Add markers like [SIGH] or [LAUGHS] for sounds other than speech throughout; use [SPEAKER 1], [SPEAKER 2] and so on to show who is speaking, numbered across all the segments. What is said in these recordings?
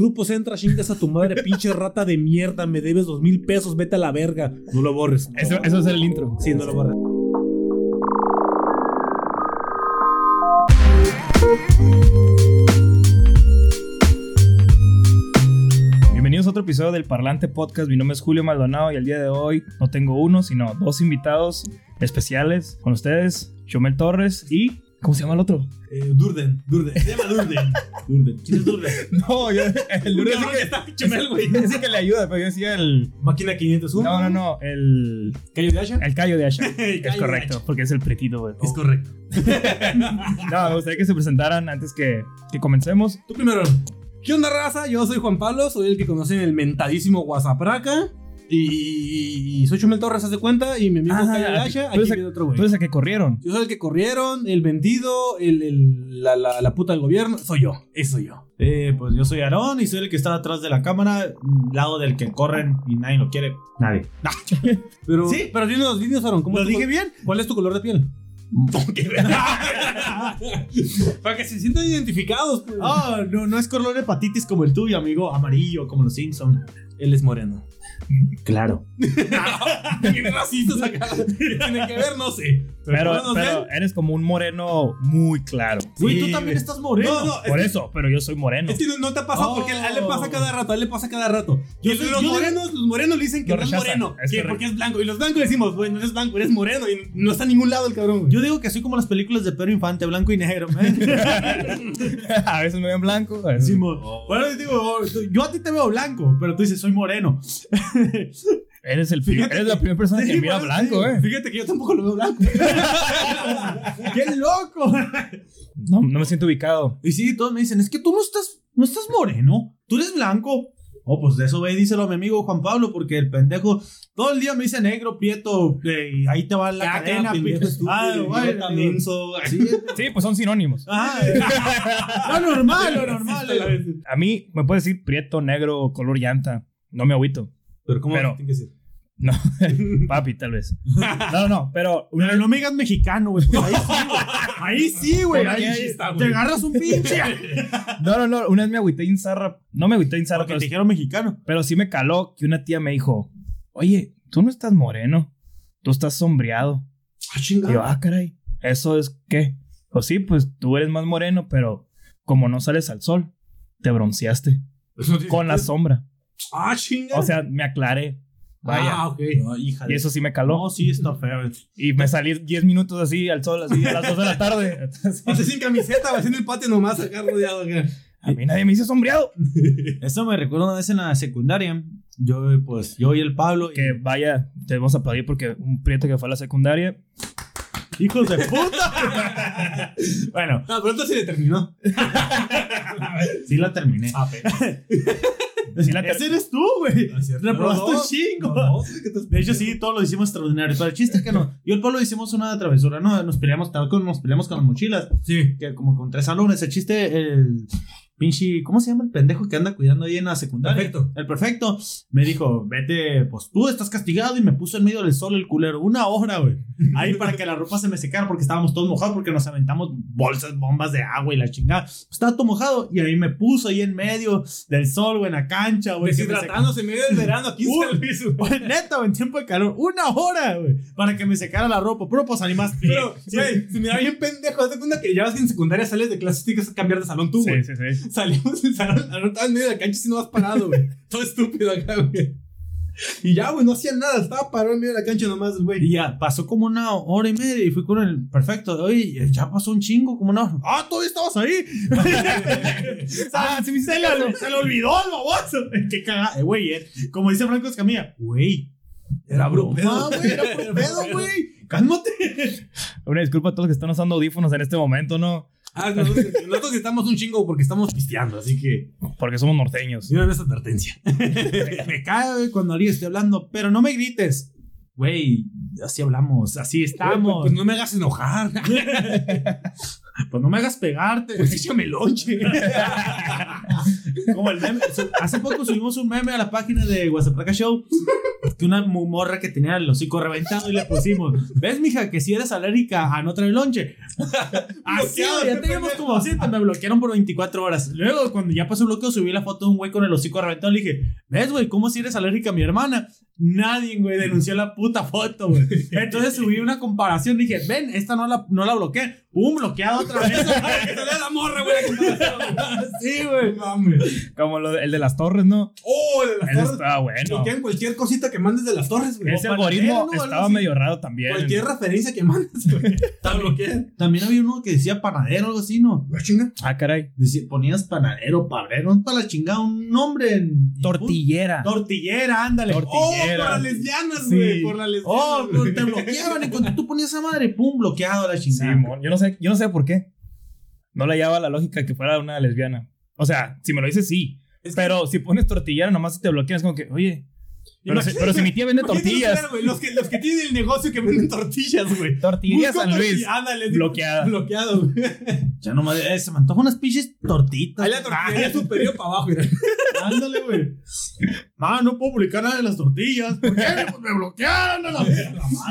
[SPEAKER 1] Grupo Centra, chingas a tu madre, [LAUGHS] pinche rata de mierda, me debes dos mil pesos, vete a la verga. No lo borres.
[SPEAKER 2] Eso, eso es el intro.
[SPEAKER 1] Sí, no lo borres.
[SPEAKER 2] Bienvenidos a otro episodio del Parlante Podcast. Mi nombre es Julio Maldonado y el día de hoy no tengo uno, sino dos invitados especiales con ustedes, Chomel Torres y... ¿Cómo se llama el otro?
[SPEAKER 1] Eh, Durden, Durden. Se llama Durden. [LAUGHS] Durden. ¿Quién es Durden? [LAUGHS]
[SPEAKER 2] No, yo, el
[SPEAKER 1] Cabrón,
[SPEAKER 2] sí
[SPEAKER 1] está pinche Mel, güey. [LAUGHS]
[SPEAKER 2] que, ese que le ayuda, pero yo decía el...
[SPEAKER 1] Máquina 501.
[SPEAKER 2] No, no, no, el...
[SPEAKER 1] ¿Cayo de Asha?
[SPEAKER 2] El callo de Asha. Es correcto, porque es el pretito, güey.
[SPEAKER 1] Es correcto.
[SPEAKER 2] No, me gustaría que se presentaran antes que, que comencemos.
[SPEAKER 1] Tú primero. ¿Qué onda, raza? Yo soy Juan Pablo, soy el que conocen el mentadísimo WhatsAppraca. Y, y soy Chumel Torres, haz de cuenta. Y mi amigo
[SPEAKER 2] Ah,
[SPEAKER 1] de
[SPEAKER 2] tú
[SPEAKER 1] Aquí viene otro güey.
[SPEAKER 2] Tú eres el que corrieron.
[SPEAKER 1] Yo soy el que corrieron, el vendido, el, el- la, la, la puta del gobierno. Soy yo, eso soy yo.
[SPEAKER 3] Eh, pues yo soy Aarón y soy el que está atrás de la cámara, lado del que corren y nadie lo quiere. Nadie. [LAUGHS]
[SPEAKER 1] Pero,
[SPEAKER 3] Sí.
[SPEAKER 1] pero dinos, dinos, Aaron, ¿cómo
[SPEAKER 3] ¿Lo dije bien?
[SPEAKER 1] ¿Cuál es tu color de piel? [LAUGHS] Para que se sientan identificados, pues.
[SPEAKER 3] Ah, no, no es color hepatitis como el tuyo, amigo. Amarillo, como los Simpson.
[SPEAKER 1] Él es moreno.
[SPEAKER 3] Claro. [LAUGHS]
[SPEAKER 1] Qué racistas acá. ¿Qué tiene que ver? No sé.
[SPEAKER 2] Pero,
[SPEAKER 1] no
[SPEAKER 2] eres como un moreno muy claro.
[SPEAKER 3] Güey,
[SPEAKER 1] Sí,
[SPEAKER 3] tú también estás moreno.
[SPEAKER 1] No, no, es
[SPEAKER 2] Por
[SPEAKER 1] que-
[SPEAKER 2] eso, pero yo soy moreno.
[SPEAKER 1] Es que no, no te ha pasado
[SPEAKER 3] Oh.
[SPEAKER 1] porque a él le pasa cada rato, a él le pasa cada rato.
[SPEAKER 3] Yo
[SPEAKER 1] Y
[SPEAKER 3] soy-
[SPEAKER 1] los
[SPEAKER 3] yo-
[SPEAKER 1] morenos, los morenos le dicen que no es moreno,
[SPEAKER 2] es
[SPEAKER 1] que porque es blanco. Y los blancos decimos, bueno, eres blanco, eres moreno. Y no está en ningún lado el cabrón, güey.
[SPEAKER 3] Yo digo que soy como las películas de Pedro Infante, blanco y negro, [LAUGHS]
[SPEAKER 2] a veces me ven blanco. a veces-
[SPEAKER 3] Sí, bueno, yo digo, yo a ti te veo blanco, pero tú dices, soy moreno. [LAUGHS]
[SPEAKER 2] Eres, el,
[SPEAKER 1] Fíjate
[SPEAKER 2] eres la
[SPEAKER 1] que-
[SPEAKER 2] primera persona [LAUGHS] que mira blanco, eh.
[SPEAKER 1] Fíjate que yo tampoco lo veo blanco. [LAUGHS]
[SPEAKER 3] ¡Qué loco!
[SPEAKER 2] No, no me siento ubicado.
[SPEAKER 3] Y sí, todos me dicen, es que tú no estás, no estás moreno, tú eres blanco. Oh, pues de eso ve y díselo a mi amigo Juan Pablo, porque el pendejo todo el día me dice negro, prieto, eh, y ahí te va la
[SPEAKER 1] Ya,
[SPEAKER 3] cadena,
[SPEAKER 1] pendejo estúpido,
[SPEAKER 3] Ah, bueno,
[SPEAKER 1] menso.
[SPEAKER 3] Sí,
[SPEAKER 2] Sí, pues son sinónimos.
[SPEAKER 3] ah, lo normal, lo normal.
[SPEAKER 2] A mí me puedes decir prieto, negro, color llanta. No me agüito.
[SPEAKER 1] Pero ¿cómo
[SPEAKER 2] Pero-
[SPEAKER 1] tiene que ser?
[SPEAKER 2] No, [LAUGHS] papi, tal vez. [LAUGHS] No, no, pero una
[SPEAKER 3] Pero no me digas mexicano, güey. Ahí sí, güey.
[SPEAKER 2] Ahí [LAUGHS]
[SPEAKER 3] Ahí
[SPEAKER 2] sí
[SPEAKER 1] está, güey.
[SPEAKER 3] Te agarras un pinche.
[SPEAKER 2] No, no, no. Una vez me agüité en zarra. No me agüité en zarra,
[SPEAKER 3] Porque
[SPEAKER 2] pero,
[SPEAKER 3] te dijeron mexicano.
[SPEAKER 2] pero sí me caló que una tía me dijo: Oye, tú no estás moreno. Tú estás sombreado.
[SPEAKER 1] Ah,
[SPEAKER 2] Y yo,
[SPEAKER 1] chingada.
[SPEAKER 2] ah, caray. ¿Eso es qué? Pues sí, pues tú eres más moreno, pero como no sales al sol, te bronceaste con la sombra.
[SPEAKER 1] Ah, chingada.
[SPEAKER 2] O sea, me aclaré. Vaya.
[SPEAKER 1] Ah, ok.
[SPEAKER 3] No, hija
[SPEAKER 2] y eso sí me caló.
[SPEAKER 3] No, sí, está feo.
[SPEAKER 2] Y me salí 10 minutos así al sol, así a las 2 de la tarde. [LAUGHS] Entonces,
[SPEAKER 1] Entonces sin camiseta, va en el patio nomás acá rodeado acá.
[SPEAKER 2] a mí nadie me hizo sombreado. [LAUGHS]
[SPEAKER 3] Eso me recuerda una vez en la secundaria. Yo, pues, yo y el Pablo. y-
[SPEAKER 2] Que vaya, debemos aplaudir porque un prieto que fue a la secundaria.
[SPEAKER 3] ¡Hijos de [LAUGHS] puta! bueno,
[SPEAKER 1] Ah, pronto se le terminó.
[SPEAKER 3] sí la terminé.
[SPEAKER 2] Sí la
[SPEAKER 3] Ese eres tú, güey. Reprobaste un chingo.
[SPEAKER 1] no, no, ¿qué te-
[SPEAKER 3] De hecho, sí, todos lo hicimos extraordinario. Pero el chiste es que no. Yo y el Pablo hicimos una travesura, ¿no? Nos peleamos, tal con, nos peleamos con las mochilas.
[SPEAKER 1] Sí.
[SPEAKER 3] Que como con tres salones. El chiste, el pinche. ¿Cómo se llama el pendejo que anda cuidando ahí en la secundaria?
[SPEAKER 1] Perfecto.
[SPEAKER 3] El perfecto. Me dijo, vete, pues tú estás castigado. Y me puso en medio del sol el culero. Una hora, güey. Ahí para que la ropa se me secara porque estábamos todos mojados porque nos aventamos bolsas, bombas de agua y la chingada. Estaba todo mojado y ahí me puso ahí en medio del sol, güey, en la cancha, güey.
[SPEAKER 1] Deshidratándose en medio del verano aquí en güey.
[SPEAKER 3] Neta, güey, en tiempo de calor. Una hora, güey. Para que me secara la ropa. Pero pues animaste.
[SPEAKER 1] Pero, güey, se me da bien pendejo. Haz de cuenta que ya vas que en secundaria sales de clases tienes que cambiar de salón tú, güey.
[SPEAKER 2] Sí, sí, sí. [LAUGHS]
[SPEAKER 1] Salimos Aaron estaba en medio de la cancha y no vas parado, güey. [LAUGHS] Todo estúpido acá, güey. Y ya, güey, no hacía nada. Estaba parado en medio de la cancha nomás, güey.
[SPEAKER 3] Y ya, pasó como una hora y media y fui con el perfecto. Oye, ya pasó un chingo, como una hora. Ah, todavía estabas ahí. [LAUGHS] ah, se me se, le, se le olvidó el baboso. Qué cagada, eh, güey. eh, Como dice Franco Escamilla, güey.
[SPEAKER 1] Era
[SPEAKER 3] broma,
[SPEAKER 1] broma,
[SPEAKER 3] güey. Era por pedo, güey. Cálmate.
[SPEAKER 2] Una disculpa a todos los que están usando audífonos en este momento, ¿no?
[SPEAKER 1] Ah, nosotros, nosotros estamos un chingo porque estamos pisteando, así que.
[SPEAKER 2] Porque somos norteños.
[SPEAKER 1] Mira esa advertencia. [LAUGHS]
[SPEAKER 3] me cae, güey, cuando alguien esté hablando, pero no me grites. Güey, así hablamos, así estamos.
[SPEAKER 1] Pues no me hagas enojar. [LAUGHS]
[SPEAKER 3] Pues no me hagas pegarte.
[SPEAKER 1] Pues [LAUGHS] échame lonche.
[SPEAKER 3] Como el meme. Hace poco subimos un meme a la página de WhatsApp Show que una morra que tenía el hocico reventado y le pusimos, ¿ves, mija, que si eres alérgica a no traer lonche? [LAUGHS] Así, ya teníamos como siete, me bloquearon por 24 horas. Luego, cuando ya pasó el bloqueo, subí la foto de un güey con el hocico reventado. Le dije, ¿ves, güey, cómo si eres alérgica a mi hermana? Nadie, güey, denunció la puta foto, güey. [LAUGHS] Entonces subí una comparación. Dije, ven, esta no la, no la bloqueé. ¡Pum! Bloqueado otra vez. [LAUGHS]
[SPEAKER 1] Que te dé la morra, güey. la comparación. [LAUGHS]
[SPEAKER 3] sí, güey.
[SPEAKER 1] Mames.
[SPEAKER 2] Como lo de- el de las torres, ¿no?
[SPEAKER 1] Oh, de las
[SPEAKER 2] Ese
[SPEAKER 1] torres.
[SPEAKER 2] estaba bueno.
[SPEAKER 1] Bloquean cualquier cosita que mandes de las torres, güey.
[SPEAKER 2] Ese algoritmo
[SPEAKER 3] ¿no? Algo
[SPEAKER 2] estaba
[SPEAKER 3] así.
[SPEAKER 2] medio raro también.
[SPEAKER 1] Cualquier referencia que mandes, güey. Está bloqueada.
[SPEAKER 3] También había uno que decía panadero o algo así, ¿no?
[SPEAKER 1] ¿La chinga?
[SPEAKER 2] Ah, caray.
[SPEAKER 3] Decía, ponías panadero, pabrero, para la chingada, un nombre en.
[SPEAKER 2] Tortillera.
[SPEAKER 3] Tortillera, ándale.
[SPEAKER 2] Torti-
[SPEAKER 1] Oh,
[SPEAKER 2] Tijera.
[SPEAKER 1] Por las lesbianas,
[SPEAKER 2] Sí.
[SPEAKER 1] güey. Por las lesbianas.
[SPEAKER 3] Oh,
[SPEAKER 1] güey.
[SPEAKER 3] pero te bloqueaban. Y cuando tú ponías esa madre, pum, bloqueado la
[SPEAKER 2] Sí,
[SPEAKER 3] chingada.
[SPEAKER 2] mon. yo no sé, yo no sé por qué. No le hallaba la lógica que fuera una lesbiana. O sea, si me lo dices, sí.
[SPEAKER 1] Es que-
[SPEAKER 2] Pero si pones tortillera, nomás te bloquean. Es como que, oye. Pero si,
[SPEAKER 1] Imagínate-
[SPEAKER 2] pero si mi tía vende tortillas.
[SPEAKER 1] güey, Los que, los que tienen el negocio que venden tortillas, güey.
[SPEAKER 2] Tortillería San Luis.
[SPEAKER 1] tortilla- Ándale,
[SPEAKER 2] Bloqueada.
[SPEAKER 1] Bloqueado, güey.
[SPEAKER 3] Ya no me. eh, se me antojan unas pinches tortitas.
[SPEAKER 1] Ahí la tortillería superior para abajo, mira. [LAUGHS]
[SPEAKER 3] Ándale, güey. Ma, no puedo publicar nada de las tortillas. ¿Por qué? Pues me bloquearon. a la-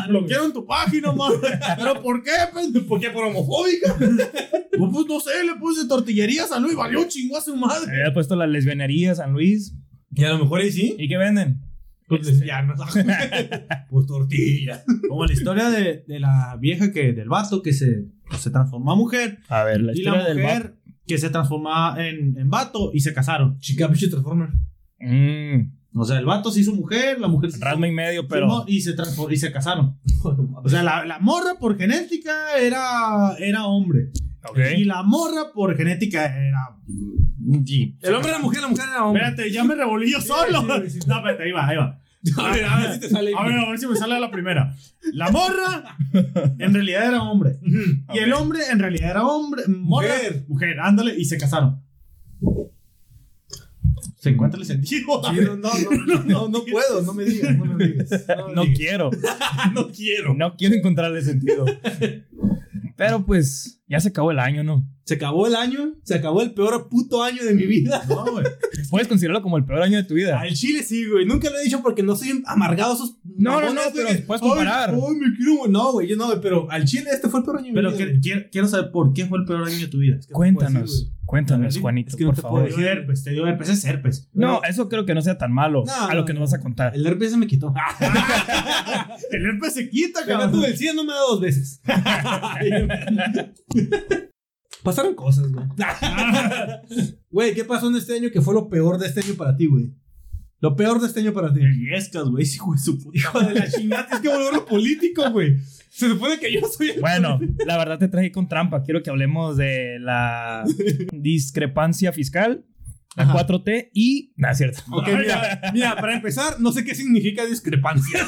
[SPEAKER 3] bloquearon tu página, ma. ¿Pero por qué? Pues,
[SPEAKER 1] ¿Por qué? ¿Por homofóbica?
[SPEAKER 3] Pues, pues, no sé, le puse tortillería a San Luis, valió chingo a su madre.
[SPEAKER 2] Había puesto la lesbianería San Luis.
[SPEAKER 1] Y a lo mejor ahí sí.
[SPEAKER 2] ¿Y qué venden?
[SPEAKER 1] Pues lesbianas. [LAUGHS] pues tortilla.
[SPEAKER 3] Como la historia de, de la vieja que, del vato que se, se transformó a mujer.
[SPEAKER 2] A ver, la
[SPEAKER 3] y la
[SPEAKER 2] historia del
[SPEAKER 3] mujer que se transformó en, en vato y se casaron.
[SPEAKER 1] Chica, pinche transformer.
[SPEAKER 2] Mmm.
[SPEAKER 3] O sea, el vato se hizo mujer, la mujer se hizo-
[SPEAKER 2] Rasma y medio, pero.
[SPEAKER 3] y se transformó y se casaron. O sea, la, la morra por genética era, era hombre. Y la morra por genética era.
[SPEAKER 1] El hombre era mujer, la mujer era hombre.
[SPEAKER 3] Espérate, ya me revolví yo solo.
[SPEAKER 1] sí, sí, sí.
[SPEAKER 3] No, espérate, ahí va, ahí va. [LAUGHS]
[SPEAKER 1] A ver, a ver si te sale.
[SPEAKER 3] A ver, a ver si me sale a la primera. La morra en realidad era hombre. Y el hombre en realidad era hombre. Morra,
[SPEAKER 1] Mujer.
[SPEAKER 3] mujer, ándale, y se casaron. ¿Se encuentra el sentido? [LAUGHS]
[SPEAKER 1] Sí, no, no, no, no, no puedo, no me digas, no me digas. No,
[SPEAKER 2] quiero. [LAUGHS]
[SPEAKER 1] no quiero.
[SPEAKER 2] No quiero encontrarle sentido. Pero pues, ya se acabó el año, ¿no?
[SPEAKER 1] Se acabó el año, se acabó el peor puto año de mi vida.
[SPEAKER 3] No, güey. [LAUGHS]
[SPEAKER 2] Puedes considerarlo como el peor año de tu vida.
[SPEAKER 1] Al chile sí, güey. Nunca lo he dicho porque no soy amargado esos.
[SPEAKER 2] No, no, no, pero
[SPEAKER 1] que,
[SPEAKER 2] puedes
[SPEAKER 1] "Ay,
[SPEAKER 2] comparar".
[SPEAKER 1] Ay, me quiero, güey. No, güey, yo no, güey, pero al chile este fue el peor año de
[SPEAKER 3] Pero
[SPEAKER 1] mi vida. güey.
[SPEAKER 3] quiero, quiero saber por qué fue el peor año de tu vida.
[SPEAKER 1] Es que no puedo decir,
[SPEAKER 2] Cuéntanos, cuéntanos,
[SPEAKER 1] Es
[SPEAKER 2] Juanito,
[SPEAKER 1] que no
[SPEAKER 2] por favor.
[SPEAKER 3] Te dio herpes, te dio herpes, es herpes.
[SPEAKER 2] No, eso creo que no sea tan malo
[SPEAKER 1] No,
[SPEAKER 2] a lo
[SPEAKER 1] no,
[SPEAKER 2] que nos
[SPEAKER 1] no.
[SPEAKER 2] vas a contar.
[SPEAKER 1] El herpes se me quitó. [LAUGHS]
[SPEAKER 3] El herpes se quita, cabrón.
[SPEAKER 1] tú, el 100 no me da dos veces. [LAUGHS] Pasaron cosas, güey. [LAUGHS] Güey, ¿qué pasó en este año que fue lo peor de este año para ti, güey? Lo peor de este año para ti.
[SPEAKER 3] El Yescas, güey, hijo de su puta.
[SPEAKER 1] Hijo de la chingada, es que volverlo político, güey. Se supone que yo soy el
[SPEAKER 2] Bueno, la verdad te traje con trampa. Quiero que hablemos de la [LAUGHS] discrepancia fiscal, la
[SPEAKER 1] Ajá.
[SPEAKER 2] 4T y. Es cierto.
[SPEAKER 1] Ok, mira, mira, para empezar, no sé qué significa discrepancia.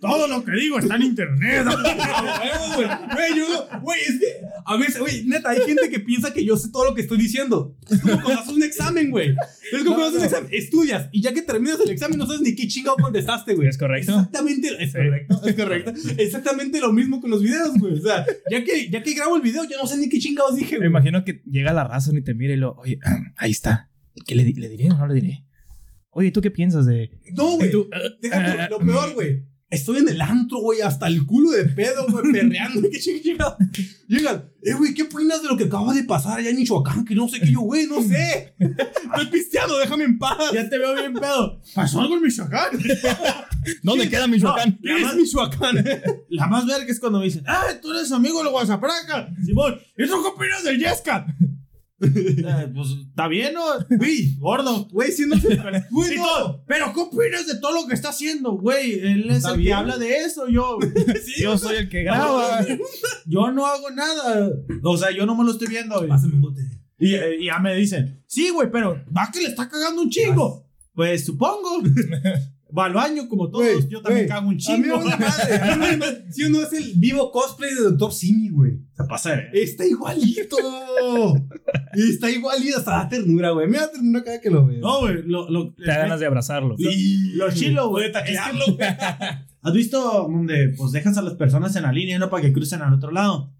[SPEAKER 3] Todo lo que digo está en internet.
[SPEAKER 1] Güey, yo, güey, es que a veces, güey, neta, hay gente que piensa que yo sé todo lo que estoy diciendo. Es como cuando haces un examen, güey. Es como cuando haces un examen, estudias y ya que terminas el examen no sabes ni qué chingado contestaste, güey.
[SPEAKER 2] ¿Es correcto?
[SPEAKER 1] Exactamente, es correcto, es correcto. Exactamente lo mismo con los videos, güey. O sea, ya que, ya que grabo el video, ya no sé ni qué chingados dije,
[SPEAKER 2] Me imagino que llega la razón y te mira y lo. Oye, [CLEARS THROAT] ahí está. ¿Qué le, le diré o no le diré? Oye, ¿tú qué piensas de.?
[SPEAKER 1] No, güey.
[SPEAKER 2] Y tú,
[SPEAKER 1] Déjate, lo peor, güey. Estoy en el antro, güey, hasta el culo de pedo, güey, [LAUGHS] perreando. ¿Qué chingada? Llegan, eh, güey, ¿qué opinas de lo que acaba de pasar allá en Michoacán? Que no sé qué yo, güey, no sé. [LAUGHS] Estoy pisteando, déjame en paz.
[SPEAKER 3] ya te veo bien pedo. ¿Pasó algo en Michoacán? [LAUGHS]
[SPEAKER 2] ¿Dónde queda Michoacán?
[SPEAKER 1] ¿Qué es Michoacán?
[SPEAKER 3] La más verga es cuando me dicen, ah, tú eres amigo de la Guasapraca. Simón, ¿y tú qué opinas del Yesca? Eh, pues está bien, ¿no? Güey, gordo.
[SPEAKER 1] Güey, si no. [LAUGHS] Güey,
[SPEAKER 3] Pero ¿qué opinas de todo lo que está haciendo, güey? Él es el que
[SPEAKER 1] bien.
[SPEAKER 3] habla de eso, yo. [LAUGHS]
[SPEAKER 1] Sí,
[SPEAKER 2] Yo soy el que graba.
[SPEAKER 3] Yo no hago nada. O sea, yo no me lo estoy viendo. güey.
[SPEAKER 1] Pásame un bote.
[SPEAKER 3] Y, eh, y ya me dicen, sí, güey, pero va que le está cagando un chingo. Pues supongo. [LAUGHS] Va al baño como todos.
[SPEAKER 1] Güey,
[SPEAKER 3] yo también
[SPEAKER 1] güey,
[SPEAKER 3] cago un
[SPEAKER 1] A mí
[SPEAKER 3] chingo.
[SPEAKER 1] A mí me vale madre. Si uno es el vivo cosplay de Doctor Simi, güey.
[SPEAKER 3] Se pasa, eh.
[SPEAKER 1] Está igualito. Está igualito. Hasta da ternura, güey. Me da ternura cada que lo veo.
[SPEAKER 3] No, güey, lo, lo,
[SPEAKER 2] Te da ganas de abrazarlo.
[SPEAKER 1] Sí.
[SPEAKER 3] lo chilo, güey.
[SPEAKER 1] Taclearlo,
[SPEAKER 3] es que- [LAUGHS] ¿Has visto donde pues dejas a las personas en la línea, no para que crucen al otro lado?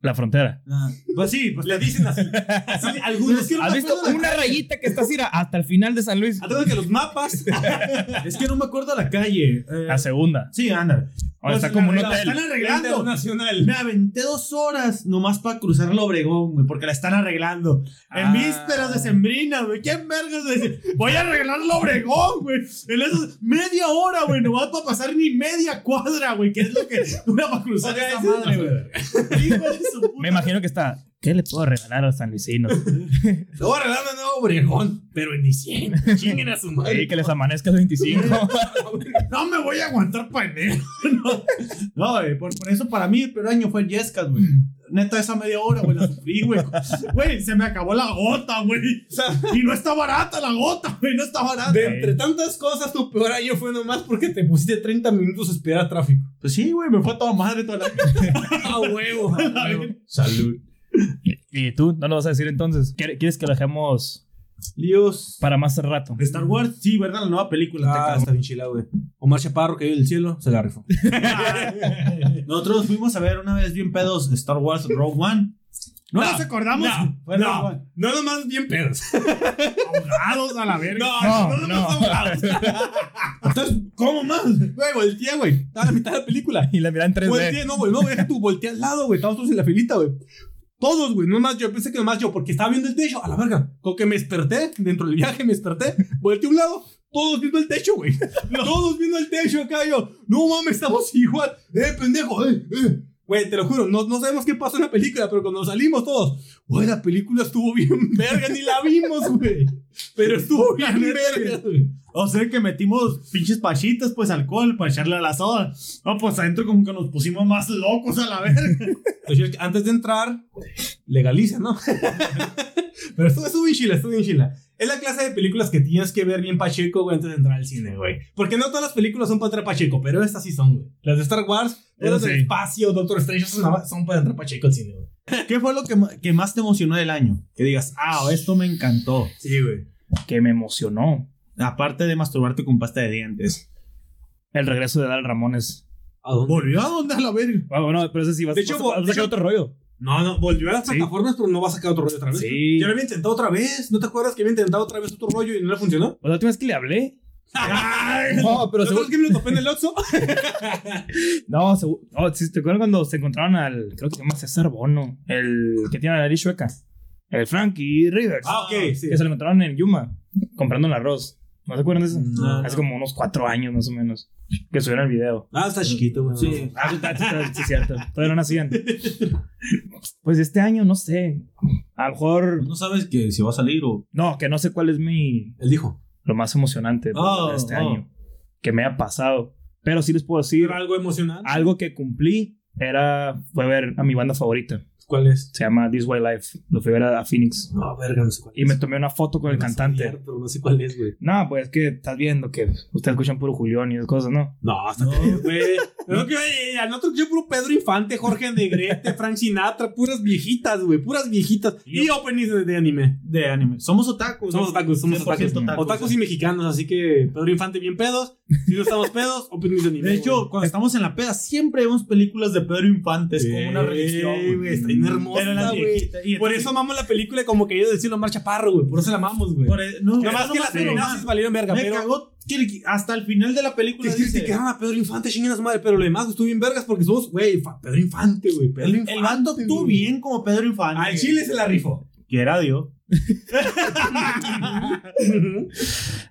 [SPEAKER 2] La frontera.
[SPEAKER 3] Ah, pues sí, pues
[SPEAKER 1] Le dicen así. así algunos. Es que no
[SPEAKER 2] ¿Has visto una
[SPEAKER 1] calle.
[SPEAKER 2] rayita que está así hasta el final de San Luis?
[SPEAKER 1] Acuérdate que los mapas. [LAUGHS]
[SPEAKER 3] es que no me acuerdo la calle. Eh,
[SPEAKER 2] La segunda.
[SPEAKER 3] sí, anda.
[SPEAKER 2] Ahora está como un
[SPEAKER 3] la- la
[SPEAKER 2] hotel.
[SPEAKER 3] Están arreglando.
[SPEAKER 1] Internacional.
[SPEAKER 3] Me aventé dos horas nomás para cruzar el Obregón, güey, porque la están arreglando. En
[SPEAKER 2] Ah.
[SPEAKER 3] vísperas de sembrina, güey. ¿Quién vergas dice? Voy a arreglar el Obregón, güey. En esas media hora, güey, nomás para pasar ni media cuadra, güey, que es lo que dura para cruzar
[SPEAKER 1] Ok,
[SPEAKER 3] esa
[SPEAKER 1] sí,
[SPEAKER 3] madre,
[SPEAKER 1] no.
[SPEAKER 3] güey. [LAUGHS]
[SPEAKER 2] Me imagino que está. ¿Qué le puedo regalar a los sanluisinos?
[SPEAKER 1] Le [LAUGHS] voy a regalar un nuevo Obregón, pero en diciembre. [LAUGHS] Chinguen a su madre.
[SPEAKER 2] Sí, que les amanezca el 25. [LAUGHS]
[SPEAKER 3] No me voy a aguantar para enero. No, no güey, por, por eso para mí el peor año fue el Yescas, güey. Neta, esa media hora, güey, la sufrí, güey. Güey, se me acabó la gota, güey.
[SPEAKER 1] O sea,
[SPEAKER 3] Y no está barata la gota, güey, no está barata.
[SPEAKER 1] de entre tantas cosas, tu peor año fue nomás porque te pusiste 30 minutos a esperar tráfico.
[SPEAKER 3] Pues sí, güey, me fue a toda madre toda la.
[SPEAKER 1] A huevo.
[SPEAKER 3] Salud.
[SPEAKER 2] ¿Y tú? ¿No lo vas a decir entonces? ¿Quiere- ¿Quieres que lo dejemos
[SPEAKER 1] Líos.
[SPEAKER 2] para más rato?
[SPEAKER 3] Star Wars, sí, ¿verdad? La nueva película.
[SPEAKER 1] Ah, está bien chila, güey. Omar Chaparro, que del cielo, se la rifó. [LAUGHS]
[SPEAKER 3] Nosotros fuimos a ver una vez bien pedos Star Wars Rogue One. No,
[SPEAKER 1] No,
[SPEAKER 3] nos acordamos.
[SPEAKER 1] No,
[SPEAKER 3] Rogue
[SPEAKER 1] no,
[SPEAKER 3] One.
[SPEAKER 1] no nomás bien pedos.
[SPEAKER 3] Ahogados a la verga.
[SPEAKER 1] No,
[SPEAKER 2] No,
[SPEAKER 1] no, no, ahogados.
[SPEAKER 3] Entonces, ¿cómo más?
[SPEAKER 1] Güey, voltea, güey. Estaba a la mitad de la película.
[SPEAKER 2] Y la mirada en 3D.
[SPEAKER 1] Voltea, no, güey, no, deja tú, voltea al lado, güey. Estábamos todos en la filita, güey. Todos, güey, no más yo, pensé que nomás yo, porque estaba viendo el techo, a la verga. Con que me desperté, dentro del viaje me desperté, volteé a un lado, todos viendo el techo, güey. [LAUGHS] Todos viendo el techo acá, yo, no mames, estamos igual. Eh, pendejo, eh, eh. Güey, te lo juro, no, no sabemos qué pasó en la película, pero cuando salimos todos, güey, la película estuvo bien [LAUGHS] verga, ni la vimos, güey. Pero estuvo bien verga, güey.
[SPEAKER 3] O sea que metimos pinches pachitas, pues alcohol para echarle a la soda. No, pues adentro como que nos pusimos más locos a la verga.
[SPEAKER 1] Entonces, antes de entrar, legaliza, ¿no? [LAUGHS] Pero estuvo, estuvo bien chila, estuvo bien chila. Es la clase de películas que tienes que ver bien Pacheco, güey, antes de entrar al cine, güey. Porque no todas las películas son para entrar Pacheco, pero estas sí son, güey. Las de Star Wars, las del
[SPEAKER 2] sí.
[SPEAKER 1] espacio, Doctor Strange, son para entrar Pacheco al cine, güey.
[SPEAKER 3] ¿Qué fue lo que, que más te emocionó del año? Que digas, ah, esto me encantó.
[SPEAKER 1] Sí, güey.
[SPEAKER 2] Que me emocionó.
[SPEAKER 3] Aparte de masturbarte con pasta de dientes.
[SPEAKER 2] El regreso de Dal Ramones.
[SPEAKER 1] ¿A dónde?
[SPEAKER 3] ¿Volvió a dónde a la verga?
[SPEAKER 2] Bueno, no, pero ese sí vas,
[SPEAKER 1] De hecho,
[SPEAKER 2] vas a- sacar otro rollo.
[SPEAKER 1] No, no, volvió a las
[SPEAKER 2] Sí.
[SPEAKER 1] plataformas, pero no va a sacar otro rollo otra vez.
[SPEAKER 2] Sí.
[SPEAKER 1] Ya lo había intentado otra vez. ¿No te acuerdas que había intentado otra vez otro rollo y no le funcionó?
[SPEAKER 2] O la última vez que le hablé.
[SPEAKER 1] Ay,
[SPEAKER 2] No, pero
[SPEAKER 1] ¿No
[SPEAKER 2] seguro-
[SPEAKER 1] que me lo topé en el Oxxo? [LAUGHS]
[SPEAKER 2] No, seguro- no, sí, ¿te acuerdas cuando se encontraron al. Creo que se llama César Bono. El que tiene la nariz chueca. El Frankie Rivers.
[SPEAKER 1] Ah, ok, sí.
[SPEAKER 2] Que se lo encontraron en Yuma. Comprando el arroz. ¿No se acuerdan de eso?
[SPEAKER 1] No,
[SPEAKER 2] Hace
[SPEAKER 1] no.
[SPEAKER 2] como unos cuatro años más o menos. Que subieron el video.
[SPEAKER 1] Ah, está chiquito, güey.
[SPEAKER 3] Sí.
[SPEAKER 2] Ah, sí, está- sí, está- sí, es cierto. Todavía no nacían. Pues este año, no sé. A lo mejor.
[SPEAKER 3] No sabes que si va a salir o.
[SPEAKER 2] No, que no sé cuál es mi.
[SPEAKER 1] Él dijo.
[SPEAKER 2] Lo más emocionante de
[SPEAKER 3] Oh,
[SPEAKER 2] este
[SPEAKER 3] oh.
[SPEAKER 2] año. Que me ha pasado. Pero sí les puedo decir.
[SPEAKER 1] ¿Era algo emocionante?
[SPEAKER 2] Algo que cumplí era. Fue ver a mi banda favorita.
[SPEAKER 1] ¿Cuál es?
[SPEAKER 2] Se llama This Way Life. Lo fui a ver a, Phoenix.
[SPEAKER 1] No, verga, no sé cuál
[SPEAKER 2] Y me tomé una foto con el cantante.
[SPEAKER 1] pero no sé cuál es, güey.
[SPEAKER 2] No, pues es que estás viendo que ustedes escuchan puro Julián y esas cosas, ¿no?
[SPEAKER 1] No, hasta
[SPEAKER 3] No.
[SPEAKER 1] que, güey. [LAUGHS] No, que, oye, al otro que yo puro Pedro Infante, Jorge Negrete, Frank Sinatra, puras viejitas, güey, puras viejitas. Y openings de, de anime.
[SPEAKER 3] De anime. Somos otakus.
[SPEAKER 1] Somos otakus, somos
[SPEAKER 3] 100%
[SPEAKER 1] otakus.
[SPEAKER 3] otakus.
[SPEAKER 1] Otakus y mexicanos, así que Pedro Infante bien pedos. Si no estamos pedos, openings de anime.
[SPEAKER 3] De hecho, cuando estamos en la peda, siempre vemos películas de Pedro Infante. Es como una religión.
[SPEAKER 1] Güey, bien hermosa,
[SPEAKER 3] las
[SPEAKER 1] güey. Por eso amamos la película como que yo decirlo Marcha Parro, güey. Por eso la amamos, güey.
[SPEAKER 3] E- no,
[SPEAKER 1] Nada más que las feminazis valieron verga,
[SPEAKER 3] Me
[SPEAKER 1] pero.
[SPEAKER 3] cagó que hasta el final de la película.
[SPEAKER 1] Es que
[SPEAKER 3] dice,
[SPEAKER 1] criticaron a Pedro Infante, chinguen su madre, pero lo demás estuvo bien vergas porque somos, güey, Pedro Infante, güey. Pedro
[SPEAKER 3] el,
[SPEAKER 1] Infante.
[SPEAKER 3] el bando actuó
[SPEAKER 1] güey.
[SPEAKER 3] bien como Pedro Infante.
[SPEAKER 1] Al Chile se la rifó.
[SPEAKER 3] Que era Dios.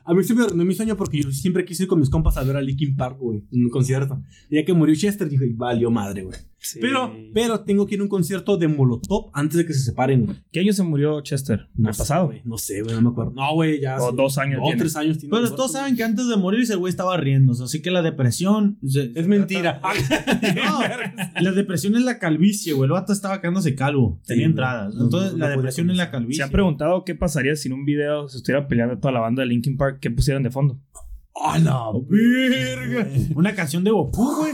[SPEAKER 1] A mí se me arruinó mi sueño porque yo siempre quise ir con mis compas a ver a Linkin Park, güey, en un concierto. Ya que murió Chester, dije, valió madre, güey. Pero, pero tengo que ir a un concierto de Molotov antes de que se separen, güey.
[SPEAKER 2] ¿Qué año se murió Chester?
[SPEAKER 1] No
[SPEAKER 2] ¿El
[SPEAKER 1] sé,
[SPEAKER 2] pasado?
[SPEAKER 1] güey, No sé, güey, no me acuerdo. No, güey, ya.
[SPEAKER 2] O
[SPEAKER 1] sí.
[SPEAKER 2] dos años tiene.
[SPEAKER 1] tres años tiene.
[SPEAKER 3] Pero todos saben que antes de morirse el güey estaba riéndose. Así que la depresión. se-
[SPEAKER 1] Es mentira. [LAUGHS]
[SPEAKER 3] No, la depresión es la calvicie, güey. El vato estaba quedándose calvo. Tenía entradas.
[SPEAKER 1] No,
[SPEAKER 3] Entonces,
[SPEAKER 1] no, no
[SPEAKER 3] la depresión es la calvicie.
[SPEAKER 2] ¿Se han preguntado qué pasaría si en un video se estuviera peleando toda la banda de Linkin Park? ¿Qué pusieran de fondo?
[SPEAKER 1] ¡A la
[SPEAKER 3] Verga. Una canción de Goku, güey.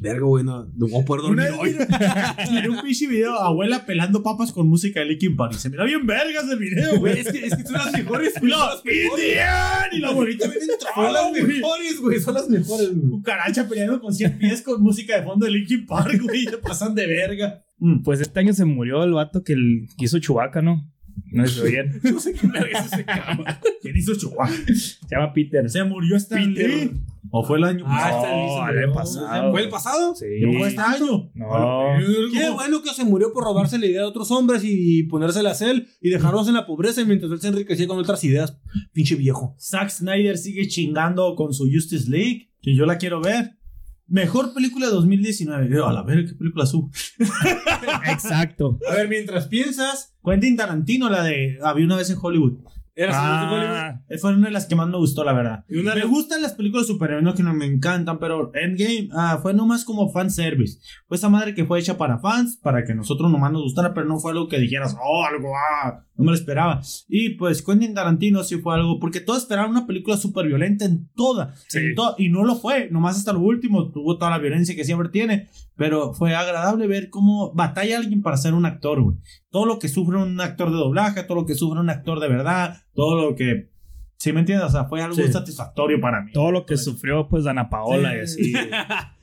[SPEAKER 1] verga, güey! No, no voy a poder dormir
[SPEAKER 3] Una
[SPEAKER 1] hoy. [LAUGHS]
[SPEAKER 3] Miré un pinche video, abuela pelando papas con música de Linkin Park. Y se mira bien vergas el video,
[SPEAKER 1] Güey, es que, es que son las mejores.
[SPEAKER 3] Y
[SPEAKER 1] güey,
[SPEAKER 3] lo-
[SPEAKER 1] son las mejores.
[SPEAKER 3] Indian, Y la abuelita viene
[SPEAKER 1] Son las
[SPEAKER 3] entrada,
[SPEAKER 1] mejores, güey. Son las mejores, güey.
[SPEAKER 3] Cucaracha peleando con 100 pies con música de fondo de Linkin Park, güey. Se pasan de verga. Mm.
[SPEAKER 2] Pues este año se murió el vato que, el, que hizo Chubaca, ¿no? No lo oyeron.
[SPEAKER 3] No sé qué verga es ese cabrón. ¿Quién hizo Chihuahua?
[SPEAKER 2] Se llama Peter.
[SPEAKER 3] Se murió Stan
[SPEAKER 2] Peter.
[SPEAKER 3] ¿O fue el año
[SPEAKER 1] Ah,
[SPEAKER 3] pasado?
[SPEAKER 1] Se
[SPEAKER 2] No, el año pasado.
[SPEAKER 1] ¿Fue el pasado?
[SPEAKER 2] Sí.
[SPEAKER 3] ¿No fue este año?
[SPEAKER 2] No.
[SPEAKER 1] Qué bueno que se murió por robarse la idea de otros hombres y ponérsela a él y dejarlos en la pobreza mientras él se enriquecía con otras ideas. Pinche viejo.
[SPEAKER 3] Zack Snyder sigue chingando con su Justice League, que yo la quiero ver. Mejor película de 2019. Yo, A la ver, ¿qué película sub? [LAUGHS]
[SPEAKER 2] Exacto.
[SPEAKER 1] A ver, mientras piensas.
[SPEAKER 3] Quentin Tarantino, la de Había una vez en Hollywood.
[SPEAKER 1] Eras
[SPEAKER 2] Ah,
[SPEAKER 3] Fue una de las que más me gustó, la verdad.
[SPEAKER 1] Y una
[SPEAKER 3] me
[SPEAKER 1] de-
[SPEAKER 3] gustan las películas de superhéroes, no que no me encantan, pero Endgame ah, fue nomás como fanservice. Fue esa madre que fue hecha para fans, para que nosotros nomás nos gustara, pero no fue algo que dijeras, oh, algo, ah, no me lo esperaba. Y pues Quentin Tarantino sí fue algo, porque todos esperaban una película súper violenta en toda,
[SPEAKER 2] Sí.
[SPEAKER 3] en to- y no lo fue, nomás hasta lo último, tuvo toda la violencia que siempre tiene, pero fue agradable ver cómo batalla alguien para ser un actor, güey. Todo lo que sufre un actor de doblaje, todo lo que sufre un actor de verdad, todo lo que... ¿Sí me entiendes? O sea, fue algo
[SPEAKER 1] Sí.
[SPEAKER 3] satisfactorio para mí.
[SPEAKER 2] todo lo que sufrió, pues, Dana Paola y
[SPEAKER 3] Sí.
[SPEAKER 2] así.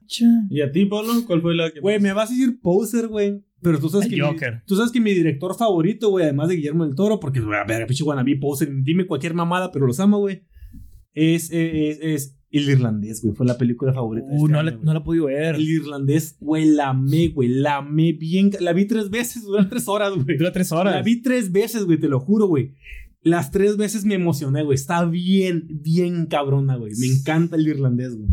[SPEAKER 2] [LAUGHS]
[SPEAKER 3] ¿Y a ti, Pablo? ¿Cuál fue la que
[SPEAKER 1] Güey, me vas a decir poser, güey. Pero tú sabes
[SPEAKER 2] El
[SPEAKER 1] que.
[SPEAKER 2] Joker.
[SPEAKER 1] Mi, tú sabes que mi director favorito, güey, además de Guillermo del Toro, porque, güey, a ver, pinche wannabe poser, dime cualquier mamada, pero los ama, güey. Es, es, es El Irlandés, güey. Fue la película favorita. de
[SPEAKER 2] Uh,
[SPEAKER 1] este
[SPEAKER 2] no,
[SPEAKER 1] año,
[SPEAKER 2] la, no la he podido ver.
[SPEAKER 1] El Irlandés, güey, la amé, güey. La amé bien. La vi tres veces, dura tres horas, güey.
[SPEAKER 2] Dura tres horas.
[SPEAKER 1] La vi tres veces, güey, te lo juro, güey. Las tres veces me emocioné, güey. Está bien, bien cabrona, güey. Me encanta el irlandés, güey.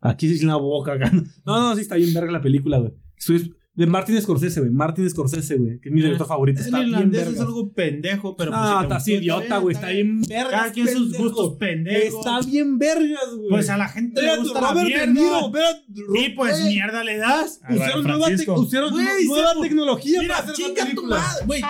[SPEAKER 1] Aquí se la boca, [LAUGHS] acá. No, no, sí está bien verga la película, güey. Estoy- De Martin Scorsese, güey. Martin Scorsese, güey. Que es mi director favorito.
[SPEAKER 3] El
[SPEAKER 1] Está bien
[SPEAKER 3] irlandés
[SPEAKER 1] verga.
[SPEAKER 3] es algo pendejo, pero... pues,
[SPEAKER 1] No,
[SPEAKER 3] si
[SPEAKER 1] está idiota, güey. Está bien verga.
[SPEAKER 3] Cada quien sus
[SPEAKER 1] pendejo.
[SPEAKER 3] gustos pendejos.
[SPEAKER 1] Está bien vergas, güey.
[SPEAKER 3] Pues a la gente le gusta la mierda. Y pues mierda le das.
[SPEAKER 1] Usaron nueva, tecnología
[SPEAKER 3] Mira,
[SPEAKER 1] para hacer esa
[SPEAKER 3] chinga tu madre, güey.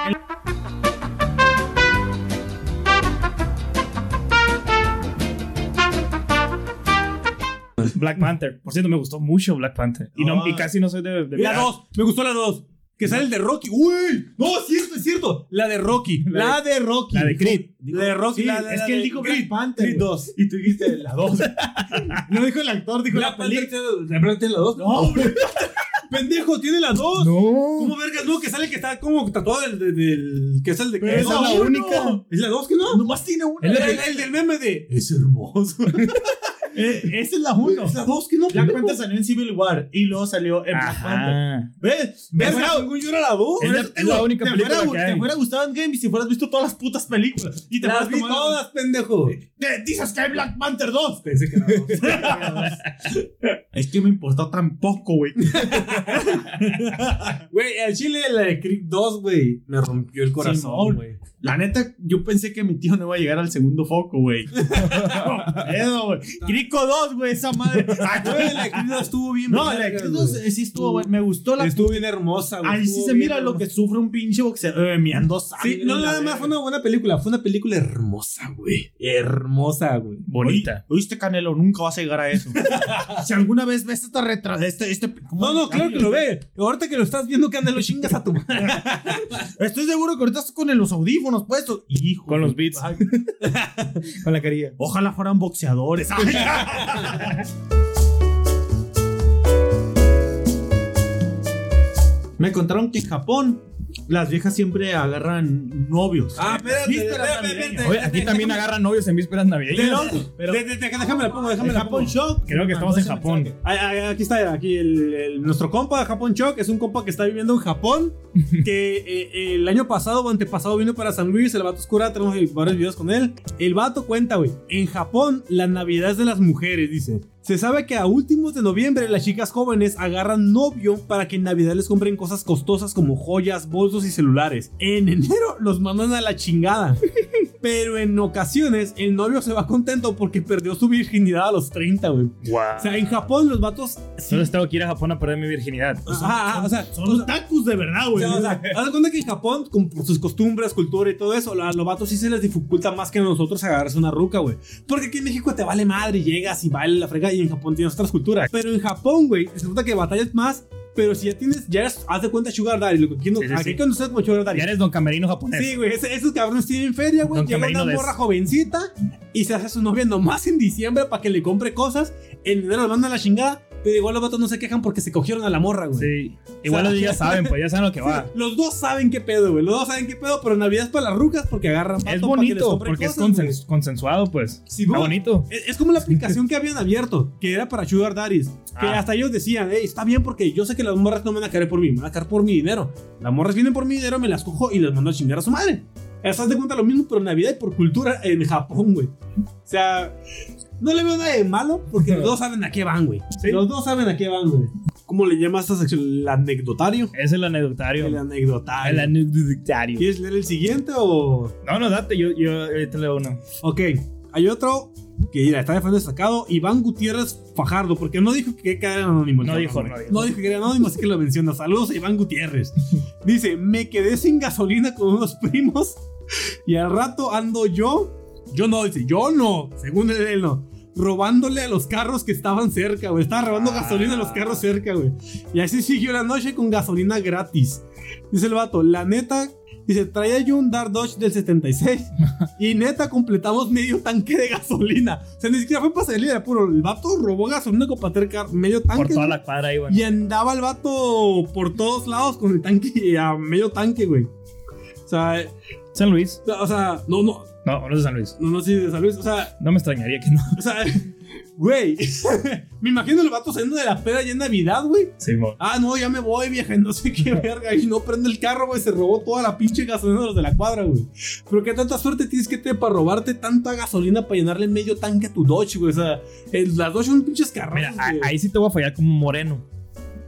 [SPEAKER 2] Black Panther. Por cierto, me gustó mucho Black Panther. Y, no,
[SPEAKER 3] Ah.
[SPEAKER 2] y casi no soy de. de
[SPEAKER 1] La 2, me gustó la 2. Que sale el de Rocky. Uy, no, es cierto, es cierto. La de Rocky. La, de Rocky.
[SPEAKER 2] La de Creed.
[SPEAKER 1] La de Rocky.
[SPEAKER 3] Sí,
[SPEAKER 1] la de-
[SPEAKER 3] es
[SPEAKER 1] la
[SPEAKER 3] que él
[SPEAKER 1] de
[SPEAKER 3] dijo
[SPEAKER 1] Creed.
[SPEAKER 3] Black Panther.
[SPEAKER 1] Creed
[SPEAKER 3] güey.
[SPEAKER 1] 2.
[SPEAKER 3] Y tú dijiste la 2. [LAUGHS] no dijo el actor, dijo la película.
[SPEAKER 1] ¿de verdad tiene la 2?
[SPEAKER 3] No, güey. [LAUGHS]
[SPEAKER 1] Pendejo, tiene la 2.
[SPEAKER 2] No.
[SPEAKER 1] ¿Cómo vergas? No, que sale que está como tatuado del. del, del- que es el de. Que
[SPEAKER 3] es la
[SPEAKER 1] la única. ¿Es la 2 que no?
[SPEAKER 3] Nomás tiene una.
[SPEAKER 1] El, el- el del meme de. Es hermoso. [LAUGHS]
[SPEAKER 3] Eh, esa es la 1.
[SPEAKER 1] Es la 2 que no.
[SPEAKER 3] Black
[SPEAKER 1] pendejo.
[SPEAKER 3] Panther salió en Civil War y luego salió en Black Panther. ¿Ves? Fuera-
[SPEAKER 1] según yo era la 2.
[SPEAKER 2] Es la- es la única
[SPEAKER 3] te
[SPEAKER 2] película
[SPEAKER 3] fuera,
[SPEAKER 2] que
[SPEAKER 3] Te
[SPEAKER 2] hay.
[SPEAKER 3] fuera gustado Endgame y si fueras visto todas las putas películas. Y te
[SPEAKER 1] Las vi todas, pendejo.
[SPEAKER 3] Te dices que hay Black Panther 2.
[SPEAKER 1] Pensé que era [LAUGHS] 2.
[SPEAKER 3] Es que me importó tan poco, güey. [LAUGHS]
[SPEAKER 1] Güey, al chile la de Creed 2, güey, me rompió el corazón, güey.
[SPEAKER 3] La neta, yo pensé que mi tío no iba a llegar al segundo foco, güey. [LAUGHS] No, güey. Crico 2, güey, esa madre.
[SPEAKER 1] Ah, güey, la Creed 2 estuvo bien
[SPEAKER 3] No, la Crico 2
[SPEAKER 1] güey.
[SPEAKER 3] sí estuvo, güey. Me gustó la.
[SPEAKER 1] Estuvo bien hermosa, güey.
[SPEAKER 3] Ahí sí se mira lo que sufre un pinche boxeador. Eh, meando sangre.
[SPEAKER 1] Sí, no, nada más fue una buena película. Fue una película hermosa, güey. Hermosa, güey.
[SPEAKER 2] Bonita.
[SPEAKER 3] Oí- Oíste, Canelo, nunca vas a llegar a eso. [LAUGHS] si alguna vez ves esta retra... Este, este.
[SPEAKER 1] No, no, claro que lo ve. Ahorita que lo estás viendo, que anda lo chingas a tu madre. [LAUGHS]
[SPEAKER 3] Estoy seguro que ahorita estás con los audífonos puestos. Hijo.
[SPEAKER 2] Con los beats.
[SPEAKER 3] Ay, [LAUGHS]
[SPEAKER 2] Con la carilla.
[SPEAKER 3] Ojalá fueran boxeadores. [LAUGHS] Me contaron que en Japón las viejas siempre agarran novios.
[SPEAKER 1] Ah, espérate,
[SPEAKER 3] Vísperas
[SPEAKER 1] espérate,
[SPEAKER 3] navideñas.
[SPEAKER 1] espérate.
[SPEAKER 2] Oye, aquí también agarran novios en vísperas navideñas.
[SPEAKER 3] Pero,
[SPEAKER 1] De- de- de- déjame la pongo, déjame la
[SPEAKER 3] Japón
[SPEAKER 1] pongo.
[SPEAKER 3] Shock.
[SPEAKER 2] Creo que estamos en Japón.
[SPEAKER 3] mensaje.
[SPEAKER 1] Ay, ay, aquí está, aquí el, el- nuestro compa Japón Shock es un compa que está viviendo en Japón. [LAUGHS] Que eh, el año pasado o antepasado vino para San Luis. El vato oscura, tenemos varios videos con él. El vato cuenta, güey. En Japón, la Navidad es de las mujeres, dice. Se sabe que a últimos de noviembre las chicas jóvenes agarran novio para que en Navidad les compren cosas costosas como joyas, bolsos y celulares. En enero los mandan a la chingada. [LAUGHS] Pero en ocasiones el novio se va contento porque perdió su virginidad a los 30, güey.
[SPEAKER 2] Wow.
[SPEAKER 1] O sea, en Japón los vatos. sí-
[SPEAKER 2] Entonces tengo que ir a Japón a perder mi virginidad.
[SPEAKER 1] O sea,
[SPEAKER 3] Son los tacos de verdad,
[SPEAKER 1] o
[SPEAKER 3] güey.
[SPEAKER 1] sea, o sea, haz de cuenta que en Japón, con sus costumbres, cultura y todo eso, a los vatos sí se les dificulta más que a nosotros agarrarse una ruca, güey. Porque aquí en México te vale madre, llegas y baila la frega y en Japón tienes otras culturas. Pero en Japón, güey, se nota que batallas más. Pero si ya tienes, ya eres, haz de cuenta Sugar Daddy, lo que quiero,
[SPEAKER 2] Sí, sí,
[SPEAKER 1] aquí
[SPEAKER 2] sí.
[SPEAKER 1] ustedes como Sugar Daddy.
[SPEAKER 2] Ya eres don camerino japonés.
[SPEAKER 1] Sí, güey, esos cabrones tienen feria, güey. Lleva una morra jovencita y se hace su novia nomás en diciembre para que le compre cosas. En enero le mandan la chingada, Pero igual los vatos no se quejan porque se cogieron a la morra, güey.
[SPEAKER 2] Sí. Igual los ya saben, pues ya saben lo que [LAUGHS] va.
[SPEAKER 1] Los dos saben qué pedo, güey. Los dos saben qué pedo, pero Navidad es para las rucas porque agarran
[SPEAKER 2] Es
[SPEAKER 1] vato para que les
[SPEAKER 2] bonito, porque es
[SPEAKER 1] cosas,
[SPEAKER 2] consen- consensuado, pues.
[SPEAKER 1] Sí,
[SPEAKER 2] Está bonito.
[SPEAKER 1] Es, es como la aplicación que habían abierto, que era para Sugar Daddies. Que
[SPEAKER 2] Ah.
[SPEAKER 1] hasta ellos decían, hey, está bien porque yo sé que las morras no me van a querer por mí, me van a querer por mi dinero. Las morras vienen por mi dinero, me las cojo y les mando a chingar a su madre. Estás de cuenta lo mismo, pero en Navidad y por cultura en Japón, güey. O sea, no le veo nada de malo porque los dos saben a qué van, güey.
[SPEAKER 2] Sí.
[SPEAKER 1] Los dos saben a qué van, güey. ¿Cómo le llamas a esta sección? El anecdotario.
[SPEAKER 2] Es el anecdotario.
[SPEAKER 1] El anecdotario.
[SPEAKER 2] El anecdotario.
[SPEAKER 1] ¿Quieres leer el siguiente o.?
[SPEAKER 2] No, no, date, yo, yo ahorita leo uno.
[SPEAKER 1] Ok, hay otro que mira, está de frente destacado. Iván Gutiérrez Fajardo, porque no dijo que era anónimo.
[SPEAKER 2] No dijo, no dijo.
[SPEAKER 1] No dijo que era anónimo, así que lo menciona. Saludos a Iván Gutiérrez. [LAUGHS] Dice: Me quedé sin gasolina con unos primos y al rato ando yo. Yo no, dice, yo no, según él, él no. Robándole a los carros que estaban cerca, güey. Estaba robando
[SPEAKER 2] Ah.
[SPEAKER 1] gasolina a los carros cerca, güey. Y así siguió la noche con gasolina gratis. Dice el vato, la neta, dice, traía yo un Dart Dodge del 76 [LAUGHS] y neta completamos medio tanque de gasolina. O sea, ni siquiera fue para salir, era puro. El vato robó gasolina con para medio tanque.
[SPEAKER 2] Por toda
[SPEAKER 1] güey.
[SPEAKER 2] la cuadra ahí, bueno.
[SPEAKER 1] Y andaba el vato por todos lados con el tanque a medio tanque, güey. O sea,
[SPEAKER 2] San Luis.
[SPEAKER 1] o sea, no, no,
[SPEAKER 2] No, no es de San Luis.
[SPEAKER 1] no, no, sí, de San Luis. O sea,
[SPEAKER 2] No me extrañaría que no.
[SPEAKER 1] o sea, güey. [LAUGHS] me imagino el vato saliendo de la peda ya en Navidad, güey.
[SPEAKER 2] Sí, mo.
[SPEAKER 1] Ah, no, ya me voy, vieja, no sé qué [LAUGHS] verga. Y no prende el carro, güey. Se robó toda la pinche gasolina de los de la cuadra, güey. Pero qué tanta suerte tienes que tener para robarte tanta gasolina para llenarle medio tanque a tu Dodge, güey. O sea, el- las Dodge son pinches carros.
[SPEAKER 2] Mira, ahí sí te voy a fallar como moreno.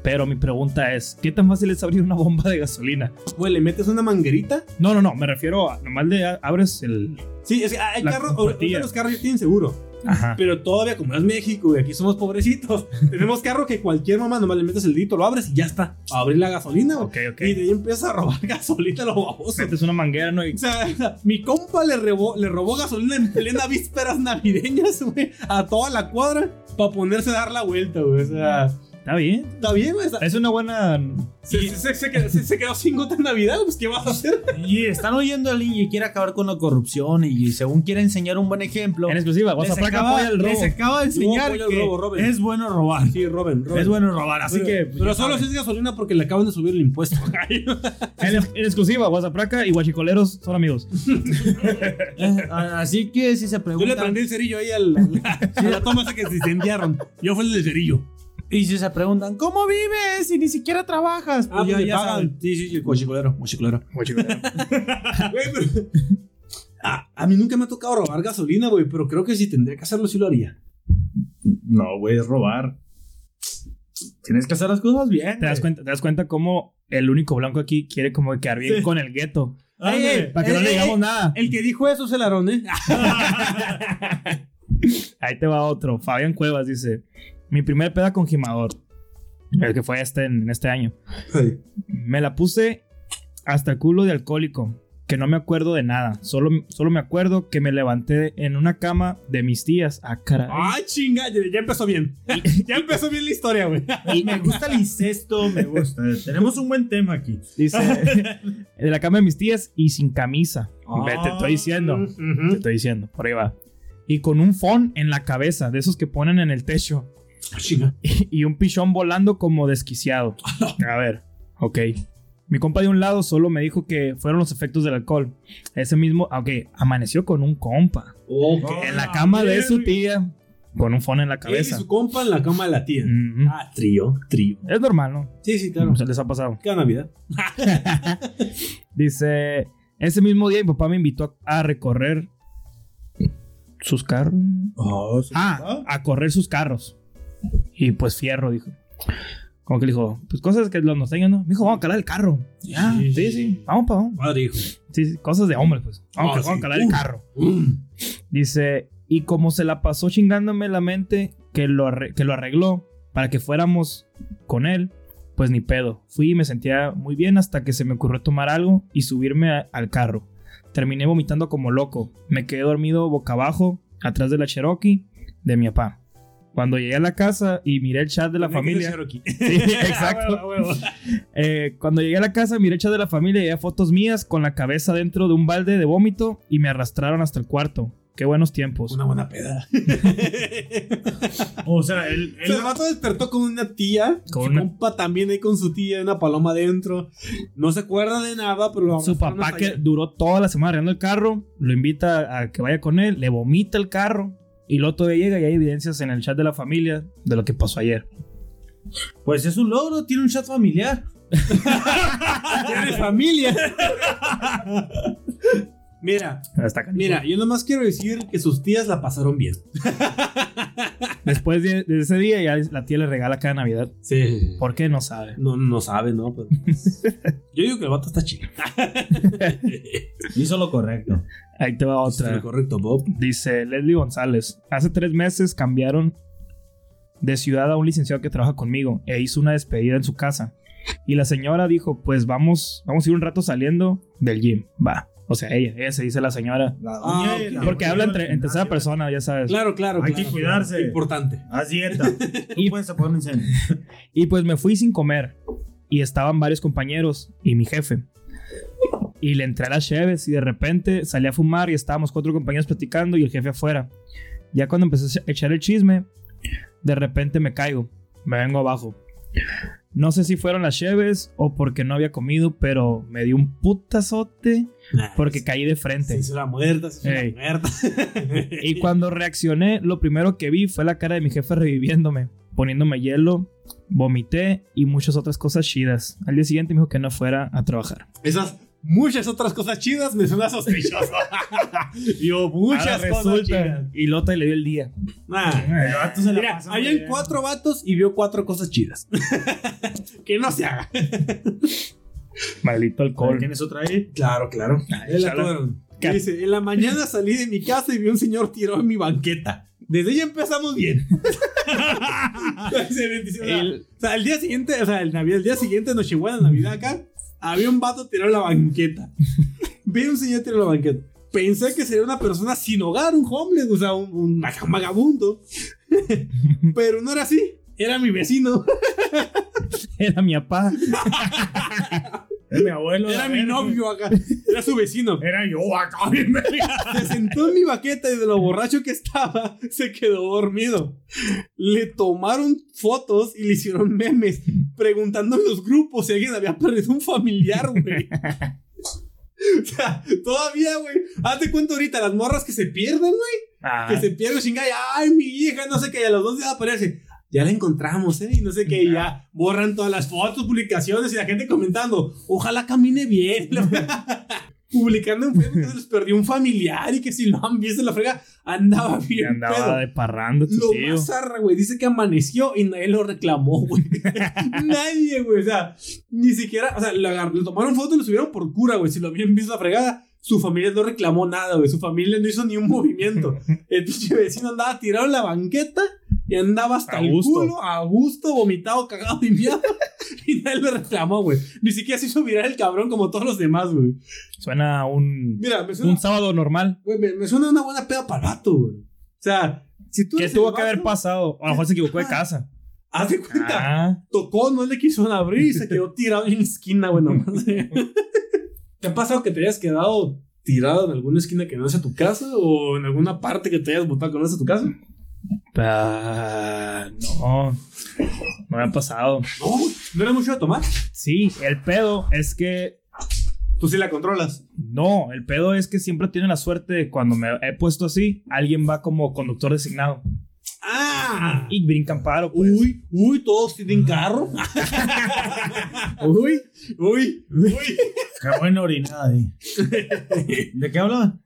[SPEAKER 2] Pero mi pregunta es, ¿qué tan fácil es abrir una bomba de gasolina?
[SPEAKER 1] Güey, le metes una manguerita.
[SPEAKER 2] No, no, no, me refiero a nomás le abres el...
[SPEAKER 1] Sí, es que hay
[SPEAKER 2] La
[SPEAKER 1] carros, los carros ya tienen seguro.
[SPEAKER 2] Ajá.
[SPEAKER 1] Pero todavía, como es México y aquí somos pobrecitos, [LAUGHS] tenemos carro que cualquier mamá nomás le metes el dedito, lo abres y ya está. A abrir la gasolina, güey.
[SPEAKER 2] Ok, ok.
[SPEAKER 1] Y de ahí empiezas a robar [LAUGHS] gasolina a lo baboso.
[SPEAKER 2] Metes una manguera, ¿no? Y
[SPEAKER 1] O sea, [LAUGHS] mi compa le robó, le robó gasolina en plena vísperas navideñas, güey, a toda la cuadra para ponerse a dar la vuelta, güey. O sea,
[SPEAKER 2] está bien.
[SPEAKER 1] está bien, güey. Está-
[SPEAKER 2] Es una buena...
[SPEAKER 1] Se, se- se- se quedó, se- se quedó sin gota en Navidad, pues, ¿qué vas a hacer?
[SPEAKER 3] Y están oyendo a alguien y quiere acabar con la corrupción y según quiere enseñar un buen ejemplo.
[SPEAKER 2] En exclusiva,
[SPEAKER 3] les
[SPEAKER 2] WhatsApp
[SPEAKER 3] acaba,
[SPEAKER 2] apoya el robo.
[SPEAKER 3] les acaba de enseñar
[SPEAKER 1] apoya el
[SPEAKER 3] que
[SPEAKER 1] robo, Robin.
[SPEAKER 3] es bueno robar.
[SPEAKER 1] Sí, Robin, Robin.
[SPEAKER 3] Es bueno robar, así
[SPEAKER 1] pero,
[SPEAKER 3] que. pues,
[SPEAKER 1] pero
[SPEAKER 3] ya
[SPEAKER 1] solo si es gasolina porque le acaban de subir el impuesto. [LAUGHS]
[SPEAKER 2] En, en exclusiva, WhatsApp y guachicoleros son amigos. [LAUGHS]
[SPEAKER 3] Eh, así que si se
[SPEAKER 1] Yo le
[SPEAKER 3] preguntan.
[SPEAKER 1] prendí el cerillo ahí al, [LAUGHS] a la toma esa que se incendiaron. Yo fui el del cerillo.
[SPEAKER 3] Y si se preguntan, ¿cómo vives? Y ni siquiera trabajas.
[SPEAKER 1] Ah,
[SPEAKER 3] Pues ya,
[SPEAKER 1] pues
[SPEAKER 3] ya
[SPEAKER 1] pagan.
[SPEAKER 3] saben.
[SPEAKER 1] Sí, sí, sí, cochicolero. Güey, pero- a, a mí nunca me ha tocado robar gasolina, güey, pero creo que si tendría que hacerlo, sí lo haría.
[SPEAKER 3] No, güey, es robar. Tienes que hacer las cosas bien.
[SPEAKER 2] ¿Te das, cuenta, ¿Te das cuenta cómo el único blanco aquí quiere como quedar bien
[SPEAKER 3] Sí.
[SPEAKER 2] con el gueto? Para que no le digamos nada.
[SPEAKER 1] El que dijo eso es el Aarón, ¿eh? [LAUGHS] [LAUGHS]
[SPEAKER 2] Ahí te va otro. Fabián Cuevas dice: Mi primer peda con gimador. El que fue este en este año. Me la puse hasta el culo de alcohólico. Que no me acuerdo de nada. Solo, solo me acuerdo que me levanté en una cama de mis tías. Ah, caray.
[SPEAKER 1] Ah, chinga, ya, ya empezó bien. ya empezó bien la historia, güey.
[SPEAKER 3] Y me gusta el incesto, me gusta. Tenemos un buen tema aquí.
[SPEAKER 2] Dice: [LAUGHS] De la cama de mis tías y sin camisa. Ve, te estoy diciendo. Te estoy diciendo. Por ahí va. Y con un phone en la cabeza. De esos que ponen en el techo.
[SPEAKER 1] Ah, [LAUGHS]
[SPEAKER 2] y un pichón volando como desquiciado. [LAUGHS] A ver, ok. Mi compa de un lado solo me dijo que fueron los efectos del alcohol. Ese mismo, ok, amaneció con un compa. En la cama de su tía, con un phone en la
[SPEAKER 1] Él y
[SPEAKER 2] cabeza.
[SPEAKER 1] su compa en la cama de la tía. Ah, trío, trío.
[SPEAKER 2] Es normal, ¿no?
[SPEAKER 1] Sí, sí, claro.
[SPEAKER 2] Se les ha pasado.
[SPEAKER 1] Cada Navidad. [LAUGHS]
[SPEAKER 2] Dice, ese mismo día mi papá me invitó a recorrer sus carros. Ah, a correr sus carros. Y pues fierro, dijo. Como que le dijo, pues cosas que los norteños, ¿no? Me dijo, vamos a calar el carro. Ya,
[SPEAKER 1] Sí,
[SPEAKER 2] sí, Vamos, pa, vamos.
[SPEAKER 1] Padre, hijo.
[SPEAKER 2] Sí, sí, cosas de hombre, pues. Vamos,
[SPEAKER 1] Ah,
[SPEAKER 2] vamos a calar el carro. Dice, y como se la pasó chingándome la mente que lo, que lo arregló para que fuéramos con él, pues ni pedo. Fui y me sentía muy bien hasta que se me ocurrió tomar algo y subirme a- al carro. Terminé vomitando como loco. Me quedé dormido boca abajo, atrás de la Cherokee de mi papá. Cuando llegué a la casa y miré el chat de la familia. [LAUGHS] Sí, exacto.
[SPEAKER 1] Ah.
[SPEAKER 2] Eh, cuando llegué a la casa, miré el chat de la familia y había fotos mías con la cabeza dentro de un balde de vómito y me arrastraron hasta el cuarto. Qué buenos tiempos.
[SPEAKER 1] Una buena peda. [LAUGHS]
[SPEAKER 3] O sea,
[SPEAKER 1] el vato despertó con una tía.
[SPEAKER 2] Con
[SPEAKER 1] su
[SPEAKER 2] una-
[SPEAKER 1] compa también ahí con su tía, una paloma adentro. No se acuerda de nada, pero lo
[SPEAKER 2] Su papá que duró toda la semana arreglando el carro, lo invita a que vaya con él, le vomita el carro y luego todavía llega y hay evidencias en el chat de la familia de lo que pasó ayer.
[SPEAKER 3] Pues es un logro, tiene un chat familiar. [LAUGHS]
[SPEAKER 1] Tiene familia. Mira,
[SPEAKER 2] acá.
[SPEAKER 1] mira, yo nomás quiero decir que sus tías la pasaron bien. [LAUGHS]
[SPEAKER 2] Después de, de ese día ya la tía le regala cada Navidad.
[SPEAKER 1] Sí.
[SPEAKER 2] ¿Por qué? No sabe.
[SPEAKER 1] No, no sabe, ¿no? Pero- [LAUGHS] Yo digo que el vato está chido.
[SPEAKER 3] Hizo lo correcto.
[SPEAKER 2] Ahí te va otra.
[SPEAKER 1] correcto, Bob.
[SPEAKER 2] Dice Leslie González. Hace tres meses cambiaron de ciudad a un licenciado que trabaja conmigo e hizo una despedida en su casa. Y la señora dijo, pues vamos, vamos a ir un rato saliendo del gym. Va. O sea, ella, ella se dice la señora.
[SPEAKER 3] La
[SPEAKER 1] Ah,
[SPEAKER 3] la
[SPEAKER 2] Porque
[SPEAKER 3] doña
[SPEAKER 2] habla entre, en tercera persona, ya sabes.
[SPEAKER 1] Claro, claro.
[SPEAKER 3] Hay
[SPEAKER 1] claro.
[SPEAKER 3] que cuidarse.
[SPEAKER 1] Importante.
[SPEAKER 3] Haz dieta. puedes.
[SPEAKER 2] Y pues me fui sin comer. Y estaban varios compañeros y mi jefe. Y le entré a las cheves y de repente salí a fumar y estábamos cuatro compañeros platicando y el jefe afuera. Ya cuando empecé a echar el chisme, de repente me caigo. Me vengo abajo. No sé si fueron las cheves o porque no había comido, pero me dio un putazote porque caí de
[SPEAKER 1] Se
[SPEAKER 2] frente.
[SPEAKER 1] hizo la muerta, se hizo
[SPEAKER 2] Ey.
[SPEAKER 1] la muerta. [LAUGHS]
[SPEAKER 2] Y cuando reaccioné, lo primero que vi fue la cara de mi jefe reviviéndome, poniéndome hielo, vomité y muchas otras cosas chidas. Al día siguiente me dijo que no fuera a trabajar.
[SPEAKER 1] Esas muchas otras cosas chidas me suena sospechoso. [LAUGHS] Yo, muchas
[SPEAKER 2] Ahora
[SPEAKER 1] cosas chidas.
[SPEAKER 2] Y Lota le dio el día.
[SPEAKER 1] Nah.
[SPEAKER 3] El vato se la
[SPEAKER 1] Mira,
[SPEAKER 3] pasa muy
[SPEAKER 1] habían
[SPEAKER 3] bien.
[SPEAKER 1] cuatro vatos y vio cuatro cosas chidas. [LAUGHS] que no se haga.
[SPEAKER 2] Maldito alcohol.
[SPEAKER 3] ¿Tienes otra ahí?
[SPEAKER 1] Claro, claro. Él la tuvieron. Dice, en la mañana salí de mi casa y vi un señor tirado en mi banqueta. Desde ahí empezamos bien. [LAUGHS] O sea,
[SPEAKER 2] El-
[SPEAKER 1] o sea, el día siguiente, o sea, el, Navidad, el día siguiente, Nochebuena, Navidad acá, había un vato tirado en la banqueta. [LAUGHS] Vi un señor tirado en la banqueta. Pensé que sería una persona sin hogar, un homeless, o sea, un, un vagabundo. [LAUGHS] Pero no era así. Era mi vecino.
[SPEAKER 2] Era mi papá. [LAUGHS]
[SPEAKER 3] Es mi abuelo.
[SPEAKER 1] Era mi novio acá. Era su vecino.
[SPEAKER 3] Era yo acá, bien. [LAUGHS]
[SPEAKER 1] Se sentó en mi baqueta y de lo borracho que estaba, se quedó dormido. Le tomaron fotos y le hicieron memes, preguntando en los grupos si alguien había perdido un familiar, güey. O sea, todavía, güey. Hazte cuenta ahorita, las morras que se pierden, güey. Que se pierden, chinga, y, ay, mi hija, no sé qué, y a los dos días aparece. Ya la encontramos, ¿eh? Y no sé qué, y ya borran todas las fotos, publicaciones y la gente comentando, ojalá camine bien. [LAUGHS] Publicando en Facebook que se les perdió un familiar y que si lo han visto en la frega, andaba
[SPEAKER 2] y
[SPEAKER 1] bien.
[SPEAKER 2] andaba
[SPEAKER 1] pedo.
[SPEAKER 2] de parrando
[SPEAKER 1] Lo
[SPEAKER 2] tío.
[SPEAKER 1] más zarra, güey, dice que amaneció y nadie lo reclamó, güey. [LAUGHS] nadie, güey, o sea, ni siquiera, o sea, le tomaron foto y lo subieron por cura, güey. Si lo habían visto la fregada, su familia no reclamó nada, güey. Su familia no hizo ni un movimiento. [LAUGHS] El pinche vecino andaba tirado en la banqueta y andaba hasta
[SPEAKER 2] A
[SPEAKER 1] el
[SPEAKER 2] gusto.
[SPEAKER 1] culo, a gusto, vomitado, cagado [LAUGHS] y y nadie lo reclamó, güey. Ni siquiera se hizo virar el cabrón como todos los demás, güey.
[SPEAKER 2] Suena un,
[SPEAKER 1] Mira, me suena,
[SPEAKER 2] un sábado normal.
[SPEAKER 1] güey, me, me suena una buena peda para el vato, güey. O sea, si tú
[SPEAKER 2] ¿Qué tuvo que haber pasado? A lo mejor se equivocó de casa.
[SPEAKER 1] Haz de cuenta.
[SPEAKER 2] Ah,
[SPEAKER 1] tocó, no le quiso abrir y se quedó [LAUGHS] tirado en la esquina, güey, nomás. [LAUGHS] ¿Te ha pasado que te hayas quedado tirado en alguna esquina que no sea tu casa o en alguna parte que te hayas botado que no sea tu casa?
[SPEAKER 2] Ah, no. No me ha pasado.
[SPEAKER 1] No, no era mucho de tomar.
[SPEAKER 2] Sí, el pedo es que
[SPEAKER 1] Tú sí la controlas.
[SPEAKER 2] No, el pedo es que siempre tiene la suerte de cuando me he puesto así, alguien va como conductor designado.
[SPEAKER 1] ¡Ah!
[SPEAKER 2] Y brincan paro, pues.
[SPEAKER 1] Uy, uy, todos tienen carro. [LAUGHS] uy, uy, uy.
[SPEAKER 3] Qué buena orinada ahí. [LAUGHS] ¿De qué hablaban?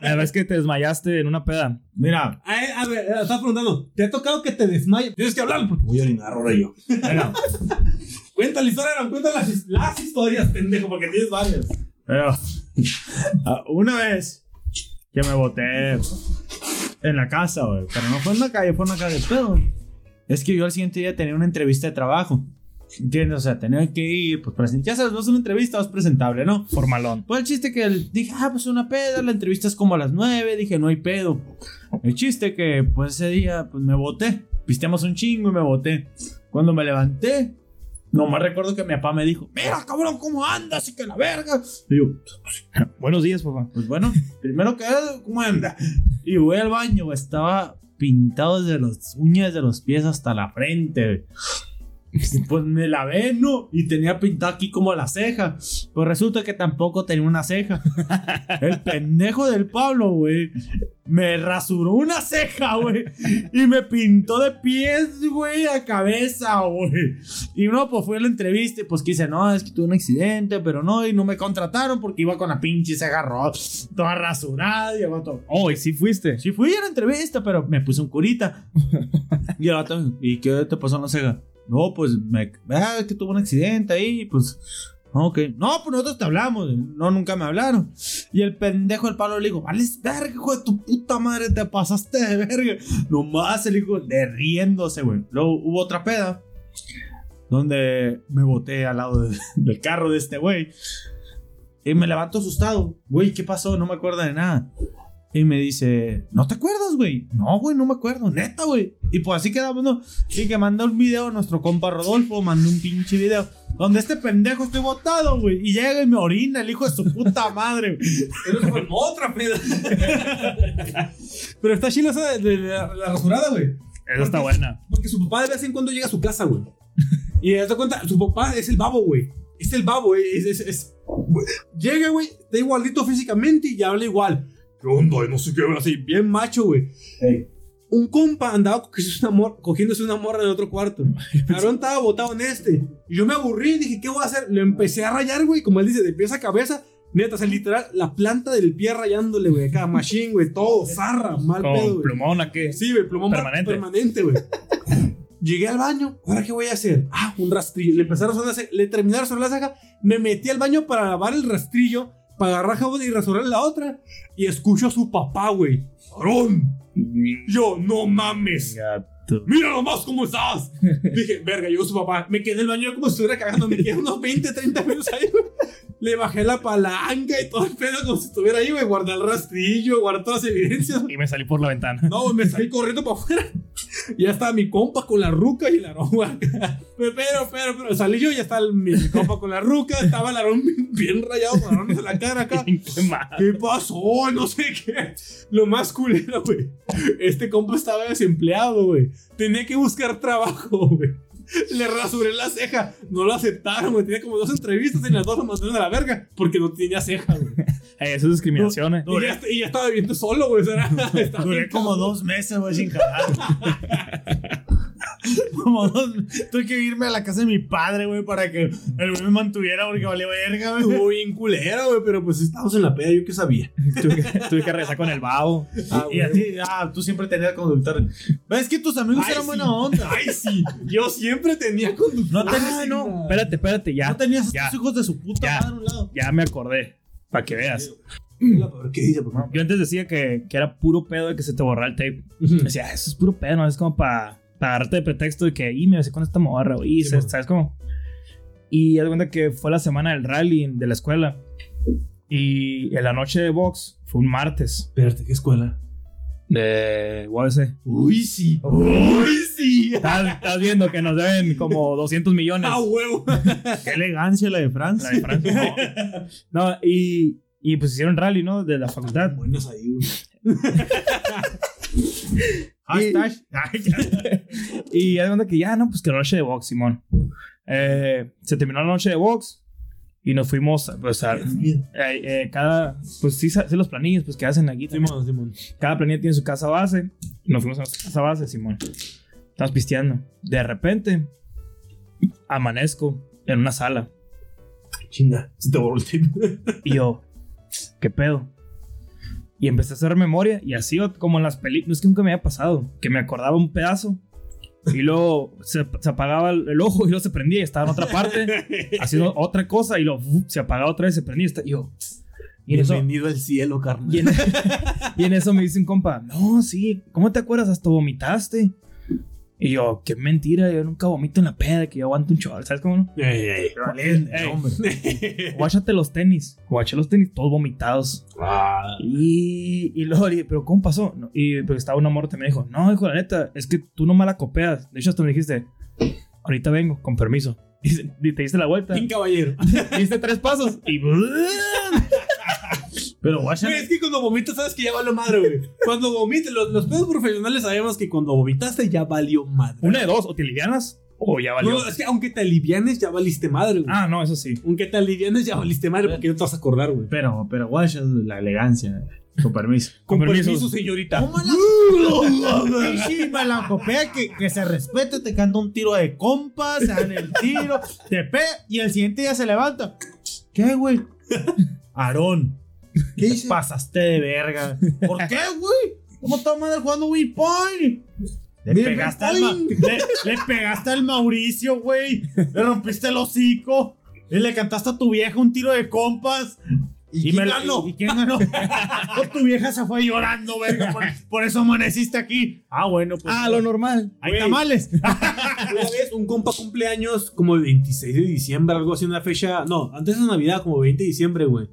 [SPEAKER 2] La vez que te desmayaste en una peda.
[SPEAKER 3] Mira,
[SPEAKER 1] A, ver, a ver, estás preguntando, ¿te ha tocado que te desmayes? Tienes que hablar porque voy a orinar ahora yo.
[SPEAKER 3] mira,
[SPEAKER 1] Cuenta la historia, no, cuenta las, las historias, pendejo, porque tienes varias.
[SPEAKER 3] pero, ah, una vez que me boté en la casa, güey. Pero no fue en la calle, fue en la calle. Pero es que yo al siguiente día tenía una entrevista de trabajo. ¿Entiendes? O sea, tenía que ir, pues, ya sabes, vas a una entrevista, vas presentable, ¿no?
[SPEAKER 2] Formalón.
[SPEAKER 3] Pues el chiste que el- dije, ah, pues una peda, la entrevista es como a las 9, dije, no hay pedo. El chiste que, pues ese día, pues me boté. Pisteamos un chingo y me boté. Cuando me levanté, Nomás recuerdo que mi papá me dijo, mira, cabrón, ¿cómo andas? Y que la verga. Y yo, [LAUGHS]
[SPEAKER 2] Buenos días, papá.
[SPEAKER 3] pues bueno, primero que ¿cómo anda? Y voy al baño, estaba pintado desde las uñas de los pies hasta la frente, güey. [LAUGHS] Pues me lavé, ¿no? Y tenía pintado aquí como la ceja. Pues resulta que tampoco tenía una ceja. [LAUGHS] El pendejo del Pablo, güey. Me rasuró una ceja, güey. Y me pintó de pies, güey, a cabeza, güey. Y no, pues fue a la entrevista y pues quise, no, es que tuve un accidente, pero no, y no me contrataron porque iba con la pinche ceja ro- toda rasurada y el vato,
[SPEAKER 2] Oh, y sí fuiste.
[SPEAKER 3] Sí fui a la entrevista, pero me puse un curita. [LAUGHS] y el vato, ¿y qué te pasó en la ceja? No, pues me... Ah, que tuve un accidente ahí, pues... Ok. No, pues nosotros te hablamos. No, nunca me hablaron. Y el pendejo del palo le dijo, vale, verga, hijo de tu puta madre, te pasaste de verga. Nomás el hijo de riéndose, güey. Luego hubo otra peda donde me boté al lado de- [LAUGHS] del carro de este güey. Y me levanto asustado. Güey, ¿qué pasó? No me acuerdo de nada. Y me dice, ¿no te acuerdas, güey? No, güey, no me acuerdo, neta, güey. Y pues así quedamos, ¿no? Y que mandó un video, nuestro compa Rodolfo mandó un pinche video. Donde este pendejo estoy botado, güey. Y llega y me orina el hijo de su puta madre, güey.
[SPEAKER 1] Otra peda. Pero está chila esa de, de- de la, la rasurada, güey.
[SPEAKER 2] Esa está buena.
[SPEAKER 1] Porque su papá de vez en cuando llega a su casa, güey. Y te das cuenta, su papá es el babo, güey. Es el babo, güey. Es, es, es-. Llega, güey, está igualito físicamente y habla igual. ¿Qué onda? Y no sé qué, así, bien macho, güey. Un compa andaba cogiéndose una, cogiéndose una morra en otro cuarto. [LAUGHS] Cabrón estaba botado en este. Y yo me aburrí y dije, ¿qué voy a hacer? Le empecé a rayar, güey, como él dice, de pies a cabeza. Neta, o sea, literal, la planta del pie rayándole, güey. Acá, machine, güey, todo, zarra, mal pedo,
[SPEAKER 2] Con
[SPEAKER 1] güey.
[SPEAKER 2] plumón, ¿a qué?
[SPEAKER 1] Sí, güey, plumón
[SPEAKER 2] Permanente.
[SPEAKER 1] permanente. Güey. Llegué al baño. ¿Ahora qué voy a hacer? Ah, un rastrillo. Le empecé a ceja. Le terminé de rasurar la ceja. Me metí al baño para lavar el rastrillo. Para agarrar jabón y rasurar la otra. Y escucho a su papá, güey. ¡Aarón! Yo, no mames.
[SPEAKER 2] Gato.
[SPEAKER 1] Mira nomás cómo estás. Dije, verga, llegó su papá. Me quedé en el baño como si estuviera cagando. Me quedé unos 20, 30 minutos ahí, güey. Le bajé la palanca y todo el pedo como si estuviera ahí, güey. Guardé el rastrillo, guardé todas las evidencias.
[SPEAKER 2] Y me salí por la ventana.
[SPEAKER 1] No, me salí corriendo para afuera. Y ya estaba mi compa con la ruca y el aroma. Pero, pero, pero, pero salí yo y ya estaba el- mi, mi compa con la ruca. Estaba el arón bien, rayado con arones en la cara acá. [LAUGHS]
[SPEAKER 2] ¿Qué
[SPEAKER 1] pasó? No sé qué. Lo más culero, güey. Este compa estaba desempleado, güey. Tenía que buscar trabajo, güey. [LAUGHS] Le rasuré la ceja. No lo aceptaron, güey. Tenía como dos entrevistas y las dos lo mandaron a la verga. Porque no tenía ceja, güey. [LAUGHS]
[SPEAKER 2] Eh, eso es discriminación, eh.
[SPEAKER 1] Y ya, y ya estaba viviendo solo, güey. [LAUGHS]
[SPEAKER 3] Duré
[SPEAKER 1] bien
[SPEAKER 3] como
[SPEAKER 1] cabrón.
[SPEAKER 3] dos meses, güey, sin jalar. como dos Tuve que irme a la casa de mi padre, güey, para que el güey me mantuviera porque valía verga, güey.
[SPEAKER 1] Estuvo bien culero, güey, pero pues estábamos en la peda, yo qué sabía.
[SPEAKER 2] Tuve que, tuve que regresar con el babo.
[SPEAKER 1] Ah,
[SPEAKER 3] Y a ti, ah, tú siempre tenías conductor. ¿Ves que tus amigos
[SPEAKER 1] Ay,
[SPEAKER 3] eran
[SPEAKER 1] sí.
[SPEAKER 3] buena onda?
[SPEAKER 1] Ay, sí. Yo siempre tenía conductor.
[SPEAKER 3] No tenías,
[SPEAKER 2] Ah, no. Espérate, espérate, ya.
[SPEAKER 3] no tenías
[SPEAKER 2] ya,
[SPEAKER 3] estos hijos de su puta
[SPEAKER 2] Ya.
[SPEAKER 3] madre a un lado.
[SPEAKER 2] ya me acordé. Para que veas.
[SPEAKER 1] ¿Qué dice, por favor?
[SPEAKER 2] Yo antes decía que, que era puro pedo de que se te borra el tape. Decía, eso es puro pedo, ¿no? Es como para agarrarte de pretexto de que, y me besé con esta morra, güey. y
[SPEAKER 1] Sí.
[SPEAKER 2] ¿Sabes cómo? Y haz de cuenta que fue la semana del rally de la escuela. Y en la noche de box fue un martes
[SPEAKER 1] Espérate, ¿qué escuela?
[SPEAKER 2] De UABC.
[SPEAKER 1] Uy, sí. Uy, sí.
[SPEAKER 2] Estás, estás viendo que nos deben como [LAUGHS] 200 millones.
[SPEAKER 1] A huevo. [LAUGHS]
[SPEAKER 3] Qué elegancia la de
[SPEAKER 2] La
[SPEAKER 3] Francia.
[SPEAKER 2] de Francia. No, [LAUGHS] no, y, y pues hicieron rally, ¿no? De la facultad.
[SPEAKER 1] Buenos ahí, güey.
[SPEAKER 3] Hashtag.
[SPEAKER 2] Y haz de que ya, no, pues que la noche de box, Simón. Eh, se terminó la noche de box y nos fuimos, pues, a, eh, eh, cada, pues sí, sí los planillos, pues que hacen aquí.
[SPEAKER 1] Simón, Simón.
[SPEAKER 2] Cada planilla tiene su casa base. Y nos fuimos a nuestra casa base, Simón. Estamos pisteando. De repente, amanezco en una sala.
[SPEAKER 1] Chinga, se te borró el tape.
[SPEAKER 2] Y yo, ¿qué pedo? Y empecé a hacer memoria y así como en las películas, no es que nunca me había pasado, que me acordaba un pedazo y luego se, se apagaba el, ojo y luego se prendía y estaba en otra parte [LAUGHS] haciendo otra cosa y luego se apagaba otra vez se prendía y, está- yo... Y en, eso,
[SPEAKER 1] al cielo, carnal.
[SPEAKER 2] y, en, [LAUGHS] y en eso me dice un compa, no, sí, ¿cómo te acuerdas? Hasta vomitaste. Y yo, qué mentira, yo nunca vomito en la peda, que yo aguanto un chaval, ¿sabes cómo no?
[SPEAKER 1] Ey, ey.
[SPEAKER 3] Valiente,
[SPEAKER 2] Ey.
[SPEAKER 3] hombre. [LAUGHS]
[SPEAKER 2] Guáchate los tenis, guaché los tenis todos vomitados.
[SPEAKER 1] Ah,
[SPEAKER 2] Y, y luego le dije, ¿pero cómo pasó? No, y porque estaba una morra también dijo, no, hijo, la neta, es que tú no me la copeas. De hecho, hasta me dijiste, ahorita vengo, con permiso. [LAUGHS] Y te diste la vuelta.
[SPEAKER 1] Bien caballero. [LAUGHS]
[SPEAKER 2] Diste tres pasos. Y.
[SPEAKER 3] Pero guacha.
[SPEAKER 1] Güey, es que cuando vomitas sabes que ya valió madre, güey. Cuando vomitas, los, los pedos profesionales sabemos que cuando vomitaste ya valió madre.
[SPEAKER 2] Una de dos. O te livianas o ya valió.
[SPEAKER 1] No, es que aunque te alivianes ya valiste madre, güey.
[SPEAKER 2] Ah, no, eso sí.
[SPEAKER 1] Aunque te alivianes ya valiste madre porque no te vas a acordar, güey.
[SPEAKER 3] Pero, pero guacha, la elegancia. Con permiso. [LAUGHS]
[SPEAKER 1] Con
[SPEAKER 2] Con
[SPEAKER 1] permiso,
[SPEAKER 2] permiso.
[SPEAKER 1] señorita.
[SPEAKER 3] ¿Cómo la [LAUGHS] Sí, malancopea que, que se respete, te canta un tiro de compas, se dan el tiro, te pe y el siguiente día se levanta. ¿Qué, güey? Aarón,
[SPEAKER 1] ¿Qué
[SPEAKER 3] te pasaste de verga. ¿Por qué, güey? ¿Cómo está madre jugando Wii Point? Le pegaste, al le pegaste al Mauricio, güey. Le rompiste el hocico. Y le cantaste a tu vieja un tiro de compas.
[SPEAKER 1] ¿Y,
[SPEAKER 3] Y,
[SPEAKER 1] quién
[SPEAKER 3] me-
[SPEAKER 1] ganó?
[SPEAKER 3] ¿Y quién ganó? Pues [LAUGHS] tu vieja se fue llorando, verga. Por, por eso amaneciste aquí. Ah, bueno, pues.
[SPEAKER 2] Ah, lo normal.
[SPEAKER 3] Hay
[SPEAKER 1] Güey.
[SPEAKER 3] tamales. [LAUGHS]
[SPEAKER 1] Una vez un compa cumpleaños como el 26 de diciembre, algo así, una fecha. No, antes de Navidad, como 20 de diciembre, güey.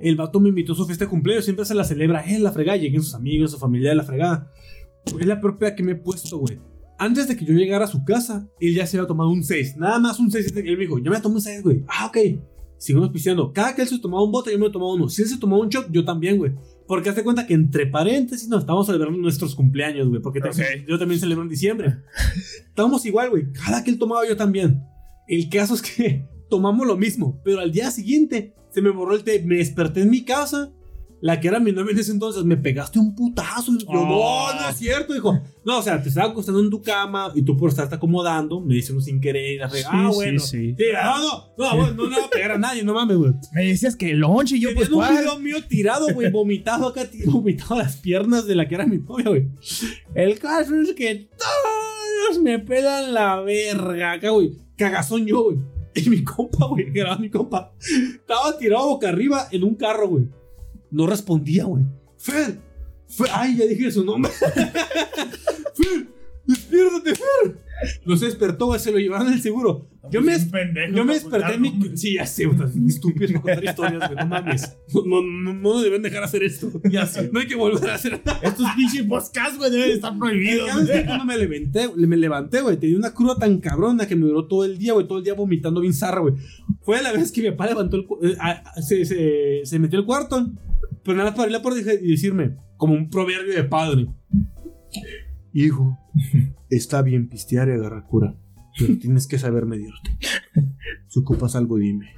[SPEAKER 1] El vato me invitó a su fiesta de cumpleaños, siempre se la celebra en la fregada. Lleguen sus amigos, su familia de la fregada. Es la propia que me he puesto, güey. Antes de que yo llegara a su casa, él ya se había tomado un 6. Nada más un 6. Él me dijo, yo me tomé un 6, güey. Ah, ok. Seguimos pisteando. Cada que él se tomaba un bote, yo me tomaba uno. Si él se tomaba un shot, yo también, güey. Porque hazte cuenta que entre paréntesis nos estamos celebrando nuestros cumpleaños, güey. Porque te-
[SPEAKER 2] Ok.
[SPEAKER 1] yo también celebro en diciembre. Estábamos igual, güey. Cada que él tomaba, yo también. El caso es que [LAUGHS] tomamos lo mismo. Pero al día siguiente se me borró el té. Me desperté en mi casa. La que era mi novia en ese entonces, me pegaste un putazo. Y yo,
[SPEAKER 2] Oh.
[SPEAKER 1] no, no es cierto, dijo. No, o sea, te estaba acostando en tu cama y tú por estarte acomodando, me dicen sin querer. y la fregada. ah,
[SPEAKER 2] Sí,
[SPEAKER 1] bueno.
[SPEAKER 2] sí, sí.
[SPEAKER 1] Sí, no, no, no, bueno, no le va a pegar a nadie, no mames, güey.
[SPEAKER 2] Me decías que lonche y yo, pues,
[SPEAKER 1] Tenían un
[SPEAKER 2] ¿cuál?
[SPEAKER 1] video mío tirado, güey, vomitado acá, vomitado las piernas de la que era mi novia, güey. El caso es que todos me pelan la verga acá, güey. Cagazón yo, güey. Y mi compa, güey, que era mi compa, estaba tirado boca arriba en un carro, güey. No respondía, güey. Fer, Fer, ay, ya dije su nombre. [LAUGHS] Fer, despiértate, Fer. No se despertó, güey, se lo llevaron al seguro. Yo me,
[SPEAKER 3] pendejo.
[SPEAKER 1] yo me desperté en mi. Sí, ya sé, güey, estúpido para contar historias, güey, no mames. No, no, no, no nos deben dejar hacer esto.
[SPEAKER 3] Ya sé.
[SPEAKER 1] No hay que volver a hacer nada.
[SPEAKER 3] Estos pinches podcasts, güey, deben estar prohibidos.
[SPEAKER 1] El que cuando me levanté, me levanté, güey, tenía una cruda tan cabrona que me duró todo el día, güey, todo el día vomitando bien zarra, güey. Fue la vez que mi papá levantó el. cu- eh, se, se, se metió al cuarto, pero nada más para abrir la puerta y decirme, como un proverbio de padre: Hijo, está bien pistear y agarrar cura, pero tienes que saber medirte. Si ocupas algo, dime.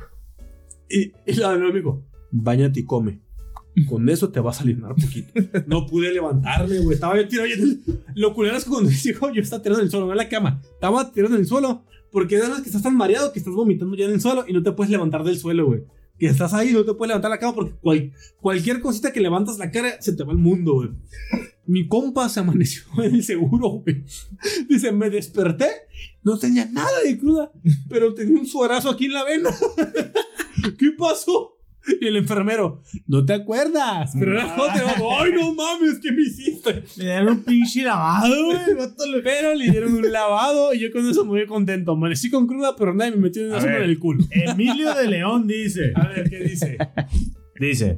[SPEAKER 1] Y, y la de mi amigo, bañate y come. Con eso te vas a aliviar poquito. No pude levantarme, güey. Estaba yo tirado. Lo culero es que cuando [LAUGHS] dijo, yo estaba tirado en el suelo, no en la cama. Estaba tirado en el suelo. Porque es que estás tan mareado que estás vomitando ya en el suelo y no te puedes levantar del suelo, güey. Que estás ahí no te puedes levantar la cama porque cual- cualquier cosita que levantas la cara se te va el mundo, güey. Mi compa se amaneció [LAUGHS] en el seguro, güey. Dice, me desperté, no tenía nada de cruda, pero tenía un suerazo aquí en la vena. [LAUGHS] ¿Qué pasó? Y el enfermero, no te acuerdas, pero era jote. Ay, no mames, ¿qué me hiciste?
[SPEAKER 3] Le dieron un pinche lavado, güey. el
[SPEAKER 1] Pero le dieron un lavado y yo con eso muy contento. Amanecí con cruda, pero nadie me metió en
[SPEAKER 3] ver.
[SPEAKER 1] del culo.
[SPEAKER 3] Emilio de León dice.
[SPEAKER 1] A ver, ¿qué dice?
[SPEAKER 3] Dice.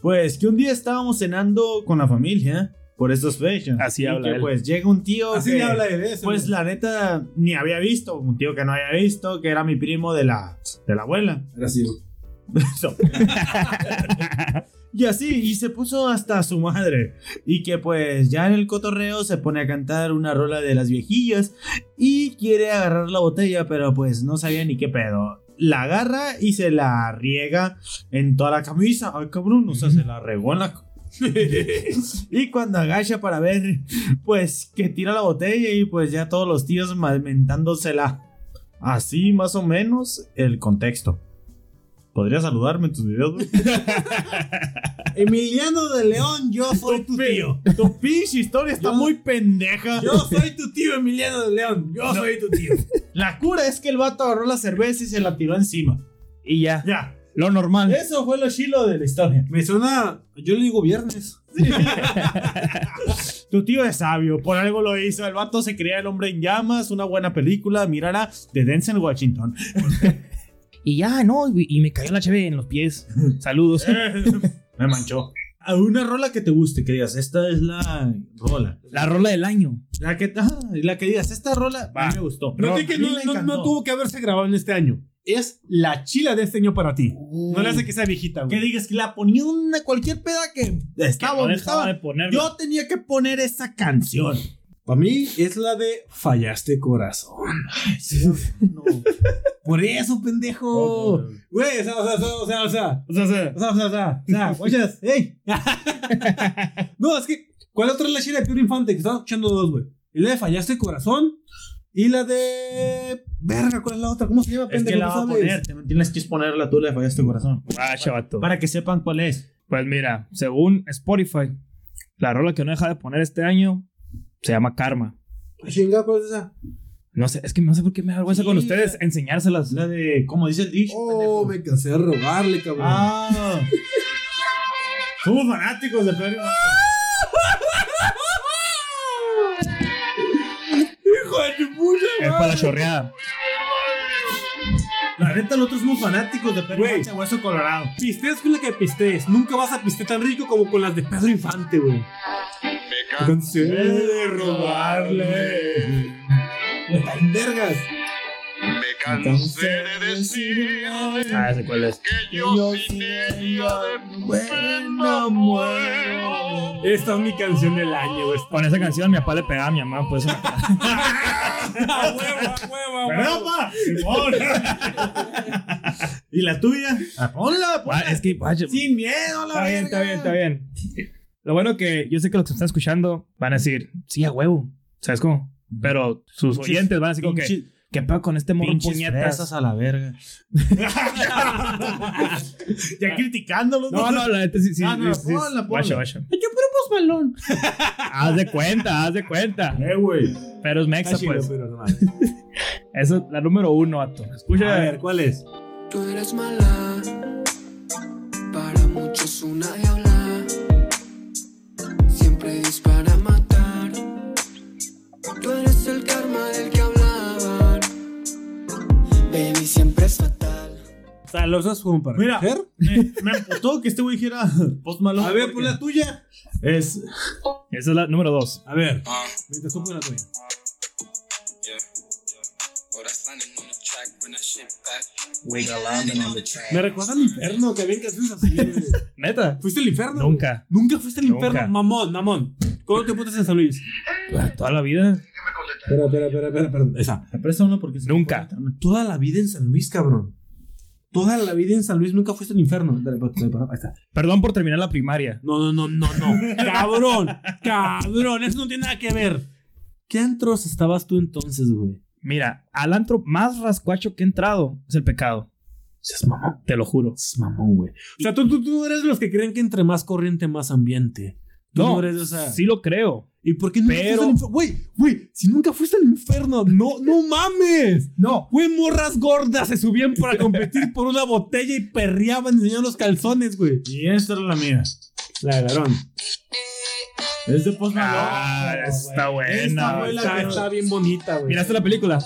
[SPEAKER 3] Pues que un día estábamos cenando con la familia por estas fechas.
[SPEAKER 2] Así
[SPEAKER 3] Y
[SPEAKER 2] habla
[SPEAKER 3] que,
[SPEAKER 2] él.
[SPEAKER 3] Pues llega un tío.
[SPEAKER 1] Así
[SPEAKER 3] que,
[SPEAKER 1] habla de eso.
[SPEAKER 3] Pues la neta ni había visto. Un tío que no había visto, que era mi primo de la, de la abuela.
[SPEAKER 1] Así. [LAUGHS]
[SPEAKER 3] Y así, y se puso hasta su madre. Y que pues ya en el cotorreo se pone a cantar una rola de las viejillas y quiere agarrar la botella, pero pues no sabía ni qué pedo. La agarra y se la riega en toda la camisa. Ay, cabrón, o sea, se la regó en la... [LAUGHS] y cuando agacha para ver, pues que tira la botella y pues ya todos los tíos mentándosela. Así más o menos el contexto. ¿Podrías saludarme en tus videos? güey? [LAUGHS]
[SPEAKER 1] Emiliano de León, yo soy tu tío.
[SPEAKER 3] Tu pinche historia está
[SPEAKER 1] Yo-
[SPEAKER 3] muy pendeja.
[SPEAKER 1] Yo soy tu tío, Emiliano de León. Yo soy tu tío.
[SPEAKER 3] La cura es que el vato agarró la cerveza y se la tiró encima.
[SPEAKER 2] Y ya.
[SPEAKER 3] Ya.
[SPEAKER 2] Lo normal.
[SPEAKER 3] Eso fue lo chilo de la historia.
[SPEAKER 1] Me suena. Yo le digo viernes. [LAUGHS]
[SPEAKER 3] Tu tío es sabio, por algo lo hizo. El vato se creía el hombre en llamas, una buena película, mírala, de Denzel Washington. [LAUGHS]
[SPEAKER 2] Y ya, no. Y, y me cayó la cheve en los pies. [LAUGHS] Saludos. [LAUGHS]
[SPEAKER 3] Me manchó. a una rola que te guste, que digas, esta es la rola.
[SPEAKER 2] La rola del año.
[SPEAKER 3] La que, ajá, la que digas, esta rola a mí me gustó.
[SPEAKER 1] No, que
[SPEAKER 3] mí
[SPEAKER 1] no,
[SPEAKER 3] me
[SPEAKER 1] no- no tuvo que haberse grabado en este año. Es la chila de este año para ti. No le hace que sea viejita,
[SPEAKER 3] Que
[SPEAKER 1] güey.
[SPEAKER 3] digas que la ponía una cualquier peda que estaba
[SPEAKER 2] no
[SPEAKER 3] donde
[SPEAKER 2] dejaba
[SPEAKER 3] estaba.
[SPEAKER 2] de.
[SPEAKER 3] Yo tenía que poner esa canción.
[SPEAKER 1] Para mí es la de Fallaste Corazón.
[SPEAKER 3] No. [LAUGHS]
[SPEAKER 1] Por eso, pendejo. Güey, o sea, o sea, o sea, o sea, o sea, o sea, o sea, o sea, o sea, o sea, guachas, ey. [LAUGHS] no, es que, ¿cuál otra es la chila de Puro Infante? Que estaba escuchando dos, güey. Y la de Fallaste Corazón y la de. Verga, ¿cuál es la otra? ¿Cómo se llama,
[SPEAKER 3] Es que
[SPEAKER 1] pendejo?
[SPEAKER 3] la
[SPEAKER 1] ¿Tú
[SPEAKER 3] va a poner. Tienes que ponerla tú, le fallaste corazón.
[SPEAKER 2] Ah, chavato.
[SPEAKER 3] Para que sepan cuál es.
[SPEAKER 2] Pues mira, según Spotify, la rola que no deja de poner este año se llama Karma.
[SPEAKER 1] Chinga, ¿cuál es esa?
[SPEAKER 2] No sé, es que no sé por qué me da vergüenza con ustedes
[SPEAKER 3] la-
[SPEAKER 2] enseñárselas.
[SPEAKER 3] La de, como dice el dicho.
[SPEAKER 1] Oh,
[SPEAKER 3] pendejo.
[SPEAKER 1] me cansé de rogarle, cabrón.
[SPEAKER 3] Ah. [LAUGHS] Somos fanáticos de Pedro. [LAUGHS]
[SPEAKER 1] Hijo de tu puta
[SPEAKER 2] Es para la chorreada.
[SPEAKER 3] La neta, nosotros somos fanáticos de Pedro. Infante, Hueso Colorado.
[SPEAKER 1] Pisteas con la que pistees. Nunca vas a pistear tan rico como con las de Pedro Infante, güey. Me cansé de robarle. Está en vergas.
[SPEAKER 4] Me cansé de decir
[SPEAKER 2] Ah, sé cuál es.
[SPEAKER 4] que yo sin ella de buena muero.
[SPEAKER 1] Esta es mi canción del año, güey.
[SPEAKER 2] Con esa canción mi papá le pegaba a mi mamá, pues. [LAUGHS]
[SPEAKER 1] A huevo, a huevo, a huevo.
[SPEAKER 3] ¿Verdad, pa? ¿Y la tuya? Ah, Ponla, ponla.
[SPEAKER 2] Ah, es que, vaya,
[SPEAKER 3] Sin miedo, la
[SPEAKER 2] Está bien, está bien, está bien. Lo bueno que yo sé que los que están escuchando van a decir, sí, a huevo. ¿Sabes cómo? Pero sus oyentes van a decir como que, ¿qué pedo con este morro
[SPEAKER 3] Pinches
[SPEAKER 2] puñetas?
[SPEAKER 3] fresas a la verga. [LAUGHS] ya criticándolos.
[SPEAKER 2] No, no, la neta sí, sí.
[SPEAKER 3] Ah, no,
[SPEAKER 2] sí,
[SPEAKER 3] ponla, ponla.
[SPEAKER 2] Guacha, guacha.
[SPEAKER 3] Yo puro malón.
[SPEAKER 2] Haz de cuenta, haz de cuenta. [LAUGHS]
[SPEAKER 3] Eh, güey.
[SPEAKER 2] Pero es mexa,
[SPEAKER 1] chido,
[SPEAKER 2] pues.
[SPEAKER 1] pero no.
[SPEAKER 2] Esa [LAUGHS] es la número uno, vato. Escucha.
[SPEAKER 1] A ver, ¿cuál es?
[SPEAKER 5] Tú eres mala, para muchos una diabla. Siempre dispara a matar. Tú eres el karma del que. Baby, siempre es fatal.
[SPEAKER 1] O sea, ¿lo usas como para
[SPEAKER 3] Mira.
[SPEAKER 1] coger?
[SPEAKER 3] Me, me emputó que este güey dijera Post Malone.
[SPEAKER 1] A ver, pon la tuya.
[SPEAKER 3] Es.
[SPEAKER 2] Esa es la número dos.
[SPEAKER 1] A ver. Mientras tú pones la tuya. Me recuerda al infierno, que habían canciones así, güey. [LAUGHS]
[SPEAKER 2] Neta.
[SPEAKER 1] ¿Fuiste al infierno?
[SPEAKER 2] Nunca.
[SPEAKER 1] Nunca fuiste al
[SPEAKER 2] Nunca.
[SPEAKER 1] infierno. Mamón, mamón. ¿Cuándo te putas en San Luis?
[SPEAKER 2] Toda la vida.
[SPEAKER 1] Espera, espera, espera, espera, espera. Esa.
[SPEAKER 3] Me presta uno porque. se
[SPEAKER 2] Nunca.
[SPEAKER 1] Toda la vida en San Luis, cabrón. Toda la vida en San Luis nunca fuiste al infierno. Dale, espera, espera, Ahí está.
[SPEAKER 2] Perdón por terminar la primaria.
[SPEAKER 1] No, no, no, no, no. [LAUGHS] cabrón, cabrón. Eso no tiene nada que ver. ¿Qué antros estabas tú entonces, güey?
[SPEAKER 2] Mira, al antro más rascuacho que he entrado es el pecado.
[SPEAKER 1] Seas mamón.
[SPEAKER 2] Te lo juro.
[SPEAKER 1] Seas mamón, güey. O sea, tú, tú, tú eres de los que creen que entre más corriente, más ambiente. Tú no,
[SPEAKER 2] No,
[SPEAKER 1] eres de
[SPEAKER 2] sí lo creo.
[SPEAKER 1] ¿Y por qué nunca
[SPEAKER 2] Pero-
[SPEAKER 1] fuiste al infierno? Güey, güey, si nunca fuiste al infierno, no, no mames. [LAUGHS]
[SPEAKER 2] No.
[SPEAKER 1] Güey, morras gordas se subían para competir por una botella y perreaban enseñando los calzones, güey.
[SPEAKER 3] Y esta era la mía.
[SPEAKER 1] La agarraron.
[SPEAKER 3] Es de Post Malone.
[SPEAKER 2] Ah, está buena.
[SPEAKER 3] Esta fue la
[SPEAKER 1] Está, está bien bonita, güey.
[SPEAKER 2] ¿Miraste la película?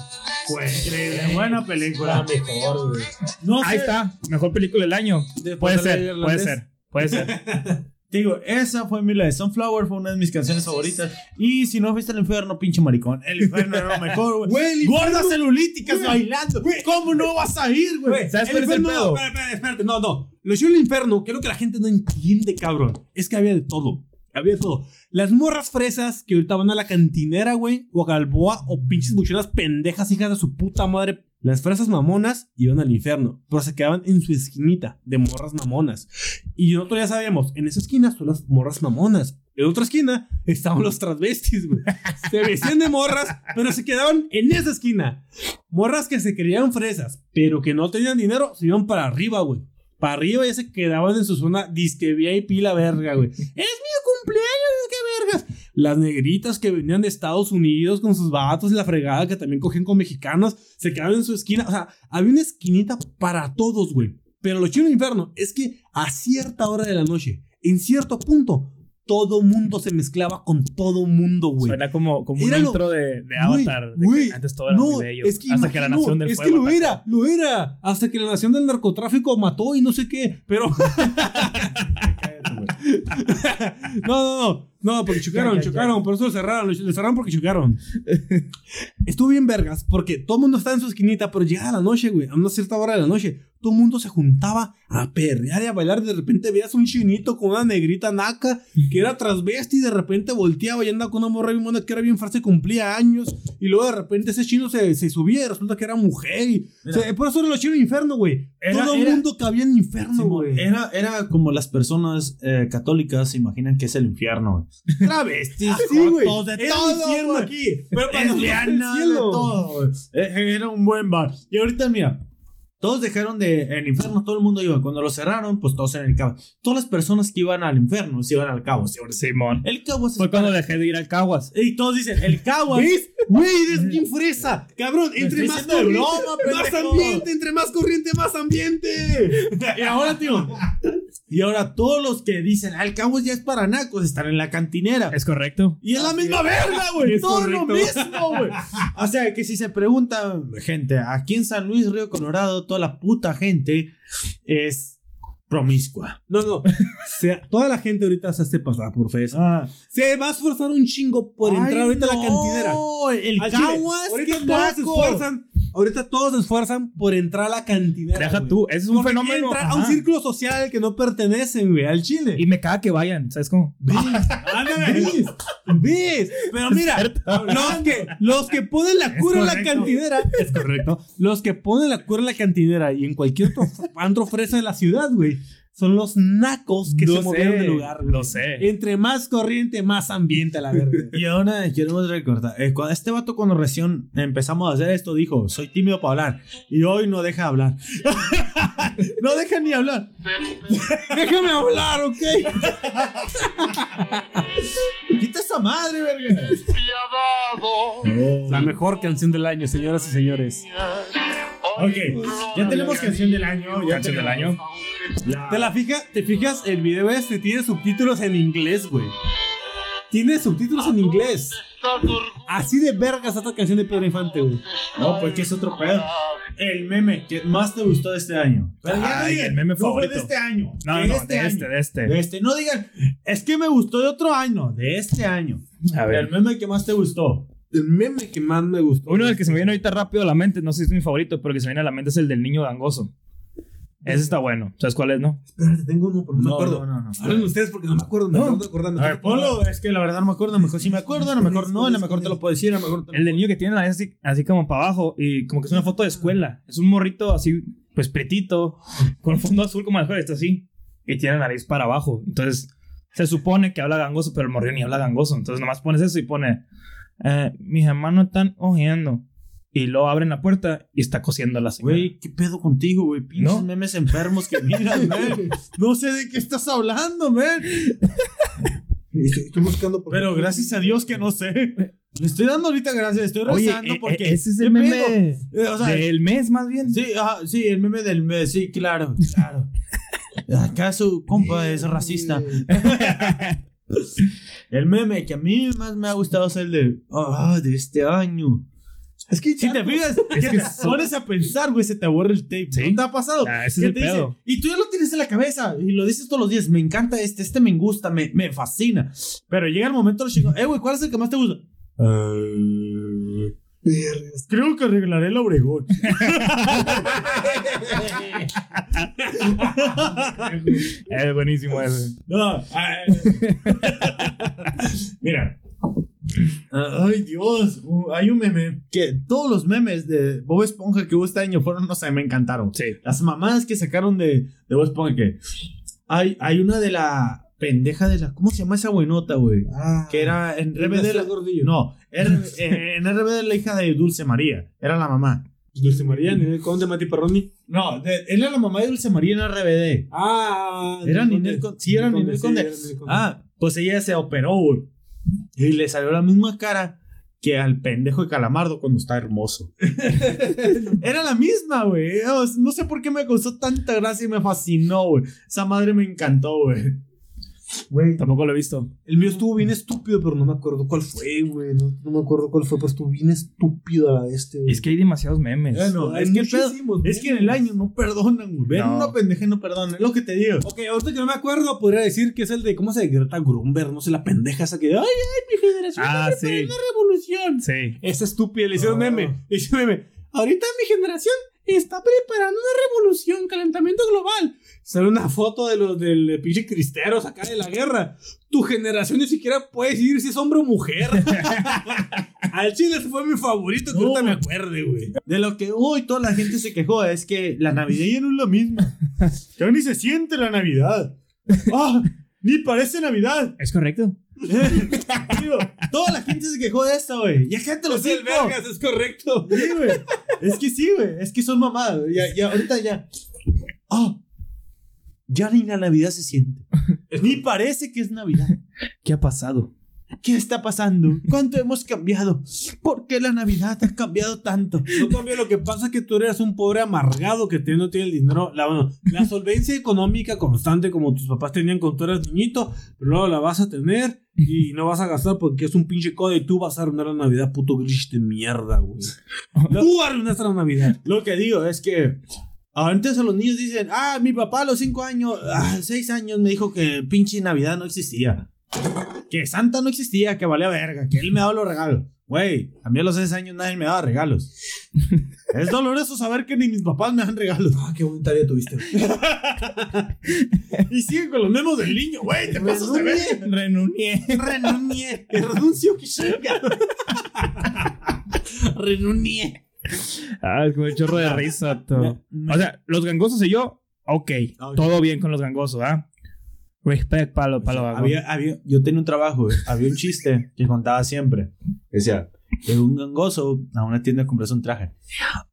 [SPEAKER 3] Increíble. Buena película.
[SPEAKER 1] mejor, güey.
[SPEAKER 3] No sé.
[SPEAKER 2] Ahí está. Mejor película del año.
[SPEAKER 1] Después
[SPEAKER 2] Puede
[SPEAKER 1] de la
[SPEAKER 2] ser, puede ser. Puede [LAUGHS] ser.
[SPEAKER 3] Te digo, esa fue mi la de Sunflower, fue una de mis canciones favoritas. Y si no fuiste al infierno, pinche maricón. El infierno era lo mejor, güey.
[SPEAKER 1] El
[SPEAKER 3] Gordas celulíticas bailando. ¿Cómo no vas a ir, güey?
[SPEAKER 2] ¿Sabes
[SPEAKER 1] el
[SPEAKER 2] cuál es el
[SPEAKER 1] infierno-
[SPEAKER 2] pedo?
[SPEAKER 1] Espérate, espérate, espérate. No, no. Lo chido del infierno, que es lo que la gente no entiende, cabrón. Es que había de todo. Había de todo. Las morras fresas que ahorita van a la cantinera, güey, o a Galboa, o pinches buchonas pendejas, hijas de su puta madre. Las fresas mamonas iban al infierno, pero se quedaban en su esquinita de morras mamonas. Y nosotros ya sabíamos, en esa esquina son las morras mamonas. En otra esquina estaban los transvestis, güey. [LAUGHS] Se vestían de morras, pero se quedaban en esa esquina. Morras que se creían fresas, pero que no tenían dinero, se iban para arriba, güey. Para arriba ya se quedaban en su zona disque VIP la verga, güey. ¡Es mi. Las negritas que venían de Estados Unidos con sus vatos y la fregada que también cogían con mexicanos, se quedaban en su esquina. O sea, había una esquinita para todos, güey. Pero lo chido del infierno es que a cierta hora de la noche, en cierto punto, todo mundo se mezclaba con todo mundo, güey.
[SPEAKER 2] Suena como, como un
[SPEAKER 1] lo-
[SPEAKER 2] intro de, de
[SPEAKER 1] Güey,
[SPEAKER 2] Avatar. de que
[SPEAKER 1] güey,
[SPEAKER 2] antes todo era
[SPEAKER 1] no,
[SPEAKER 2] muy bello.
[SPEAKER 1] Es que
[SPEAKER 2] hasta que la nación del
[SPEAKER 1] es que lo
[SPEAKER 2] atacó.
[SPEAKER 1] era, lo era. Hasta que la nación del narcotráfico mató y no sé qué. Pero. [LAUGHS] [LAUGHS] [LAUGHS] No, no, no. No, porque chocaron,
[SPEAKER 3] Ya, ya, ya.
[SPEAKER 1] chocaron. Por eso lo cerraron. Lo cerraron porque chocaron. Estuvo bien vergas porque todo el mundo estaba en su esquinita, pero llegaba la noche, güey. A una cierta hora de la noche, todo el mundo se juntaba a perrear y a bailar. De repente veías un chinito con una negrita naca que era transvesti y de repente volteaba y andaba con una morra bien buena que era bien farsa y cumplía años. Y luego de repente ese chino se, se subía y resulta que era mujer. Y, o sea, por eso era los chinos infierno, güey.
[SPEAKER 3] Era-
[SPEAKER 1] Todo el
[SPEAKER 3] era-
[SPEAKER 1] mundo cabía en infierno, güey.
[SPEAKER 3] era, era como las personas eh, católicas se imaginan que es el infierno.
[SPEAKER 1] Travestis, sí, güey.
[SPEAKER 3] De
[SPEAKER 1] Era
[SPEAKER 3] todo,
[SPEAKER 1] infierno aquí. Pero para nosotros era el
[SPEAKER 3] Lesbianas, de
[SPEAKER 1] cielo.
[SPEAKER 3] todo, güey. Eh, Era un buen bar. Y ahorita, mira, todos dejaron de. En el infierno todo el mundo iba. Cuando lo cerraron, pues todos en el cabo. Todas las personas que iban al infierno se iban al cabo. ¿sí?
[SPEAKER 2] Simón.
[SPEAKER 3] El cabo
[SPEAKER 2] Fue cuando dejé de ir al Caguas.
[SPEAKER 3] Y todos dicen, el cabo.
[SPEAKER 1] ¿Ves? Güey, eres bien fresa. Cabrón, entre más corriente,
[SPEAKER 3] broma,
[SPEAKER 1] más ambiente. Entre más corriente, más ambiente. [LAUGHS]
[SPEAKER 3] Y ahora, tío. Y ahora todos los que dicen, al cabo ya es para nacos, están en la cantinera.
[SPEAKER 2] ¿Es correcto?
[SPEAKER 3] Y es la misma verga, güey.
[SPEAKER 2] Es
[SPEAKER 3] Todo lo mismo, güey. O sea, que si se pregunta, gente, aquí en San Luis, Río Colorado, toda la puta gente es promiscua.
[SPEAKER 1] No, no. [LAUGHS] Se- toda la gente ahorita se hace pasar por fresa.
[SPEAKER 3] Ah.
[SPEAKER 1] Se va a esforzar un chingo por entrar ahorita a la cantinera.
[SPEAKER 3] No, el
[SPEAKER 1] Al chile.
[SPEAKER 3] caguas,
[SPEAKER 1] Ahorita
[SPEAKER 3] qué
[SPEAKER 1] todos se esfuerzan. Ahorita todos se esfuerzan por entrar a la cantinera.
[SPEAKER 2] Deja
[SPEAKER 1] güey.
[SPEAKER 2] tú, ese es un
[SPEAKER 1] Porque
[SPEAKER 2] fenómeno.
[SPEAKER 1] entrar a un círculo social al que no pertenecen, güey, al Chile.
[SPEAKER 2] Y me caga que vayan, ¿sabes cómo?
[SPEAKER 1] ¿Ves? ¿Ves? [LAUGHS] Pero mira, los que, los que ponen la cura en la cantinera, es correcto. Los que ponen la cura en la cantinera y en cualquier otro [LAUGHS] antro fresa de la ciudad, güey, son los nacos que
[SPEAKER 2] Lo
[SPEAKER 1] se movieron
[SPEAKER 2] sé,
[SPEAKER 1] del lugar. güey.
[SPEAKER 2] Lo sé.
[SPEAKER 1] Entre más corriente, más ambiente a la verga. [LAUGHS]
[SPEAKER 3] Y ahora queremos recordar, eh, cuando este vato cuando recién empezamos a hacer esto dijo, soy tímido para hablar. Y hoy no deja hablar. [LAUGHS] no deja ni hablar. [LAUGHS]
[SPEAKER 1] Déjame hablar, ¿ok?
[SPEAKER 3] Quita esa madre, verga.
[SPEAKER 4] Despiadado.
[SPEAKER 1] La mejor canción del año, señoras y señores.
[SPEAKER 3] Ok, ya tenemos canción del año. Ya
[SPEAKER 2] Canción del año.
[SPEAKER 1] ¿Te la fijas? ¿Te fijas? El video este tiene subtítulos en inglés, güey. Tiene subtítulos en inglés. Así de vergas esta canción de Pedro Infante, güey.
[SPEAKER 3] No, pues que es otro pedo. El meme que más te gustó de este año. Pero ya
[SPEAKER 2] Ay,
[SPEAKER 3] digan,
[SPEAKER 2] el meme
[SPEAKER 3] no fue
[SPEAKER 2] favorito.
[SPEAKER 3] de este año.
[SPEAKER 2] No,
[SPEAKER 3] de
[SPEAKER 2] no,
[SPEAKER 3] este
[SPEAKER 2] de
[SPEAKER 3] año.
[SPEAKER 2] este, de este.
[SPEAKER 3] De este. No digan, es que me gustó de otro año. De este año.
[SPEAKER 2] A
[SPEAKER 3] El
[SPEAKER 2] ver.
[SPEAKER 3] meme que más te gustó.
[SPEAKER 1] El meme que más me gustó.
[SPEAKER 2] Uno del que se me viene ahorita rápido a la mente, no sé si es mi favorito, pero que se me viene a la mente es el del niño gangoso. Ese está bueno. ¿Sabes cuál es, no?
[SPEAKER 1] Espérate, tengo uno, pero no, me acuerdo.
[SPEAKER 3] no, no.
[SPEAKER 1] Hablen ustedes porque no me acuerdo. Me
[SPEAKER 2] No.
[SPEAKER 1] me
[SPEAKER 3] A ver, ponlo. Es que la verdad no me acuerdo. A lo mejor sí me acuerdo, a lo mejor no, a lo mejor te lo puedo decir, a lo mejor te lo-
[SPEAKER 2] El del niño que tiene la nariz así, así como para abajo y como que es una foto de escuela. Es un morrito así, pues pretito, con fondo azul como el juego, está así. Y tiene la nariz para abajo. Entonces, se supone que habla gangoso, pero el morrillo ni habla gangoso. Entonces, nomás pones eso y pone, eh, mis hermanos están ojeando. Y luego abren la puerta y está cosiendo la señora.
[SPEAKER 3] Güey, ¿qué pedo contigo, güey? Pinches
[SPEAKER 2] ¿No?
[SPEAKER 3] memes enfermos que miran, [LAUGHS] man. No sé de qué estás hablando, man.
[SPEAKER 1] Estoy, estoy buscando. por-
[SPEAKER 3] Pero gracias a Dios que no sé. Le estoy dando ahorita gracias, estoy
[SPEAKER 2] Oye,
[SPEAKER 3] rezando
[SPEAKER 2] eh,
[SPEAKER 3] porque.
[SPEAKER 2] eh, ese es
[SPEAKER 3] ¿qué
[SPEAKER 2] el meme
[SPEAKER 3] Eh, o sea,
[SPEAKER 2] del mes, más bien.
[SPEAKER 3] sí, ajá, sí, el meme del mes, sí, claro, claro. [LAUGHS] Acá su compa es racista. [LAUGHS] El meme que a mí más me ha gustado es el de. Ah, de este año.
[SPEAKER 1] Es que
[SPEAKER 3] Si te fijas, que
[SPEAKER 2] que
[SPEAKER 3] te pones a pensar, güey, se te aborra el tape.
[SPEAKER 2] Sí.
[SPEAKER 3] ¿No te ha pasado?
[SPEAKER 2] Ah, ese
[SPEAKER 3] Que
[SPEAKER 2] es el
[SPEAKER 3] te dice-
[SPEAKER 2] pedo.
[SPEAKER 3] y tú ya lo tienes en la cabeza y lo dices todos los días. Me encanta este, este me gusta, me, me fascina. Pero llega el momento de los chicos, eh, güey, ¿cuál es el que más te gusta? Eh, creo que arreglaré el Obregón. [LAUGHS] [LAUGHS]
[SPEAKER 2] Es buenísimo ese.
[SPEAKER 3] No, ay. [LAUGHS] Mira. Ay, Dios. Uh, Hay un meme que todos los memes de Bob Esponja que hubo este año fueron, no sé, me encantaron.
[SPEAKER 2] Sí.
[SPEAKER 3] Las mamadas que sacaron de, de Bob Esponja que hay, hay una de la pendeja de la. ¿Cómo se llama esa buenota, güey?
[SPEAKER 1] Ah,
[SPEAKER 3] Que era en RBD. La- no, eh, en RBD la hija de Dulce María. Era la mamá.
[SPEAKER 1] Dulce María, Ninel Conde, Mati Perroni.
[SPEAKER 3] No, de- era la mamá de Dulce María en RBD.
[SPEAKER 1] Ah,
[SPEAKER 3] Era
[SPEAKER 1] Ninel
[SPEAKER 3] Conde. sí, era Ninel Conde. Ah, pues ella se operó, güey. Y le salió la misma cara que al pendejo de Calamardo cuando está hermoso. [LAUGHS] Era la misma, güey. No sé por qué me causó tanta gracia y me fascinó, güey. Esa madre me encantó, güey.
[SPEAKER 1] Güey,
[SPEAKER 2] Tampoco lo he visto.
[SPEAKER 1] el mío estuvo bien estúpido, pero no me acuerdo cuál fue, güey. No, no me acuerdo cuál fue, pero estuvo bien estúpido a la de este, güey.
[SPEAKER 2] Es que hay demasiados memes.
[SPEAKER 3] Bueno, es que, es que en el año no perdonan, güey. Ven
[SPEAKER 2] No.
[SPEAKER 3] una pendeja y no perdonan. Es lo que te digo.
[SPEAKER 1] Ok, ahorita que no me acuerdo, podría decir que es el de, ¿cómo se? Greta Grunberg, no sé, la pendeja esa que, ay, ay, mi generación
[SPEAKER 2] Ah, sí.
[SPEAKER 1] una revolución.
[SPEAKER 2] Sí.
[SPEAKER 1] Esa estúpida, le hicieron
[SPEAKER 3] Ah.
[SPEAKER 1] meme, le hicieron meme. Ahorita mi generación está preparando una revolución, calentamiento global. Sale una foto de los del pinche cristeros acá de la guerra. Tu generación ni siquiera puede decidir si es hombre o mujer. [LAUGHS] Al chile ese fue mi favorito, que
[SPEAKER 3] No.
[SPEAKER 1] ahorita me acuerde, güey.
[SPEAKER 3] De lo que hoy toda la gente se quejó es que la Navidad ya no es lo mismo. Ya ni se siente la Navidad. [LAUGHS] ¡Ah! Ni parece Navidad.
[SPEAKER 2] Es correcto. [LAUGHS]
[SPEAKER 3] Digo, toda la gente se quejó de esto, güey. Ya gente lo
[SPEAKER 1] vergas, es correcto.
[SPEAKER 3] Sí, güey. Es que sí, güey. Es que son mamadas. Ya, ya, ahorita ya. ¡Ah! Ya ni la Navidad se siente. Ni parece que es Navidad.
[SPEAKER 2] ¿Qué ha pasado?
[SPEAKER 3] ¿Qué está pasando? ¿Cuánto hemos cambiado? ¿Por qué la Navidad ha cambiado tanto?
[SPEAKER 1] No cambia, lo que pasa es que tú eres un pobre amargado que no tiene el dinero, la, bueno, la solvencia económica constante como tus papás tenían cuando tú eras niñito, pero luego la vas a tener y no vas a gastar porque es un pinche codo y tú vas a arruinar la Navidad, puto grish de mierda, güey. [LAUGHS] Tú arruinaste la Navidad.
[SPEAKER 3] Lo que digo es que antes a los niños dicen, ah, mi papá a los 5 años, a 6 años me dijo que pinche Navidad no existía. Que Santa no existía, que valía verga, que él me daba los regalos. Güey, a mí a los 6 años nadie me daba regalos. [LAUGHS] es doloroso saber que ni mis papás me dan regalos.
[SPEAKER 1] Ah, qué bonita vida tuviste. [LAUGHS]
[SPEAKER 3] y siguen con los memes del niño, güey, te pasas de ver.
[SPEAKER 2] Renuncié.
[SPEAKER 1] Renuncié, renuncio, que chinga. Renuncié.
[SPEAKER 2] Ah, es como un chorro de risa. todo. O sea, los gangosos y yo, ok.
[SPEAKER 3] Ok.
[SPEAKER 2] Todo bien con los gangosos, ¿ah? Respect, palo, palo. gangoso.
[SPEAKER 3] Había, había, yo tenía un trabajo, había un chiste que contaba siempre. Decía, llegó un gangoso a una tienda a comprarse un traje.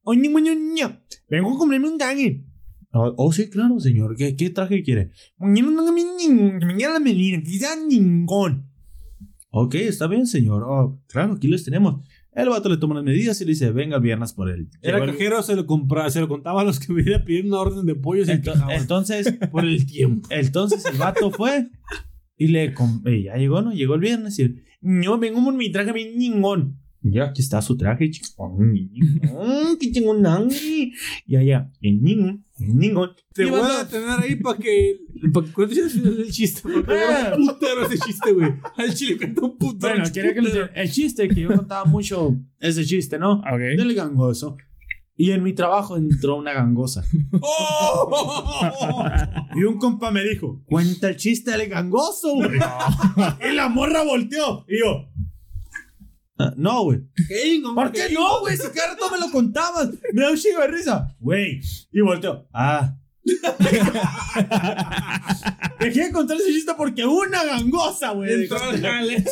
[SPEAKER 3] Oye, moño, ño, vengo a comprarme un gangue. Oh, oh, sí, claro, señor. ¿Qué, qué traje quiere? Que me sea ningún. Ok, está bien, señor. Oh, claro, aquí los tenemos. El vato le toma las medidas y le dice, venga el viernes por él.
[SPEAKER 1] Era
[SPEAKER 3] el-
[SPEAKER 1] cajero, se lo compraba, se lo contaba a los que venían a pedir una orden de pollo y se
[SPEAKER 3] Ento-
[SPEAKER 1] quejaban
[SPEAKER 3] entonces, [LAUGHS]
[SPEAKER 1] por el tiempo.
[SPEAKER 3] Entonces el vato fue y le y ya llegó, ¿no? Llegó el viernes y él, yo vengo con mi traje bien ningón. Ya, aquí está su traje, chingón, qué chingón. Y allá, en ningún, en ningún.
[SPEAKER 1] Te voy a tener ahí para que. [LAUGHS] Que cuentes el chiste. Porque era un putero ese chiste, güey. Al chile cuenta un putero.
[SPEAKER 3] Bueno, quería que les el chiste que yo contaba mucho ese chiste, ¿no?
[SPEAKER 2] Ok.
[SPEAKER 3] Del gangoso. Y en mi trabajo entró una gangosa.
[SPEAKER 1] ¡Oh!
[SPEAKER 3] Y un compa me dijo, cuenta el chiste del gangoso, güey. [LAUGHS] y la morra volteó. Y yo, "Ah, no, güey.
[SPEAKER 1] ¿Qué?
[SPEAKER 3] ¿Por qué no, güey? Si cada rato me lo contabas. Me da un chingo de risa. Güey. Y volteó. Ah. Dejé de contar ese chiste porque una gangosa, güey.
[SPEAKER 1] Entró al jale.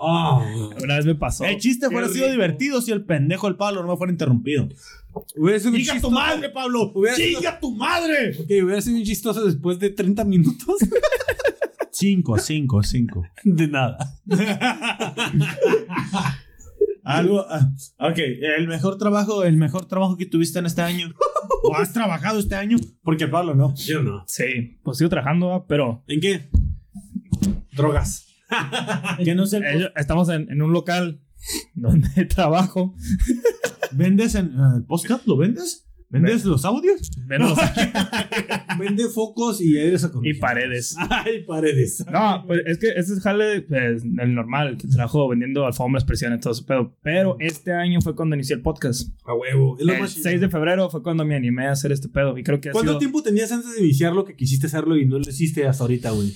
[SPEAKER 1] Ah.
[SPEAKER 2] Una vez me pasó.
[SPEAKER 3] El chiste fuera sido divertido si el pendejo del Pablo no me fuera interrumpido.
[SPEAKER 1] Hubiera sido un
[SPEAKER 3] ¡Chica tu madre, Pablo!
[SPEAKER 1] Hubiera sido-
[SPEAKER 3] ¡Chica tu madre!
[SPEAKER 1] Ok, hubiera sido un chistoso después de 30 minutos.
[SPEAKER 3] Cinco, cinco, cinco.
[SPEAKER 1] De nada. [LAUGHS]
[SPEAKER 3] Algo. ah, ok, el mejor trabajo, el mejor trabajo que tuviste en este año. [LAUGHS] ¿O has trabajado este año? Porque Pablo no.
[SPEAKER 1] Yo no.
[SPEAKER 2] Sí, pues sigo trabajando, pero
[SPEAKER 1] ¿En qué? Drogas. [LAUGHS]
[SPEAKER 3] Que no sé.
[SPEAKER 2] eh, estamos en, en un local donde [LAUGHS] trabajo.
[SPEAKER 3] ¿Vendes en eh, el podcast? ¿Lo vendes? ¿Vendes los audios?
[SPEAKER 2] Vendo los- [LAUGHS]
[SPEAKER 1] Vende focos y aires
[SPEAKER 2] y paredes. [LAUGHS]
[SPEAKER 1] Ay, paredes.
[SPEAKER 2] No, pues es que ese es jale, pues, el normal, que trabajo vendiendo alfombras, presiones, todo eso, pero, pero este año fue cuando inicié el podcast.
[SPEAKER 1] A huevo.
[SPEAKER 2] El
[SPEAKER 1] más
[SPEAKER 2] 6 de febrero fue cuando me animé a hacer este pedo y creo que ha
[SPEAKER 1] ¿Cuánto
[SPEAKER 2] sido-
[SPEAKER 1] tiempo tenías antes de iniciar lo que quisiste hacerlo y no lo hiciste hasta ahorita, güey?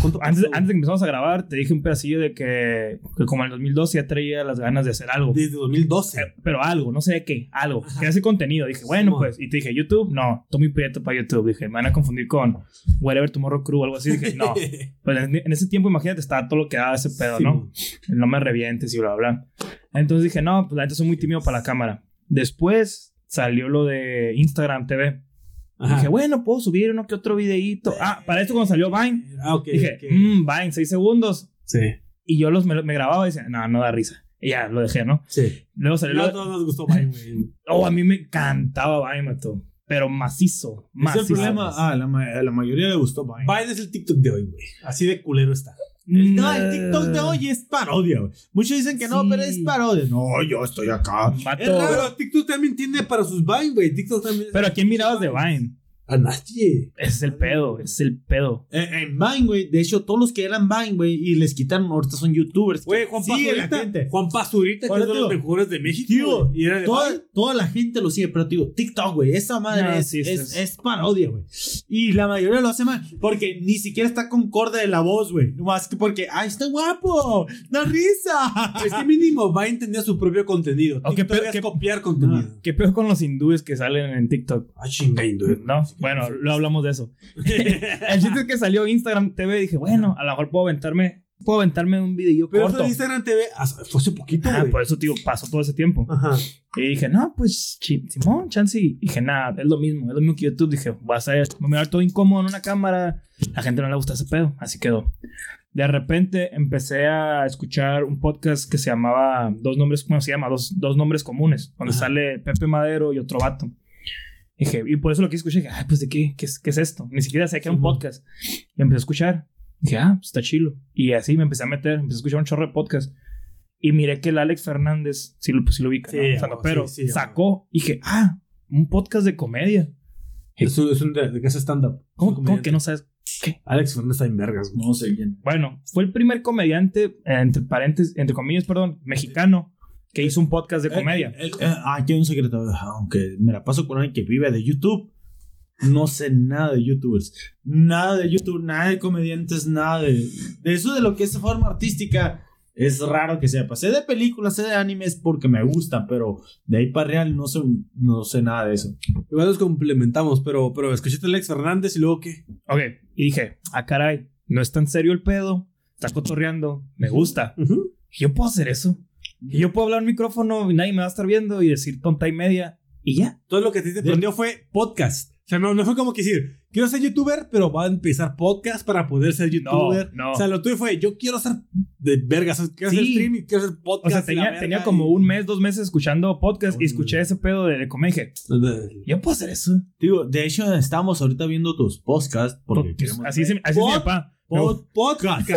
[SPEAKER 1] ¿Cuánto
[SPEAKER 2] Antes,
[SPEAKER 1] pasó,
[SPEAKER 2] antes de que empezamos a grabar, te dije un pedacillo de que, que como en el 2012 ya traía las ganas de hacer algo.
[SPEAKER 1] Desde 2012.
[SPEAKER 2] Eh, Pero algo, no sé qué, algo. Quería hacer contenido. Dije, bueno, Pues. Y te dije, YouTube, no. Tommy Prieto para YouTube. Dije, me van a confundir con Whatever Tomorrow Crew o algo así. Dije, no. [LAUGHS] Pues en, en ese tiempo, imagínate, estaba todo lo que daba ese pedo, ¿no? El no me revientes y bla, bla. Entonces dije, no, pues la neta soy muy tímido para la cámara. Después salió lo de Instagram TV.
[SPEAKER 1] Ajá.
[SPEAKER 2] Dije, bueno, puedo subir uno que otro videíto. Ah, para esto cuando salió Vine,
[SPEAKER 1] Ah, ok.
[SPEAKER 2] dije, mmm, Vine, seis segundos.
[SPEAKER 1] Sí.
[SPEAKER 2] Y yo los me, me grababa y decía, no, no da risa. Y ya, lo dejé, ¿no?
[SPEAKER 1] Sí.
[SPEAKER 2] Luego salió
[SPEAKER 1] No,
[SPEAKER 2] lo-
[SPEAKER 1] a todos nos gustó Vine, güey. [LAUGHS]
[SPEAKER 2] Oh, a mí me encantaba Vine, mato. pero macizo.
[SPEAKER 3] Es el
[SPEAKER 2] macizo.
[SPEAKER 3] problema. Ah, la, ma- a la mayoría le gustó Vine.
[SPEAKER 1] Vine es el TikTok de hoy, güey. Así de culero está.
[SPEAKER 3] El, no, el TikTok de hoy es parodia, güey. Muchos dicen que no, pero es parodia. No, yo estoy acá.
[SPEAKER 2] Vato.
[SPEAKER 3] Es raro.
[SPEAKER 1] Pero TikTok también tiene para sus Vine, güey. TikTok también.
[SPEAKER 2] Pero ¿a quién mirabas de Vine?
[SPEAKER 1] A nadie.
[SPEAKER 2] Ese es el pedo, ese es el pedo.
[SPEAKER 3] En Vine, güey. De hecho, todos los que eran Vine, güey, y les quitaron, ahorita son youtubers.
[SPEAKER 1] Güey, Juan Pazurita.
[SPEAKER 3] gente.
[SPEAKER 1] Juan Pazurita, que
[SPEAKER 3] Ahora,
[SPEAKER 1] es de los mejores de México.
[SPEAKER 3] tío,
[SPEAKER 1] güey, y era de
[SPEAKER 3] Toda, la gente lo sigue, pero digo, TikTok, güey, esa madre
[SPEAKER 2] No,
[SPEAKER 3] es,
[SPEAKER 2] sí,
[SPEAKER 3] es,
[SPEAKER 2] es-
[SPEAKER 3] es parodia, güey. Y la mayoría lo hace mal, porque ni siquiera está concorde de la voz, güey. Más que porque, ¡ay, está guapo! ¡Da risa!
[SPEAKER 1] Es que mínimo Vine tenía su propio contenido.
[SPEAKER 2] Ok,
[SPEAKER 1] TikTok
[SPEAKER 2] pero
[SPEAKER 1] es
[SPEAKER 2] ¿qué-
[SPEAKER 1] copiar contenido.
[SPEAKER 2] ¿Qué pedo con los hindúes que salen en TikTok?
[SPEAKER 1] Ah, chingando.
[SPEAKER 2] No, bueno, lo hablamos de eso. [LAUGHS] el chiste es que salió Instagram TV y dije, bueno, a lo mejor puedo aventarme, puedo aventarme un video
[SPEAKER 1] Pero
[SPEAKER 2] corto.
[SPEAKER 1] de Instagram TV hasta- fue hace poquito,
[SPEAKER 2] Ah, por eso, tío, pasó todo ese tiempo.
[SPEAKER 1] Ajá.
[SPEAKER 2] Y dije, no, pues, Simón, chance. Y dije, nada, es lo mismo, es lo mismo que YouTube. Dije, voy a hacer, voy a mirar todo incómodo en una cámara. La gente no le gusta ese pedo, así quedó. De repente empecé a escuchar un podcast que se llamaba Dos Nombres, ¿cómo se llama? Dos, dos Nombres Comunes, donde
[SPEAKER 1] Ajá.
[SPEAKER 2] sale Pepe Madero y otro vato. Dije, y por eso lo que escuché, dije, ay, pues de qué, qué es, qué es esto. Ni siquiera sabía que era un podcast. Y empecé a escuchar. Dije, ah, pues está chilo. Y así me empecé a meter, empecé a escuchar un chorro de podcast. Y miré que el Alex Fernández, si lo, pues, sí lo ubica,
[SPEAKER 1] Sí,
[SPEAKER 2] ¿no? pero
[SPEAKER 1] sí, sí,
[SPEAKER 2] sacó. Y dije, ah, un podcast de comedia.
[SPEAKER 1] Es un, es un de, de stand-up.
[SPEAKER 2] ¿Cómo, cómo que no sabes qué?
[SPEAKER 1] Alex Fernández está en vergas.
[SPEAKER 3] No sé quién.
[SPEAKER 2] Bueno, fue el primer comediante, entre paréntesis, entre comillas, perdón, mexicano, que hizo un podcast de comedia.
[SPEAKER 3] El- el- eh, ah, aquí hay un secreto. Aunque me la paso con alguien que vive de YouTube. No sé nada de youtubers. Nada de YouTube, nada de comediantes, nada de, de eso de lo que es forma artística. Es raro que sepa. Sé de películas, sé de animes porque me gustan, pero de ahí para real no sé, no sé nada de eso.
[SPEAKER 1] Igual nos complementamos, pero, pero escuchaste a Alex Fernández y luego qué.
[SPEAKER 2] Ok, y dije, ah, caray, no es tan serio el pedo, está cotorreando, me gusta. Y yo puedo hacer eso. Y yo puedo hablar en micrófono y nadie me va a estar viendo y decir tonta y media y ya.
[SPEAKER 1] Todo lo que a ti te prendió fue podcast. O sea, no, no fue como que decir, quiero ser youtuber, pero va a empezar podcast para poder ser youtuber.
[SPEAKER 2] no.
[SPEAKER 1] O sea, lo tuyo fue, yo quiero ser de vergas, quiero hacer
[SPEAKER 2] Sí.
[SPEAKER 1] stream y quiero hacer
[SPEAKER 2] O
[SPEAKER 1] podcast.
[SPEAKER 2] sea,
[SPEAKER 1] y la
[SPEAKER 2] tenía,
[SPEAKER 1] verga,
[SPEAKER 2] tenía
[SPEAKER 1] y-
[SPEAKER 2] como un mes, dos meses escuchando podcast y escuché ese pedo de, de Dije, [LAUGHS] yo puedo hacer eso.
[SPEAKER 3] Digo, de hecho, estamos ahorita viendo tus podcasts porque
[SPEAKER 2] Pues,
[SPEAKER 3] queremos
[SPEAKER 2] así se, así es mi papá.
[SPEAKER 1] Pod- podcast.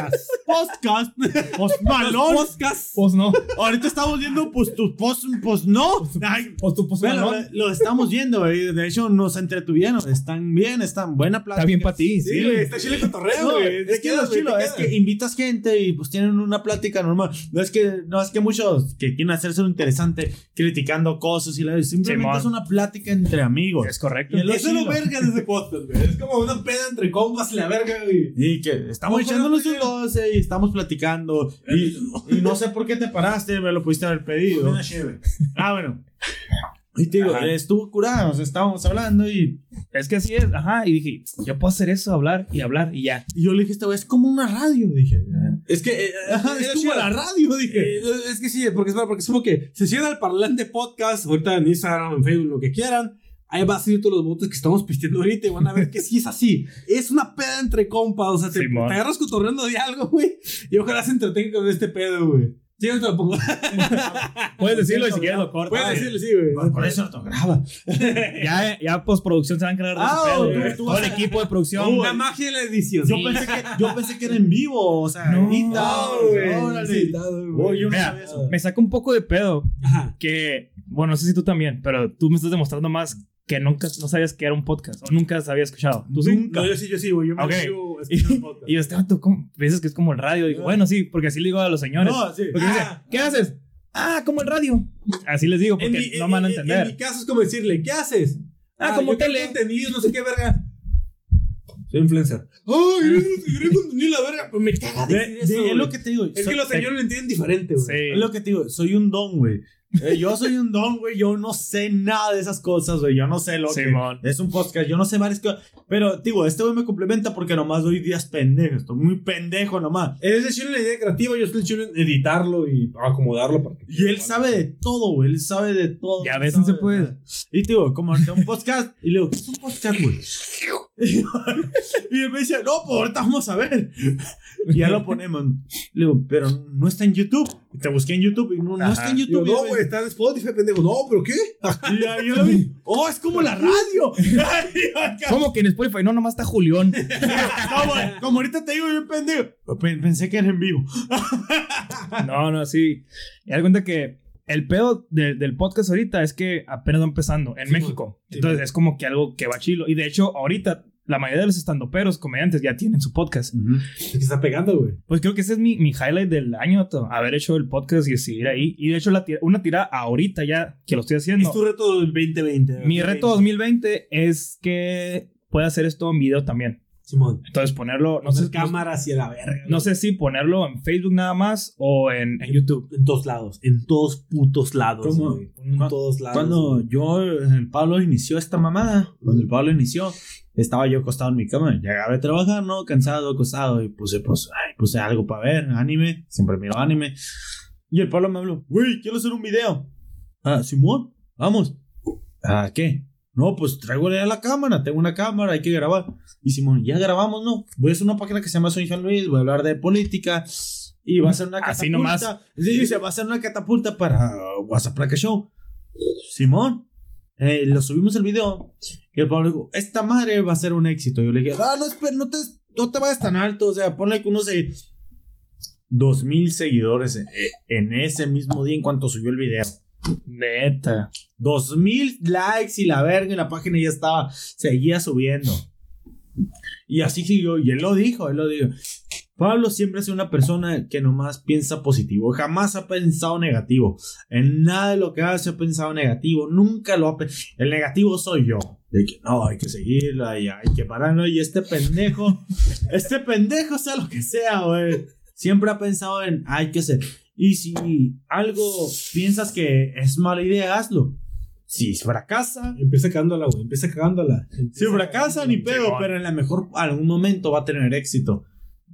[SPEAKER 3] podcast. Pues malón.
[SPEAKER 1] podcast.
[SPEAKER 2] Pues no.
[SPEAKER 3] Ahorita estamos viendo pues tus posts, pues no. Ay,
[SPEAKER 2] Pues tú, pues
[SPEAKER 3] bueno,
[SPEAKER 2] malón.
[SPEAKER 3] lo, lo estamos viendo, y de hecho nos entretuvieron, están bien, están buena plática.
[SPEAKER 2] Está bien para ti.
[SPEAKER 1] Sí, güey, está chile cotorreo,
[SPEAKER 3] No,
[SPEAKER 1] güey.
[SPEAKER 3] es que lo chilo, es que invitas gente y pues tienen una plática normal. No es que, no es que muchos que quieren hacerse lo interesante criticando cosas y la simplemente
[SPEAKER 2] Simón.
[SPEAKER 3] es una plática entre amigos.
[SPEAKER 2] Es correcto.
[SPEAKER 3] Y el-
[SPEAKER 1] Eso es lo verga de ese podcast, güey. Es como una peda entre compas y la verga, güey.
[SPEAKER 3] Y que estamos echándonos un 12 y estamos platicando. Y, y no sé por qué te paraste, me lo pudiste haber pedido. Ah, bueno. Y te digo,
[SPEAKER 2] Ajá.
[SPEAKER 3] estuvo curado, o sea, estábamos hablando y,
[SPEAKER 2] Es que así es. Ajá. Y dije, yo puedo hacer eso, hablar y hablar y ya.
[SPEAKER 3] y yo le dije, es como una radio, dije.
[SPEAKER 1] Es que. eh,
[SPEAKER 3] Ajá,
[SPEAKER 1] era
[SPEAKER 3] es como la radio, dije.
[SPEAKER 1] Eh, es que sí, porque es, porque es como que se cierra el parlante podcast, ahorita en Instagram, en Facebook, lo que quieran. Ahí va a salir todos los votos que estamos pisteando ahorita y van a ver que sí es así. Es una peda entre compas, o sea, te, te agarras cotorreando de algo, güey. Y ojalá se entretengan con este pedo, güey. Sí, yo lo pongo. [LAUGHS]
[SPEAKER 2] Puedes decirlo y si quieres lo cortas.
[SPEAKER 1] Puedes decirlo, sí, güey.
[SPEAKER 3] Por eso no graba. [LAUGHS]
[SPEAKER 2] Ya, ya postproducción se van a encargar de
[SPEAKER 3] Ah,
[SPEAKER 2] ese pedo,
[SPEAKER 3] tú- tú
[SPEAKER 2] Todo el
[SPEAKER 3] a-
[SPEAKER 2] equipo de producción.
[SPEAKER 1] Una magia de la edición.
[SPEAKER 3] Yo, pensé que, yo pensé que era en vivo, o sea,
[SPEAKER 2] No,
[SPEAKER 3] órale.
[SPEAKER 1] Sí, todo, güey.
[SPEAKER 3] Oye, yo no
[SPEAKER 2] Mira,
[SPEAKER 3] sabía eso.
[SPEAKER 2] me saca un poco de pedo
[SPEAKER 1] Ajá.
[SPEAKER 2] que, bueno, no sé si tú también, pero tú me estás demostrando más que nunca, no sabías que era un podcast o nunca había escuchado. ¿Tú sí?
[SPEAKER 1] No, yo sí, yo sí, güey. Yo me
[SPEAKER 2] Ok.
[SPEAKER 1] sigo [LAUGHS]
[SPEAKER 2] Y,
[SPEAKER 1] escuchando podcast.
[SPEAKER 2] y yo, este vato, ¿cómo? ¿Piensas que es como el radio? Digo, bueno, sí, porque así le digo a los señores.
[SPEAKER 3] No, sí.
[SPEAKER 2] Porque
[SPEAKER 1] Ah,
[SPEAKER 2] ¿qué haces? Ah, como el radio. Así les digo,
[SPEAKER 1] En
[SPEAKER 2] porque
[SPEAKER 1] mi-
[SPEAKER 2] no me van a
[SPEAKER 1] en- en-
[SPEAKER 2] entender.
[SPEAKER 1] En mi caso es como decirle, ¿qué haces?
[SPEAKER 2] Ah, como
[SPEAKER 1] yo
[SPEAKER 2] tele.
[SPEAKER 1] contenido, no sé qué verga. Soy influencer. Ay, yo creo [LAUGHS] contenido la verga. Pues me caga
[SPEAKER 3] De- de-
[SPEAKER 1] eso.
[SPEAKER 3] es lo que te digo.
[SPEAKER 1] Es
[SPEAKER 3] soy-
[SPEAKER 1] que los señores lo entienden diferente, güey.
[SPEAKER 2] Sí.
[SPEAKER 3] Es lo que te digo, soy un don, güey. Eh, yo soy un don, güey. Yo no sé nada de esas cosas, güey. Yo no sé lo
[SPEAKER 2] Simón.
[SPEAKER 3] que es un podcast. Yo no sé varias cosas. Pero, digo, este güey me complementa porque nomás doy días pendejos. Estoy muy pendejo nomás.
[SPEAKER 1] Él es el chido en la idea creativa, yo estoy el chido en editarlo y acomodarlo. Para que
[SPEAKER 3] Y él sabe de todo, güey. Él sabe de todo.
[SPEAKER 2] Ves, no
[SPEAKER 3] sabe
[SPEAKER 2] se
[SPEAKER 3] de
[SPEAKER 2] puede.
[SPEAKER 3] Y, digo, como ante un podcast. Y le digo, ¿qué es un podcast, güey? [LAUGHS] Y él me decía, no, pues ahorita vamos a ver. [LAUGHS] Y ya lo ponemos. Le digo, pero no está en YouTube. Y te busqué en YouTube y no, no está en
[SPEAKER 1] Yo,
[SPEAKER 3] YouTube.
[SPEAKER 1] no, güey, está en Spotify, pendejo. No, pero ¿qué? [LAUGHS]
[SPEAKER 3] Y ya yo lo vi. Oh, es como la radio.
[SPEAKER 2] ¿Cómo que en Spotify? No, nomás está Julián.
[SPEAKER 3] No, güey, como ahorita te digo, yo pendejo. Pe- Pensé que era en vivo.
[SPEAKER 2] No, no, sí. Y da cuenta que el pedo de- del podcast ahorita es que apenas va empezando en
[SPEAKER 1] Sí,
[SPEAKER 2] México.
[SPEAKER 1] sí,
[SPEAKER 2] Entonces es como que algo que va chilo. Y de hecho, ahorita la mayoría de los estandoperos, comediantes, ya tienen su podcast.
[SPEAKER 1] Que está pegando, güey.
[SPEAKER 2] Pues creo que ese es mi, mi highlight del año, to, haber hecho el podcast y seguir ahí. Y de hecho, la tira- una tira ahorita ya que lo estoy haciendo.
[SPEAKER 1] Es tu reto del 2020.
[SPEAKER 2] Mi reto 2020 es que pueda hacer esto en video también.
[SPEAKER 1] Simón.
[SPEAKER 2] Entonces ponerlo, no sé,
[SPEAKER 1] cámaras y la verga.
[SPEAKER 2] no sé si ponerlo en Facebook nada más o en, en YouTube.
[SPEAKER 1] En todos lados. En todos putos lados.
[SPEAKER 3] ¿Cómo?
[SPEAKER 1] güey. En
[SPEAKER 3] ¿Cu-
[SPEAKER 1] todos lados.
[SPEAKER 3] Cuando
[SPEAKER 1] güey.
[SPEAKER 3] yo, el Pablo inició esta mamada, cuando el Pablo inició, estaba yo acostado en mi cama. Llegaba de trabajar, ¿no? Cansado, acostado. Y puse, pues, ay, puse algo para ver, anime. Siempre miro anime. Y el Pablo me habló, güey, quiero hacer un video. Ah, Simón, vamos. ¿Ah, qué? No, pues traigo ya la cámara, tengo una cámara, hay que grabar. Y Simón, ya grabamos, ¿no? Voy a hacer una página que se llama Soy Juan Luis, voy a hablar de política. Y va a ser una catapulta.
[SPEAKER 2] Así nomás.
[SPEAKER 3] Sí, dice, va a ser una catapulta para WhatsApp Placa Show. Simón, eh, lo subimos el video. Y el Pablo dijo, esta madre va a ser un éxito. Yo le dije, ah, no, espera, no te, no te vayas tan alto. O sea, ponle que unos de dos mil seguidores en, en ese mismo día en cuanto subió el video.
[SPEAKER 2] Neta.
[SPEAKER 3] Dos mil likes y la verga y la página ya estaba, seguía subiendo. Y así siguió, y él lo dijo, él lo dijo. Pablo siempre ha sido una persona que nomás piensa positivo, jamás ha pensado negativo. En nada de lo que hace ha pensado negativo, nunca lo ha pensado. El negativo soy yo. De que no, hay que seguirla y hay que pararlo. Y este pendejo, [LAUGHS] este pendejo sea lo que sea, güey. Siempre ha pensado en hay que hacer. Y si algo piensas que es mala idea, hazlo. Si fracasa,
[SPEAKER 1] Empieza cagándola, güey. Empieza cagándola.
[SPEAKER 3] si fracasa, ni pedo, pero en la mejor, algún momento va a tener éxito.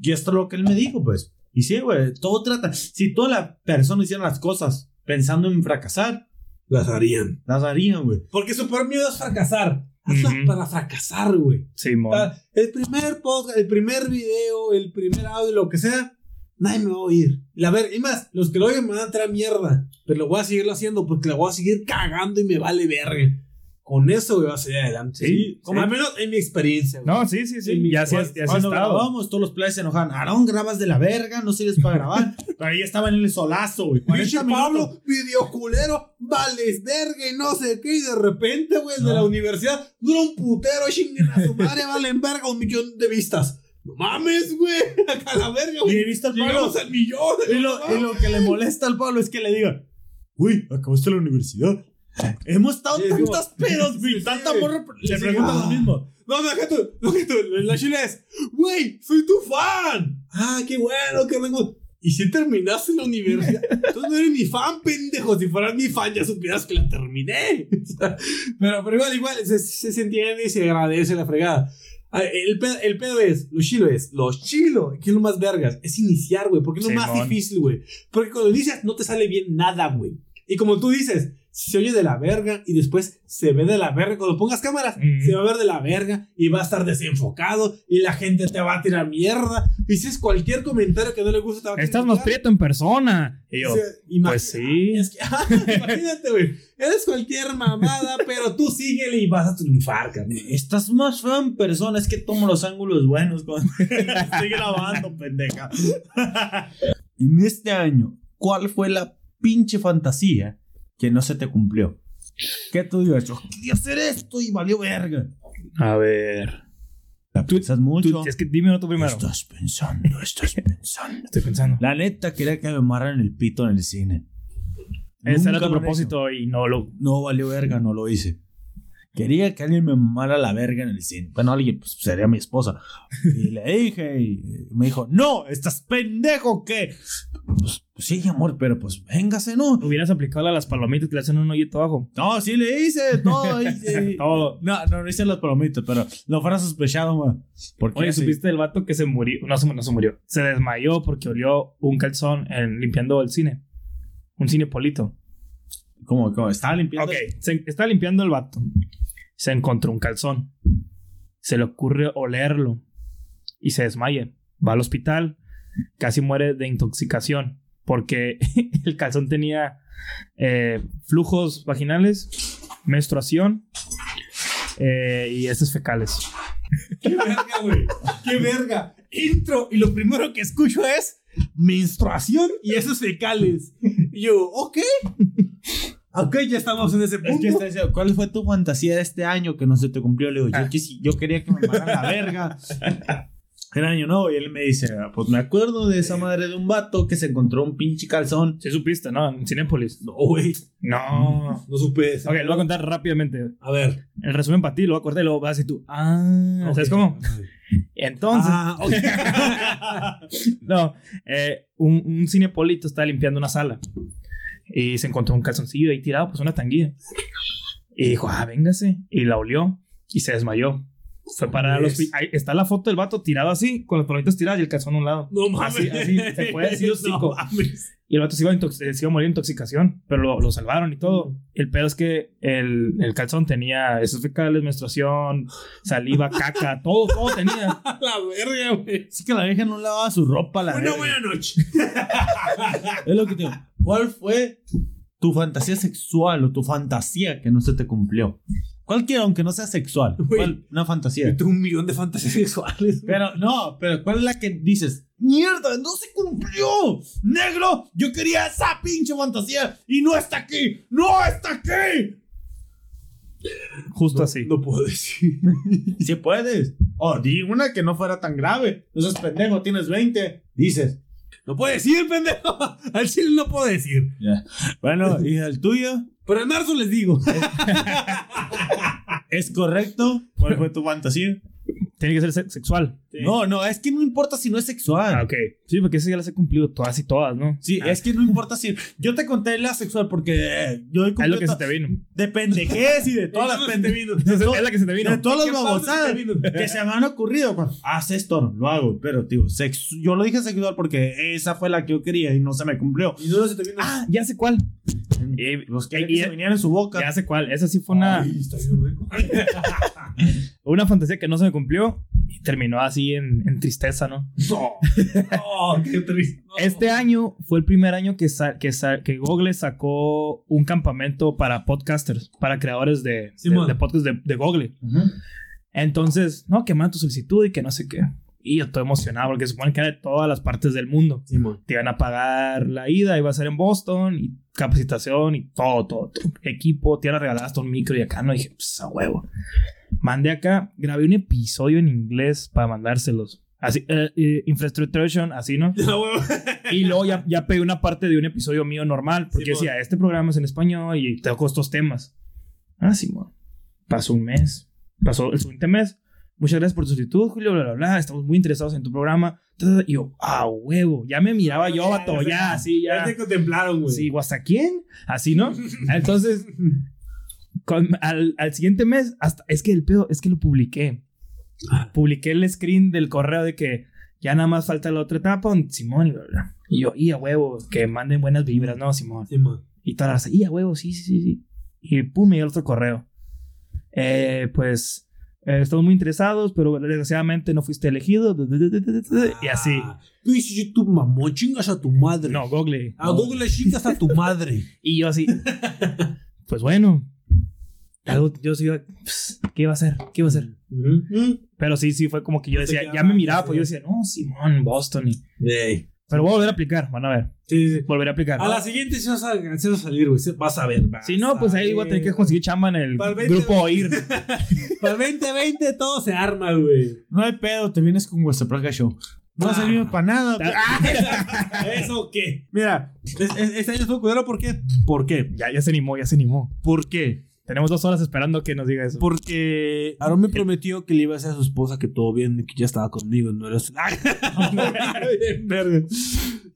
[SPEAKER 3] Y esto es lo que él me dijo, pues. Y sí, güey, todo trata. Si toda la persona hiciera las cosas pensando en fracasar,
[SPEAKER 1] Las harían.
[SPEAKER 3] las harían, güey.
[SPEAKER 1] Porque su peor miedo es fracasar. Hazla
[SPEAKER 2] Ujú.
[SPEAKER 1] para fracasar, güey.
[SPEAKER 2] Simón.
[SPEAKER 1] Ah, El primer podcast, el primer video, el primer audio, lo que sea, nadie me va a oír. La ver, y más, los que lo oigan me van a traer mierda. Pero lo voy a seguirlo haciendo porque la voy a seguir cagando y me vale verga. Con eso, güey, va a seguir adelante.
[SPEAKER 2] Sí,
[SPEAKER 1] Como
[SPEAKER 2] sí.
[SPEAKER 1] al menos en mi experiencia, güey.
[SPEAKER 2] No, sí, sí, sí.
[SPEAKER 1] Mi-
[SPEAKER 2] Ya has, ya
[SPEAKER 3] Cuando grabamos, todos los players se enojaban. Aarón, grabas de la verga, no sirves para grabar. [LAUGHS] Pero ahí estaba en el solazo, güey.
[SPEAKER 1] Pinche
[SPEAKER 3] 40 minutos.
[SPEAKER 1] Pablo, video culero, vales verga y no sé qué. Y de repente, güey, el de
[SPEAKER 3] No.
[SPEAKER 1] la universidad dura un putero, chinguen a su madre, valen verga, un millón de vistas. No mames, güey, [LAUGHS] acá la verga,
[SPEAKER 3] Y
[SPEAKER 1] güey.
[SPEAKER 3] he visto al Pablo.
[SPEAKER 1] Al millón.
[SPEAKER 3] Y lo, y lo que le molesta al Pablo es que le diga, uy, acabaste la universidad. Hemos estado
[SPEAKER 1] Sí,
[SPEAKER 3] tantas pedos, [LAUGHS] güey,
[SPEAKER 1] Sí, sí,
[SPEAKER 3] tanta
[SPEAKER 1] güey.
[SPEAKER 3] morra. Le
[SPEAKER 1] Sí,
[SPEAKER 3] preguntan
[SPEAKER 1] ah.
[SPEAKER 3] lo mismo.
[SPEAKER 1] No, no, que tú, no, que tú, la chile es, güey, soy tu fan. Ah, qué bueno, que vengo. Y si terminaste la universidad, [LAUGHS] tú no eres mi fan, pendejo. Si fueras mi fan, ya supieras que la terminé. [LAUGHS] pero, pero igual, igual, se, se, entiende y se agradece la fregada. Ah, El pedo, el pedo es, lo chilo es, lo chilo, que es lo más vergas, es iniciar, güey, porque es lo más difícil, güey. Porque cuando inicias no te sale bien nada, güey. Y como tú dices, se oye de la verga y después se ve de la verga. Cuando pongas cámaras, se va a ver de la verga y va a estar desenfocado y la gente te va a tirar mierda. Y si es cualquier comentario que no le gusta, te va a
[SPEAKER 2] Estás más prieto en persona. Y yo,
[SPEAKER 1] O sea, imag-
[SPEAKER 2] pues sí. [LAUGHS]
[SPEAKER 1] Es que, imagínate, güey. Eres cualquier mamada, pero tú síguele y vas a triunfar, carnal.
[SPEAKER 3] Estás más feo en persona, es que tomo los ángulos buenos cuando [LAUGHS] estoy grabando, pendeja. [LAUGHS] en este año, ¿cuál fue la pinche fantasía que no se te cumplió? ¿Qué tú? Yo quería hacer esto y valió verga.
[SPEAKER 2] A ver.
[SPEAKER 3] ¿La piensas mucho?
[SPEAKER 2] Tú- es que dime tú primero.
[SPEAKER 3] Estás pensando, estás pensando.
[SPEAKER 2] Estoy pensando.
[SPEAKER 3] La neta quería que me amarran el pito en el cine.
[SPEAKER 2] Ese era tu propósito y no lo.
[SPEAKER 3] No valió verga, no lo hice. Quería que alguien me mamara la verga en el cine. Bueno, alguien, pues sería mi esposa. Y le dije, y me dijo, no, estás pendejo, ¿qué? Pues, pues sí, amor, pero pues véngase, ¿no?
[SPEAKER 2] Hubieras aplicado a las palomitas que le hacen un hoyito abajo.
[SPEAKER 3] No, sí le hice todo. hice- [LAUGHS]
[SPEAKER 2] Todo.
[SPEAKER 3] No, no, no hice los palomitas, pero lo fuera sospechado, ma. ¿Por qué
[SPEAKER 2] Oye,
[SPEAKER 3] así?
[SPEAKER 2] ¿supiste del vato que se murió? No, no se murió. Se desmayó porque olió un calzón en, limpiando el cine. Un cine polito.
[SPEAKER 3] ¿Cómo, cómo? ¿Estaba limpiando?
[SPEAKER 2] Ok, se, está limpiando el vato. Se encontró un calzón. se le ocurre olerlo y se desmaya. Va al hospital, casi muere de intoxicación porque [LAUGHS] el calzón tenía eh, flujos vaginales, menstruación eh, y heces fecales.
[SPEAKER 1] ¡Qué verga, güey! ¡Qué verga! Intro y lo primero que escucho es menstruación y esos fecales. Y yo, ok. Ok, ya estamos en ese
[SPEAKER 3] Es
[SPEAKER 1] punto.
[SPEAKER 3] que está diciendo, ¿cuál fue tu fantasía de este año que no se te cumplió? Le digo, yo, quisi- yo quería que me mandaran la verga. [LAUGHS] Era año nuevo y él me dice, "Ah, pues me acuerdo de esa madre de un vato que se encontró un pinche calzón.
[SPEAKER 2] Sí supiste, ¿no? En Cinépolis.
[SPEAKER 1] No, güey.
[SPEAKER 2] No.
[SPEAKER 1] No supe eso.
[SPEAKER 2] Ok, lo voy a contar rápidamente.
[SPEAKER 1] A ver.
[SPEAKER 2] El resumen para ti, lo voy a cortar y luego vas a decir tú. Ah, ¿sabes cómo? Entonces,
[SPEAKER 1] Ah, ok. [LAUGHS]
[SPEAKER 2] no, eh, un, un cinepolito estaba limpiando una sala y se encontró un calzoncillo ahí tirado, pues una tanguilla. Y dijo, ah, véngase. Y la olió y se desmayó. Fue para los. Ahí está la foto del vato tirado así, con las palomitas tiradas y el calzón a un lado.
[SPEAKER 1] No mames.
[SPEAKER 2] Así, así, se fue así [LAUGHS]
[SPEAKER 1] No
[SPEAKER 2] hocico.
[SPEAKER 1] mames.
[SPEAKER 2] Y el vato se iba, se iba a morir de intoxicación, pero lo, lo salvaron y todo. El pedo es que el, el calzón tenía esos fecales, menstruación, saliva, [LAUGHS] caca, todo, todo tenía. [LAUGHS]
[SPEAKER 1] A la verga, güey.
[SPEAKER 3] Así que la vieja no lavaba su ropa, la
[SPEAKER 1] Una
[SPEAKER 3] verga.
[SPEAKER 1] buena noche.
[SPEAKER 3] Es lo que te digo. ¿Cuál fue tu fantasía sexual o tu fantasía que no se te cumplió? Cualquiera, aunque no sea sexual. [LAUGHS] Una fantasía.
[SPEAKER 1] Yo tengo un millón de fantasías sexuales.
[SPEAKER 3] Pero no, pero ¿cuál es la que dices? ¡Mierda! ¡No se cumplió! ¡Negro! Yo quería esa pinche fantasía y no está aquí. ¡No está aquí!
[SPEAKER 2] Justo
[SPEAKER 1] No-
[SPEAKER 2] así.
[SPEAKER 1] No puedo decir. [LAUGHS]
[SPEAKER 3] Si puedes. Oh, di una que no fuera tan grave. No seas pendejo, tienes 20. Dices.
[SPEAKER 1] No puedo decir, pendejo. [LAUGHS] Al chile no puedo decir.
[SPEAKER 3] Bueno, ¿y el tuyo?
[SPEAKER 1] Pero en marzo les digo. [LAUGHS]
[SPEAKER 3] ¿Es correcto? ¿Cuál fue tu fantasía?
[SPEAKER 2] Tiene que ser se-
[SPEAKER 3] No, no, es que no importa si no es sexual.
[SPEAKER 2] Ah, ok. Sí, porque ese ya las he cumplido todas y todas, ¿no?
[SPEAKER 3] Sí, es que no importa si. Yo te conté la sexual porque eh, yo he
[SPEAKER 2] Es lo
[SPEAKER 3] cumplido
[SPEAKER 2] que se te vino.
[SPEAKER 3] de pendejez y de todas las
[SPEAKER 1] Eso.
[SPEAKER 2] Entonces, es la que se te vino.
[SPEAKER 3] De todas las
[SPEAKER 1] ¿Qué parte
[SPEAKER 3] babosadas que se me han ocurrido. cuando, Haz esto, lo hago. Pero, tío, sex- yo lo dije sexual porque esa fue la que yo quería y no se me cumplió.
[SPEAKER 1] Y no se te vino.
[SPEAKER 2] Ah, ya sé cuál. Y-
[SPEAKER 3] Los que,
[SPEAKER 2] y-
[SPEAKER 3] se venían en su boca.
[SPEAKER 2] Ya sé cuál. Esa sí fue una,
[SPEAKER 1] Ay, está bien rico. [LAUGHS]
[SPEAKER 2] una fantasía que no se me cumplió terminó así en, en tristeza, [LAUGHS] ¿no?
[SPEAKER 1] No. Qué triste. No.
[SPEAKER 2] Este año fue el primer año que, que, que Google sacó un campamento para podcasters, para creadores de, de,
[SPEAKER 1] Simón.
[SPEAKER 2] de podcast de, de Google. Entonces, no, que manda tu solicitud y que no sé qué. Y yo estoy emocionado porque supone que era de todas las partes del mundo.
[SPEAKER 1] Simón.
[SPEAKER 2] Te iban a pagar la ida, iba a ser en Boston, y capacitación y todo, todo, todo. Equipo, te iban a regalar hasta un micro y acá no dije, pues a huevo. Mandé acá, grabé un episodio en inglés para mandárselos. Así, eh, eh, Infrastructuration, así, ¿no? [LAUGHS] Y luego ya, ya pegué una parte de un episodio mío normal, porque
[SPEAKER 1] Simón.
[SPEAKER 2] decía, este programa es en español y toco estos temas. Ah, Simón. Pasó un mes. Pasó el siguiente mes. Muchas gracias por tu solicitud, Julio, bla, bla, bla. Estamos muy interesados en tu programa. Y yo, ah, huevo. Ya me miraba yo, vato, ya, así,
[SPEAKER 1] Ya
[SPEAKER 2] ya.
[SPEAKER 1] te contemplaron, güey.
[SPEAKER 2] Sí, ¿hasta quién? Así, ¿no? [LAUGHS] Entonces, con- al, al siguiente mes, hasta, es que el pedo, es que lo publiqué. Publiqué el screen del correo de que ya nada más falta la otra etapa, Simón y bla, bla. Y yo, y a huevo, que manden buenas vibras, ¿no, Simón?
[SPEAKER 1] Simón.
[SPEAKER 2] Y toda la raza, y a huevo, sí, sí, sí, sí. Y pum, me llegó el otro correo. Eh, pues, eh, estamos muy interesados, pero desgraciadamente no fuiste elegido. Y así.
[SPEAKER 1] Ah, Tú dices YouTube, mamón, chingas a tu madre.
[SPEAKER 2] No, Google.
[SPEAKER 1] A Google le chingas a tu madre. [LAUGHS]
[SPEAKER 2] Y yo así, pues bueno, algo, yo sí, pues, ¿qué iba a hacer? ¿Qué iba a hacer?
[SPEAKER 1] Ujú.
[SPEAKER 2] Pero sí, sí, fue como que yo
[SPEAKER 1] No
[SPEAKER 2] decía, ya me miraba, pues yo decía, no, Simón, Boston. Y...
[SPEAKER 1] Ey.
[SPEAKER 2] Pero voy a volver a aplicar, van a ver.
[SPEAKER 1] Sí, sí.
[SPEAKER 2] Volveré a aplicar.
[SPEAKER 1] A la siguiente sí vas a, sí vas a salir, güey. Sí, Vas a ver. vas
[SPEAKER 2] Si no, pues ahí voy a tener que conseguir chamba en el
[SPEAKER 1] Para el 20,
[SPEAKER 2] grupo OIR.
[SPEAKER 1] Para el 2020 todo se arma, güey.
[SPEAKER 3] No hay pedo, te vienes con Praga Show. No
[SPEAKER 1] Ah.
[SPEAKER 3] servimos para nada. güey. [LAUGHS] [LAUGHS]
[SPEAKER 1] ¿Eso qué? Mira, es- es- este año estuvo culero, ¿por qué? ¿Por qué?
[SPEAKER 2] ya, ya se animó, ya se animó.
[SPEAKER 1] ¿Por qué?
[SPEAKER 2] Tenemos dos horas esperando que nos diga eso.
[SPEAKER 1] Porque Aaron me prometió que le iba a decir a su esposa que todo bien que ya estaba conmigo. No era [LAUGHS] [LAUGHS] verga.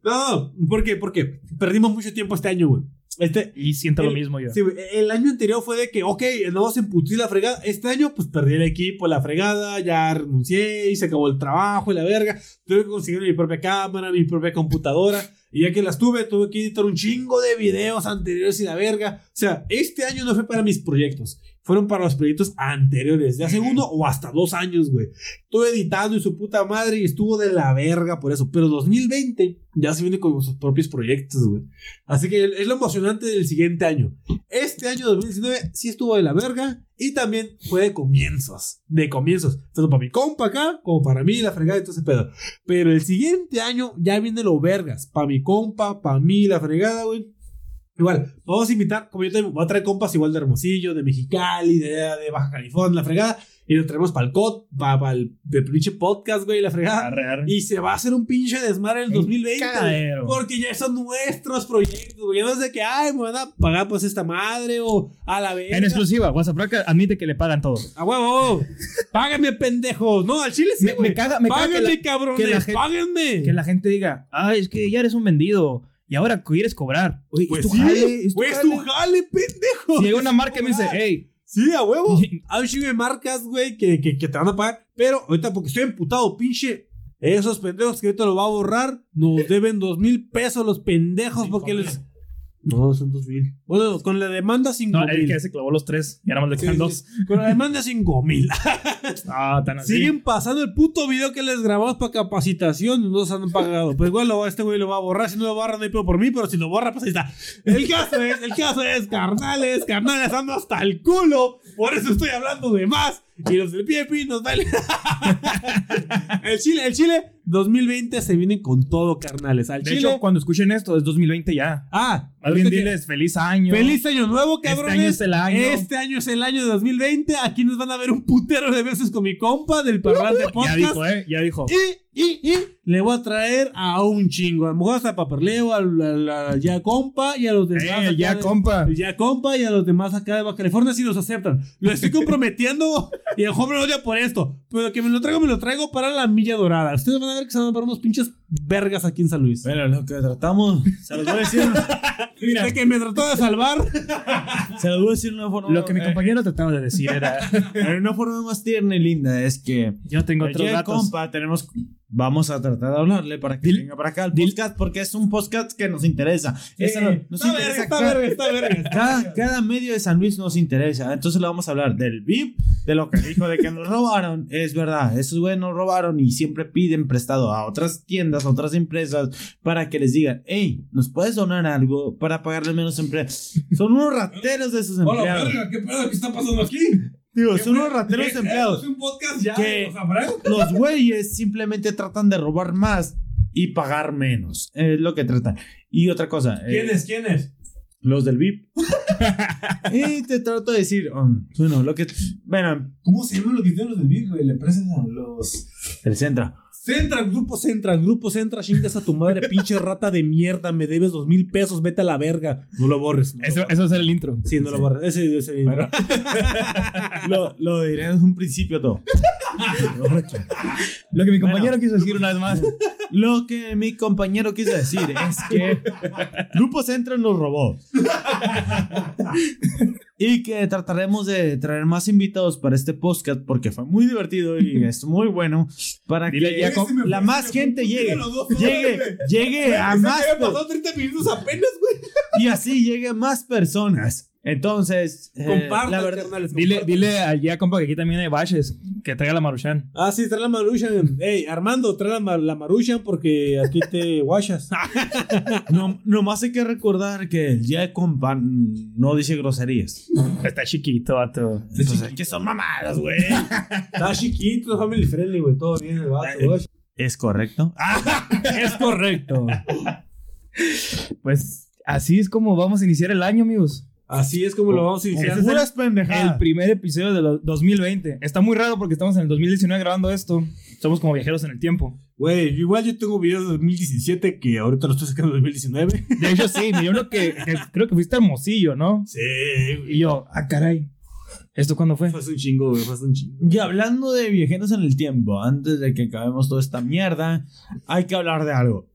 [SPEAKER 1] No, ¿por qué? Porque perdimos mucho tiempo este año, güey. Este,
[SPEAKER 2] Y siento lo mismo yo.
[SPEAKER 1] Sí, el año anterior fue de que, ok, andamos en putis la fregada. Este año, pues perdí el equipo, la fregada, ya renuncié y se acabó el trabajo y la verga. Tuve que conseguir mi propia cámara, mi propia computadora. Y ya que las tuve, tuve que editar un chingo de videos anteriores y la verga. O sea, este año no fue para mis proyectos. Fueron para los proyectos anteriores, de hace uno o hasta dos años, güey. Estuve editando y su puta madre y estuvo de la verga por eso. Pero 2020 ya se viene con sus propios proyectos, güey. Así que es lo emocionante del siguiente año. Este año 2019 sí estuvo de la verga y también fue de comienzos. De comienzos. Tanto para mi compa acá como para mí, la fregada y todo ese pedo. Pero el siguiente año ya viene lo vergas. Para mi compa, para mí, la fregada, güey. Igual, vamos a invitar, como yo te voy a traer compas igual de Hermosillo, de Mexicali, de, de Baja California, la fregada. Y lo traemos para el COT, para el pinche podcast, güey, la fregada. Y se va a hacer un pinche desmadre en el 2020.
[SPEAKER 2] cagadero.
[SPEAKER 1] Porque ya son nuestros proyectos, güey. No es de que, ay, me van a pagar pues esta madre o a la vez.
[SPEAKER 2] En exclusiva, WhatsApp admite que le pagan todo.
[SPEAKER 1] A huevo. Págame, pendejos. No, al chile sí,
[SPEAKER 2] Me- caga- me caga que la-
[SPEAKER 1] cabrones.
[SPEAKER 2] que la gente-
[SPEAKER 1] Páguenme.
[SPEAKER 2] Que la gente diga, ay, es que ya eres un vendido y ahora quieres cobrar. Oye,
[SPEAKER 1] Pues
[SPEAKER 2] es tu
[SPEAKER 1] sí,
[SPEAKER 2] jale, es tu jale,
[SPEAKER 1] pendejo.
[SPEAKER 2] Si llega una marca y me dice, hey,
[SPEAKER 1] Sí, a huevo. [LAUGHS] Hay un chingo de marcas, güey, que, que, que te van a pagar. Pero ahorita, porque estoy emputado, pinche. Esos pendejos que ahorita lo va a borrar, nos deben dos mil pesos los pendejos porque les. No, son dos mil. Bueno, con la demanda cinco
[SPEAKER 2] no, el
[SPEAKER 1] mil.
[SPEAKER 2] que se clavó los tres, ya nada más le quedan
[SPEAKER 1] sí.
[SPEAKER 2] dos.
[SPEAKER 1] Con la demanda cinco mil. [LAUGHS]
[SPEAKER 2] Ah, tan así.
[SPEAKER 1] Siguen pasando el puto video que les grabamos para capacitación y no nos han pagado. Pues igual lo- este güey lo va a borrar. Si no lo borra, no hay pedo por mí, pero si lo borra, pues ahí está. El caso es, el caso es, carnales, carnales, ando hasta el culo. Por eso estoy hablando de más. Y los del PIP nos vale. [LAUGHS] el Chile, el Chile 2020 se viene con todo, carnales. Al
[SPEAKER 2] De
[SPEAKER 1] Chile.
[SPEAKER 2] hecho, cuando escuchen esto, es 2020 ya.
[SPEAKER 1] ah,
[SPEAKER 2] Más bien
[SPEAKER 1] ahorita que-
[SPEAKER 2] diles feliz año.
[SPEAKER 1] Feliz año nuevo,
[SPEAKER 2] Este
[SPEAKER 1] cabrones.
[SPEAKER 2] año es el año.
[SPEAKER 1] Este año es el año de 2020. Aquí nos van a ver un putero de veces con mi compa del parlante
[SPEAKER 2] Ya
[SPEAKER 1] podcast.
[SPEAKER 2] dijo, eh, ya dijo.
[SPEAKER 1] Y, y, y le voy a traer a un chingo. A lo mejor hasta a Paperleo, al, al- al ya compa y a los demás.
[SPEAKER 2] Eh,
[SPEAKER 1] acá
[SPEAKER 2] ya
[SPEAKER 1] de-
[SPEAKER 2] compa.
[SPEAKER 1] ya compa y a los demás acá de Baja California si los aceptan. Lo estoy comprometiendo y el joven odia por esto. Pero que me lo traigo, me lo traigo para la milla dorada. Ustedes van a ver que se van a ver unos pinches vergas aquí en San Luis.
[SPEAKER 3] Bueno, lo que tratamos, se los voy a decir, [LAUGHS]
[SPEAKER 1] De que me trató de salvar. [LAUGHS]
[SPEAKER 3] se los voy a decir de una forma,
[SPEAKER 2] Lo que mi
[SPEAKER 3] eh,
[SPEAKER 2] compañero trataba de decir era, [LAUGHS]
[SPEAKER 3] de una forma más tierna y linda es que
[SPEAKER 2] yo tengo otros datos.
[SPEAKER 3] compa tenemos vamos a tratar de hablarle para que
[SPEAKER 2] Dil-
[SPEAKER 3] venga para acá al podcast porque es un podcast que nos interesa. Eso no- nos
[SPEAKER 1] está
[SPEAKER 3] interesa
[SPEAKER 1] verga, está
[SPEAKER 3] cada-
[SPEAKER 1] verga, está verga.
[SPEAKER 3] Cada, cada medio de San Luis nos interesa. Entonces le vamos a hablar del VIP, de lo que dijo de que nos robaron. Es verdad, esos güeyes nos robaron y siempre piden prestado a otras tiendas, a otras empresas, para que les digan, hey, ¿nos puedes donar algo para pagarle menos empleados? Son unos rateros de esos
[SPEAKER 1] Hola,
[SPEAKER 3] empleados.
[SPEAKER 1] verga, ¿qué pedo? ¿Qué está pasando aquí?
[SPEAKER 3] Digo, son unos rateros
[SPEAKER 1] ¿Qué-
[SPEAKER 3] empleados.
[SPEAKER 1] ¿Es un podcast ya? ¿verdad?
[SPEAKER 3] Los [LAUGHS] güeyes simplemente tratan de robar más y pagar menos. Es lo que tratan. Y otra cosa. eh,
[SPEAKER 1] ¿Quién es? ¿Quién es?
[SPEAKER 3] Los del VIP. y te trato de decir, um, bueno, lo que. Bueno,
[SPEAKER 1] ¿Cómo se llaman los que tienen los del Big, güey? La empresa los.
[SPEAKER 3] el Centra.
[SPEAKER 1] Central, Grupo Central, Grupo Central, chingas a tu madre, [LAUGHS] pinche rata de mierda, me debes dos mil pesos, vete a la verga. No lo borres. no lo
[SPEAKER 2] Eso,
[SPEAKER 1] borres.
[SPEAKER 2] eso es el intro.
[SPEAKER 1] Sí, no lo borres. Ese, ese [LAUGHS]
[SPEAKER 3] lo, lo diré en un principio todo.
[SPEAKER 2] Lo que mi compañero
[SPEAKER 3] Bueno.
[SPEAKER 2] quiso decir una vez más.
[SPEAKER 3] Lo que mi compañero quiso decir es que [LAUGHS] Grupo Centro nos robó. Y que trataremos de traer más invitados para este podcast porque fue muy divertido y [LAUGHS] es muy bueno para
[SPEAKER 2] Dile
[SPEAKER 3] que la más gente llegue, llegue, llegue a más
[SPEAKER 1] Me
[SPEAKER 3] per-
[SPEAKER 1] pasado 30 minutos apenas, güey.
[SPEAKER 3] y así llegue a más personas. Entonces, eh, la verdad,
[SPEAKER 1] carnales,
[SPEAKER 2] Dile, dile allá, compa, que aquí también hay baches. Que traiga la Maruchan.
[SPEAKER 1] Ah, sí, trae la Maruchan. Ey, Armando, trae la, la Maruchan porque aquí te [LAUGHS] guachas.
[SPEAKER 3] no, nomás hay que recordar que el de compa no dice groserías.
[SPEAKER 2] Está chiquito, vato.
[SPEAKER 3] Entonces, que son mamadas, güey.
[SPEAKER 1] Está chiquito, family friendly, güey. Todo bien, el vato, güey.
[SPEAKER 3] ¿Es correcto? [LAUGHS]
[SPEAKER 2] Es correcto. Pues así es como vamos a iniciar el año, amigos.
[SPEAKER 1] Así es como lo vamos a iniciar.
[SPEAKER 2] Ese es el-
[SPEAKER 3] Puras pendejadas.
[SPEAKER 2] El primer episodio de los 2020. Está muy raro porque estamos en el 2019 grabando esto. Somos como viajeros en el tiempo.
[SPEAKER 1] Güey, igual yo tengo videos de 2017 que ahorita los estoy sacando de 2019.
[SPEAKER 2] De hecho, sí, miré uno que, que creo que fuiste hermosillo, ¿no?
[SPEAKER 1] Sí, güey.
[SPEAKER 2] Y yo, ah, caray. ¿Esto cuándo fue?
[SPEAKER 1] Fue hace un chingo, güey. Fue hace un chingo.
[SPEAKER 3] Y hablando de viajeros en el tiempo, antes de que acabemos toda esta mierda, hay que hablar de algo.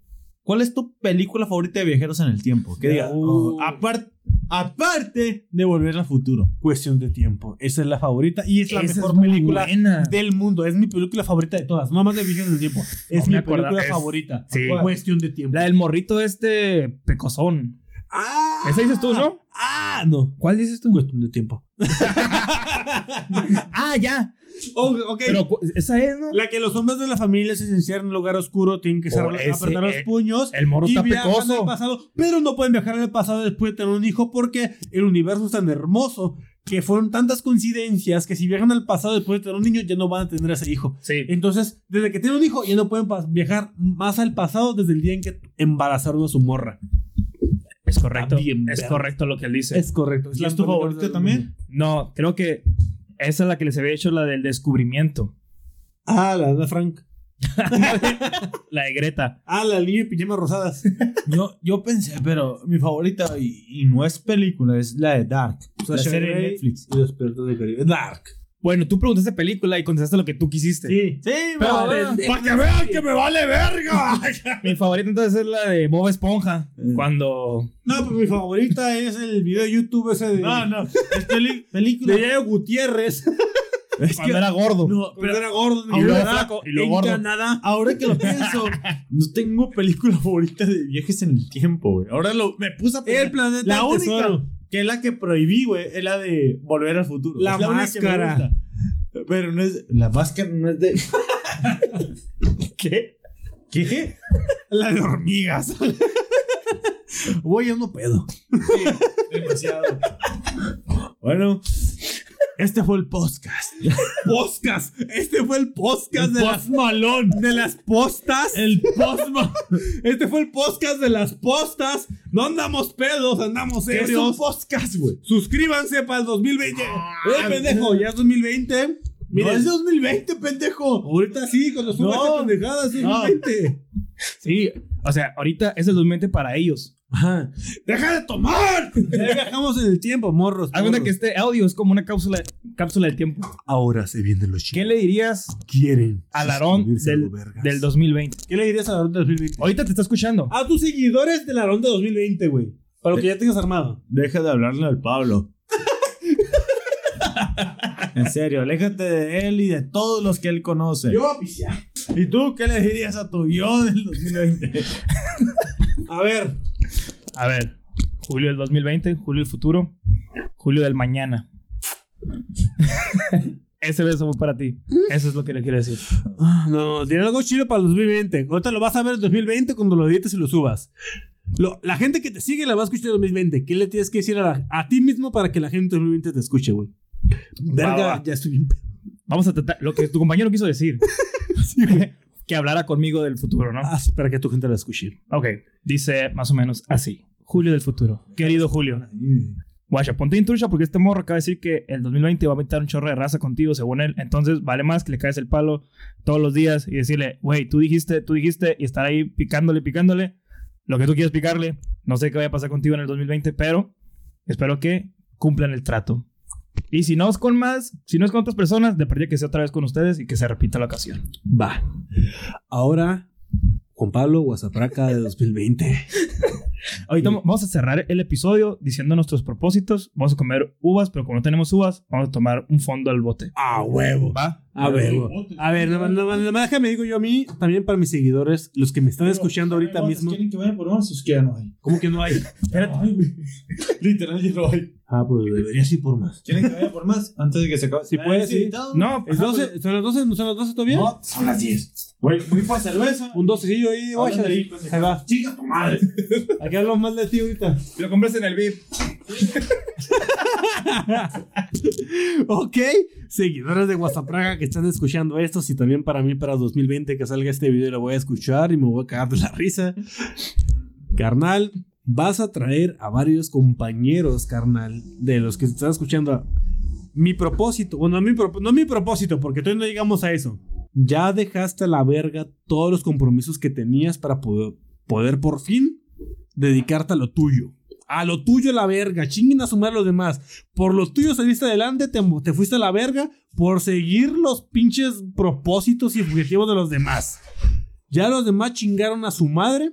[SPEAKER 3] ¿Cuál es tu película favorita de viajeros en el tiempo? Que diga,
[SPEAKER 1] Uh.
[SPEAKER 3] oh, apar- aparte de Volver al Futuro.
[SPEAKER 1] Cuestión de tiempo. Esa es la favorita y es la
[SPEAKER 2] Esa
[SPEAKER 1] mejor
[SPEAKER 2] es
[SPEAKER 1] película
[SPEAKER 2] buena.
[SPEAKER 1] del mundo. Es mi película favorita de todas. No más de Viajes del Tiempo. Es
[SPEAKER 2] No
[SPEAKER 1] mi
[SPEAKER 2] acuerdo,
[SPEAKER 1] película
[SPEAKER 2] es-
[SPEAKER 1] favorita.
[SPEAKER 2] sí.
[SPEAKER 1] Cuestión de tiempo.
[SPEAKER 2] La del morrito este pecosón.
[SPEAKER 1] Ah,
[SPEAKER 2] Esa dices tú, ¿no?
[SPEAKER 1] Ah, no.
[SPEAKER 2] ¿Cuál dices tú?
[SPEAKER 1] Cuestión de tiempo. [LAUGHS]
[SPEAKER 2] Ah, ya. [LAUGHS]
[SPEAKER 1] Oh.
[SPEAKER 2] Pero esa es, ¿no?
[SPEAKER 1] la que los hombres de la familia se encierran en un lugar oscuro tienen que
[SPEAKER 2] Oh,
[SPEAKER 1] cerrar-
[SPEAKER 2] ese,
[SPEAKER 1] apretar los
[SPEAKER 2] eh,
[SPEAKER 1] puños.
[SPEAKER 2] El morro
[SPEAKER 1] y
[SPEAKER 2] está
[SPEAKER 1] al
[SPEAKER 2] pecoso.
[SPEAKER 1] pasado, pero no pueden viajar al pasado después de tener un hijo porque el universo es tan hermoso que fueron tantas coincidencias que si viajan al pasado después de tener un niño ya no van a tener ese hijo.
[SPEAKER 2] Sí.
[SPEAKER 1] Entonces, desde que tienen un hijo ya no pueden viajar más al pasado desde el día en que embarazaron a su morra.
[SPEAKER 2] Es correcto. Es correcto lo que él dice.
[SPEAKER 1] Es correcto.
[SPEAKER 3] ¿Y es tu favorita también?
[SPEAKER 2] No, creo que esa es la que les había hecho la del descubrimiento.
[SPEAKER 1] Ah, la de Frank. [LAUGHS]
[SPEAKER 2] La de Greta.
[SPEAKER 1] Ah, la niña de pijamas rosadas. [LAUGHS]
[SPEAKER 3] Yo, yo pensé, pero mi favorita, y, y no es película, es la de Dark. la
[SPEAKER 1] Sasha
[SPEAKER 3] serie de Netflix.
[SPEAKER 1] Y los Caribe. Dark.
[SPEAKER 2] Bueno, tú preguntaste película y contestaste lo que tú quisiste.
[SPEAKER 1] Sí.
[SPEAKER 3] Sí,
[SPEAKER 2] Pero,
[SPEAKER 3] para que vean que me vale verga. [LAUGHS]
[SPEAKER 2] Mi favorita entonces es la de Bob Esponja. Cuando.
[SPEAKER 1] No, pues mi favorita es el video de YouTube ese de.
[SPEAKER 3] No, no, es peli- película.
[SPEAKER 1] De Yayo Gutiérrez. [LAUGHS]
[SPEAKER 3] Es
[SPEAKER 2] Cuando
[SPEAKER 3] que-
[SPEAKER 2] era gordo.
[SPEAKER 3] No,
[SPEAKER 1] Pero era gordo.
[SPEAKER 2] Y luego flaco, y luego gordo.
[SPEAKER 1] Canadá.
[SPEAKER 3] Ahora que lo pienso, [LAUGHS] no tengo película favorita de viajes en el tiempo, güey. Ahora lo, me puse a pensar.
[SPEAKER 1] El planeta
[SPEAKER 3] La única
[SPEAKER 1] tesoro.
[SPEAKER 3] Que es la que prohibí, güey, es la de Volver al Futuro.
[SPEAKER 1] La
[SPEAKER 3] Es única que me
[SPEAKER 1] máscara.
[SPEAKER 3] gusta. Pero no es. La máscara no es de. [LAUGHS] ¿Qué? ¿Qué?
[SPEAKER 1] La de hormigas. Voy a no pedo.
[SPEAKER 3] Demasiado. bueno, este fue el podcast. [LAUGHS]
[SPEAKER 1] Podcast. Este fue el podcast
[SPEAKER 3] El
[SPEAKER 1] de las
[SPEAKER 3] post malón.
[SPEAKER 1] de las postas.
[SPEAKER 3] El post malón. [LAUGHS]
[SPEAKER 1] Este fue el podcast de las postas. No andamos pedos, andamos
[SPEAKER 3] Es un
[SPEAKER 1] serios.
[SPEAKER 3] podcast, güey.
[SPEAKER 1] Suscríbanse para el 2020.
[SPEAKER 3] Ah,
[SPEAKER 1] ¡Eh, pendejo! Ya es 2020.
[SPEAKER 3] Mira, es 2020, pendejo.
[SPEAKER 1] ahorita sí, cuando suba
[SPEAKER 3] No.
[SPEAKER 1] esta pendejada es
[SPEAKER 3] No.
[SPEAKER 1] 2020. [LAUGHS]
[SPEAKER 2] Sí. O sea, ahorita es el 2020 para ellos.
[SPEAKER 1] Ajá. [LAUGHS] ¡Deja de tomar! Ya viajamos en el tiempo, morros. Morros.
[SPEAKER 2] que este audio es como una cápsula, cápsula del tiempo.
[SPEAKER 1] Ahora se vienen los
[SPEAKER 2] ¿Qué le dirías
[SPEAKER 1] quieren
[SPEAKER 2] al Aarón del, del 2020?
[SPEAKER 1] ¿Qué le dirías a Aarón del 2020?
[SPEAKER 2] Ahorita te está escuchando.
[SPEAKER 1] A tus seguidores del Aarón de 2020, güey. Para lo que ya tengas armado.
[SPEAKER 3] Deja de hablarle al Pablo. [LAUGHS] en serio, aléjate de él y de todos los que él conoce.
[SPEAKER 1] Yo a pisear.
[SPEAKER 3] ¿Y tú qué le dirías a tu yo del 2020? [LAUGHS]
[SPEAKER 1] A ver.
[SPEAKER 2] A ver, julio del 2020, julio del futuro, julio del mañana. [LAUGHS] Ese beso fue para ti. Eso es lo que le quiero decir.
[SPEAKER 1] No, tiene algo chido para el 2020. Ahorita lo vas a ver en 2020 cuando lo edites y lo subas. Lo- la gente que te sigue la va a escuchar en 2020. ¿Qué le tienes que decir a, la- a ti mismo para que la gente en 2020 te escuche, güey? Verga, ya estoy bien.
[SPEAKER 2] Vamos a tratar lo que tu compañero quiso decir. [LAUGHS] que hablara conmigo del futuro, ¿no?
[SPEAKER 1] Ah, para que tu gente la escuche.
[SPEAKER 2] Ok, dice más o menos así. Julio del futuro. Querido Julio. Guacha, ponte en trucha porque este morro acaba de decir que el 2020 va a meter un chorro de raza contigo, según él. Entonces, vale más que le caes el palo todos los días y decirle, güey, tú dijiste, tú dijiste, y estar ahí picándole, picándole lo que tú quieres picarle. No sé qué vaya a pasar contigo en el 2020, pero espero que cumplan el trato. Y si no es con más, si no es con otras personas, de que sea otra vez con ustedes y que se repita la ocasión.
[SPEAKER 1] Va. Ahora, Juan Pablo Guasapraca de 2020.
[SPEAKER 2] Ahorita vamos a cerrar el episodio diciendo nuestros propósitos. Vamos a comer uvas, pero como no tenemos uvas, vamos a tomar un fondo al bote.
[SPEAKER 1] A huevo.
[SPEAKER 2] ¿Va?
[SPEAKER 1] A ver, a ver, nada más, nada déjame digo yo a mí, también para mis seguidores, los que me están escuchando ahorita mismo.
[SPEAKER 3] ¿Quieren que vayan por más? Es que ya no hay.
[SPEAKER 1] ¿Cómo que no hay? [LAUGHS]
[SPEAKER 3] Espérate. [LAUGHS] Literal, ya no hay.
[SPEAKER 1] Ah, pues deberías ir por más.
[SPEAKER 3] ¿Quieren que vaya por más? Antes de que se acabe.
[SPEAKER 1] Si puedes, sí.
[SPEAKER 2] No,
[SPEAKER 1] ¿Es 12? ¿Son las 12? ¿Son las 12 todavía?
[SPEAKER 3] No, son las 10. Güey, muy para cerveza.
[SPEAKER 1] Un 12 ahí.
[SPEAKER 3] Háblale ahí,
[SPEAKER 1] va.
[SPEAKER 3] Chica tu madre.
[SPEAKER 1] Aquí hablamos más de ti ahorita.
[SPEAKER 2] lo compras en el VIP. [LAUGHS]
[SPEAKER 1] Ok, seguidores de Guasapraga que están escuchando esto, y también para mí para 2020 que salga este video lo voy a escuchar y me voy a cagar de la risa. Carnal, vas a traer a varios compañeros, carnal, de los que están escuchando. Mi propósito, bueno, mi no mi propósito, porque todavía no llegamos a eso. Ya dejaste a la verga todos los compromisos que tenías para poder, poder por fin dedicarte a lo tuyo. A lo tuyo la verga, chinguen a sumar los demás. Por lo tuyo saliste adelante, te, te fuiste a la verga por seguir los pinches propósitos y objetivos de los demás. Ya los demás chingaron a su madre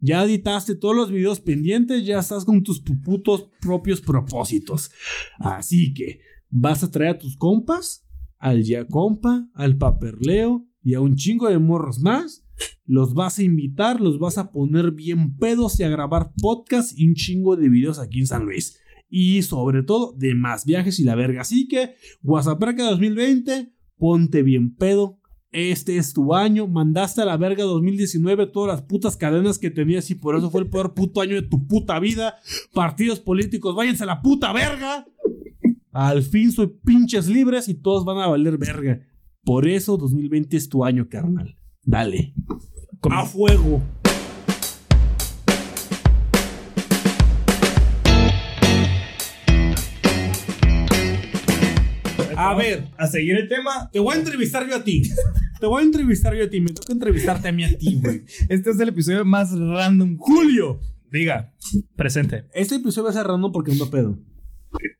[SPEAKER 1] Ya editaste todos los videos pendientes, ya estás con tus pu- putos propios propósitos. Así que vas a traer a tus compas, al ya compa, al paperleo y a un chingo de morros más. Los vas a invitar, los vas a poner bien pedos y a grabar podcast y un chingo de videos aquí en San Luis. Y sobre todo de más viajes y la verga. Así que, Guasapraca 2020, ponte bien pedo. Este es tu año. Mandaste a la verga 2019 todas las putas cadenas que tenías y por eso fue el peor puto año de tu puta vida. Partidos políticos, váyanse a la puta verga. Al fin soy pinches libres y todos van a valer verga. Por eso 2020 es tu año, carnal. Dale. A fuego. A ver,
[SPEAKER 2] A seguir el tema.
[SPEAKER 1] te voy a entrevistar yo a ti. Te voy a entrevistar yo a ti. Me toca entrevistarte a mí a ti, güey.
[SPEAKER 2] Este es el episodio más random.
[SPEAKER 1] Julio.
[SPEAKER 2] Diga, presente.
[SPEAKER 1] Este episodio va a ser random porque no pedo.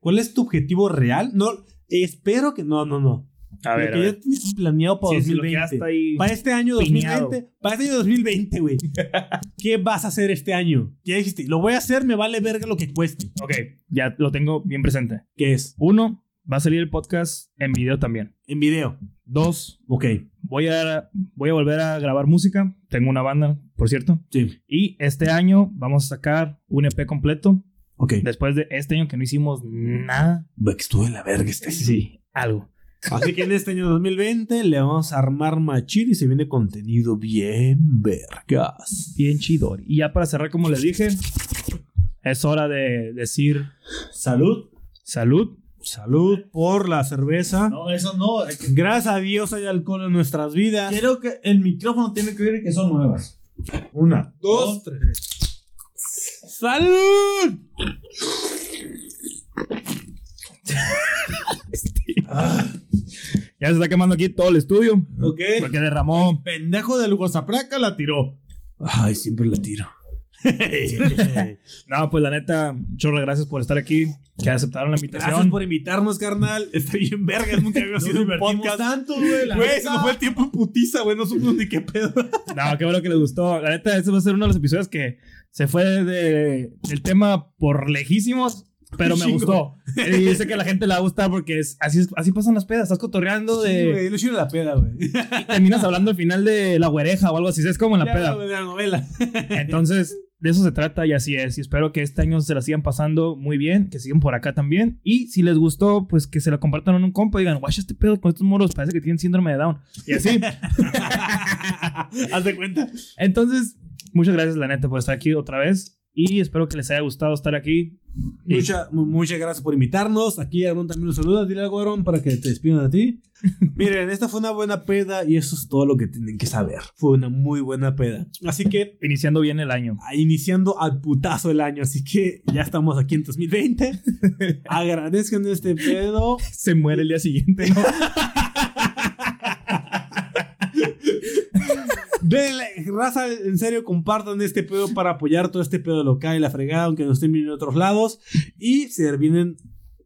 [SPEAKER 1] ¿Cuál es tu objetivo real? No, espero que. No, no, no.
[SPEAKER 2] A ver,
[SPEAKER 1] Lo
[SPEAKER 2] a
[SPEAKER 1] que
[SPEAKER 2] ver.
[SPEAKER 1] ya tienes planeado para
[SPEAKER 2] Sí, sí, lo que
[SPEAKER 1] 2020.
[SPEAKER 2] ya está ahí
[SPEAKER 1] para este año
[SPEAKER 2] piñado.
[SPEAKER 1] 2020. Para este año 2020, güey. [LAUGHS] ¿Qué vas a hacer este año? Ya dijiste, lo voy a hacer, me vale verga lo que cueste.
[SPEAKER 2] Ok, ya lo tengo bien presente.
[SPEAKER 1] ¿Qué es?
[SPEAKER 2] Uno, va a salir el podcast en video también.
[SPEAKER 1] En video.
[SPEAKER 2] Dos,
[SPEAKER 1] Ok.
[SPEAKER 2] voy a, voy a volver a grabar música. Tengo una banda, por cierto.
[SPEAKER 1] Sí.
[SPEAKER 2] Y este año vamos a sacar un EP completo.
[SPEAKER 1] Ok.
[SPEAKER 2] Después de este año que no hicimos nada.
[SPEAKER 1] Ve que estuvo en la verga este año.
[SPEAKER 2] Sí, algo.
[SPEAKER 1] Así que en este año 2020 le vamos a armar machín y se viene contenido bien vergas.
[SPEAKER 2] Bien chido. Y ya para cerrar, como les dije, es hora de decir
[SPEAKER 3] Salud.
[SPEAKER 2] salud.
[SPEAKER 1] Salud por la cerveza.
[SPEAKER 3] No, eso no. es que
[SPEAKER 1] Gracias a Dios hay alcohol en nuestras vidas.
[SPEAKER 3] Quiero que el micrófono tiene que oír que son nuevas. Una,
[SPEAKER 1] Dos,
[SPEAKER 3] dos, tres.
[SPEAKER 1] ¡Salud!
[SPEAKER 2] Ya se está quemando aquí todo el estudio.
[SPEAKER 3] Ok.
[SPEAKER 2] Porque derramó.
[SPEAKER 3] Pendejo del Guasapraca la tiró.
[SPEAKER 1] Ay, siempre la tiro. [LAUGHS]
[SPEAKER 2] No, pues la neta, chorre, gracias por estar aquí. Que aceptaron la invitación.
[SPEAKER 1] Gracias por invitarnos, carnal. Está bien verga. Nunca había sido un podcast.
[SPEAKER 3] tanto, güey.
[SPEAKER 1] Güey, se nos fue el tiempo en putiza, güey. No supimos ni qué pedo. [LAUGHS]
[SPEAKER 2] No, qué bueno que les gustó. La neta, este va a ser uno de los episodios que se fue de, del tema por lejísimos, pero me gustó. Y sé que a la gente le va a gustar porque es, así, así pasan las pedas. Estás cotorreando
[SPEAKER 1] Sí,
[SPEAKER 2] de,
[SPEAKER 1] güey, no chido la peda, güey.
[SPEAKER 2] y terminas hablando al final de la güereja o algo así. Es como en la
[SPEAKER 1] Ya,
[SPEAKER 2] peda.
[SPEAKER 1] De la novela.
[SPEAKER 2] Entonces, de eso se trata y así es. Y espero que este año se la sigan pasando muy bien, que sigan por acá también. Y si les gustó, pues que se lo compartan en un compa y digan, guacha, este pedo con estos moros parece que tienen síndrome de Down. Y así. [LAUGHS]
[SPEAKER 1] Haz de cuenta.
[SPEAKER 2] Entonces, muchas gracias, la neta, por estar aquí otra vez. Y espero que les haya gustado estar aquí. Y-
[SPEAKER 1] Mucha- mu- muchas gracias por invitarnos. Aquí Aaron también nos saluda. Dile algo, Aaron, para que te despidan a ti. [LAUGHS] Miren, esta fue una buena peda y eso es todo lo que tienen que saber. Fue una muy buena peda. Así que,
[SPEAKER 2] Iniciando bien el año.
[SPEAKER 1] a- iniciando al putazo el año. Así que ya estamos aquí en 2020. [LAUGHS] Agradezcan este pedo.
[SPEAKER 2] Se muere el día siguiente, ¿no? [LAUGHS]
[SPEAKER 1] Denle, raza, en serio, compartan este pedo para apoyar todo este pedo local y la fregada, aunque nos estén viendo de otros lados. Y se vienen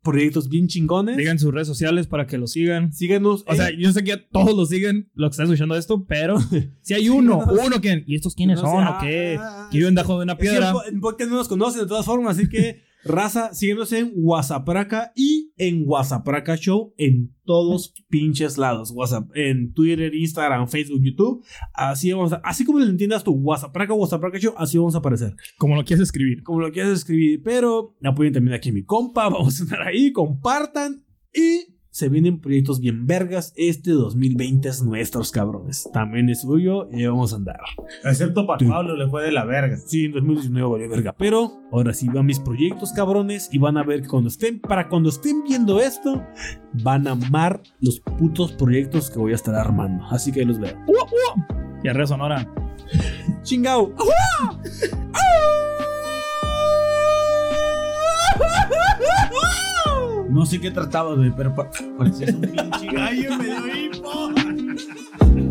[SPEAKER 1] proyectos bien chingones.
[SPEAKER 2] Digan sus redes sociales para que lo sigan.
[SPEAKER 1] Síganos.
[SPEAKER 2] O sea,
[SPEAKER 1] en-
[SPEAKER 2] yo sé que ya todos lo siguen, los que están escuchando esto, pero [LAUGHS] si hay uno, uno que. ¿Y estos quiénes
[SPEAKER 1] No
[SPEAKER 2] son?
[SPEAKER 1] ah,
[SPEAKER 2] ¿O qué?
[SPEAKER 1] ah,
[SPEAKER 2] Que viven debajo de una
[SPEAKER 1] Es que
[SPEAKER 2] piedra.
[SPEAKER 1] en po- en podcast no nos conocen de todas formas, así que raza, síguenos en Whatsappraca y en Whatsappraca Show en todos pinches lados. WhatsApp, en Twitter, Instagram, Facebook, YouTube. Así vamos a, así como le entiendas tu Whatsappraca, Whatsappraca Show, así vamos a aparecer.
[SPEAKER 2] Como lo quieres escribir.
[SPEAKER 1] Como lo quieras escribir, pero apoyen también aquí mi compa, [LAUGHS] vamos a estar ahí, compartan y se vienen proyectos bien vergas. Este 2020 es nuestros cabrones. También es suyo y vamos a andar.
[SPEAKER 3] Excepto para
[SPEAKER 1] Tú.
[SPEAKER 3] Pablo, le fue de la verga.
[SPEAKER 1] Sí, en 2019 valió verga. Pero ahora sí van mis proyectos, cabrones. Y van a ver que cuando estén, para cuando estén viendo esto, van a amar los putos proyectos que voy a estar armando. Así que ahí los veo.
[SPEAKER 2] Y Arrea Sonora.
[SPEAKER 1] ¡Chingao!
[SPEAKER 3] No sé qué trataba, güey, pero pa- parecía un [LAUGHS] pinche gallo me dio hipo. [LAUGHS]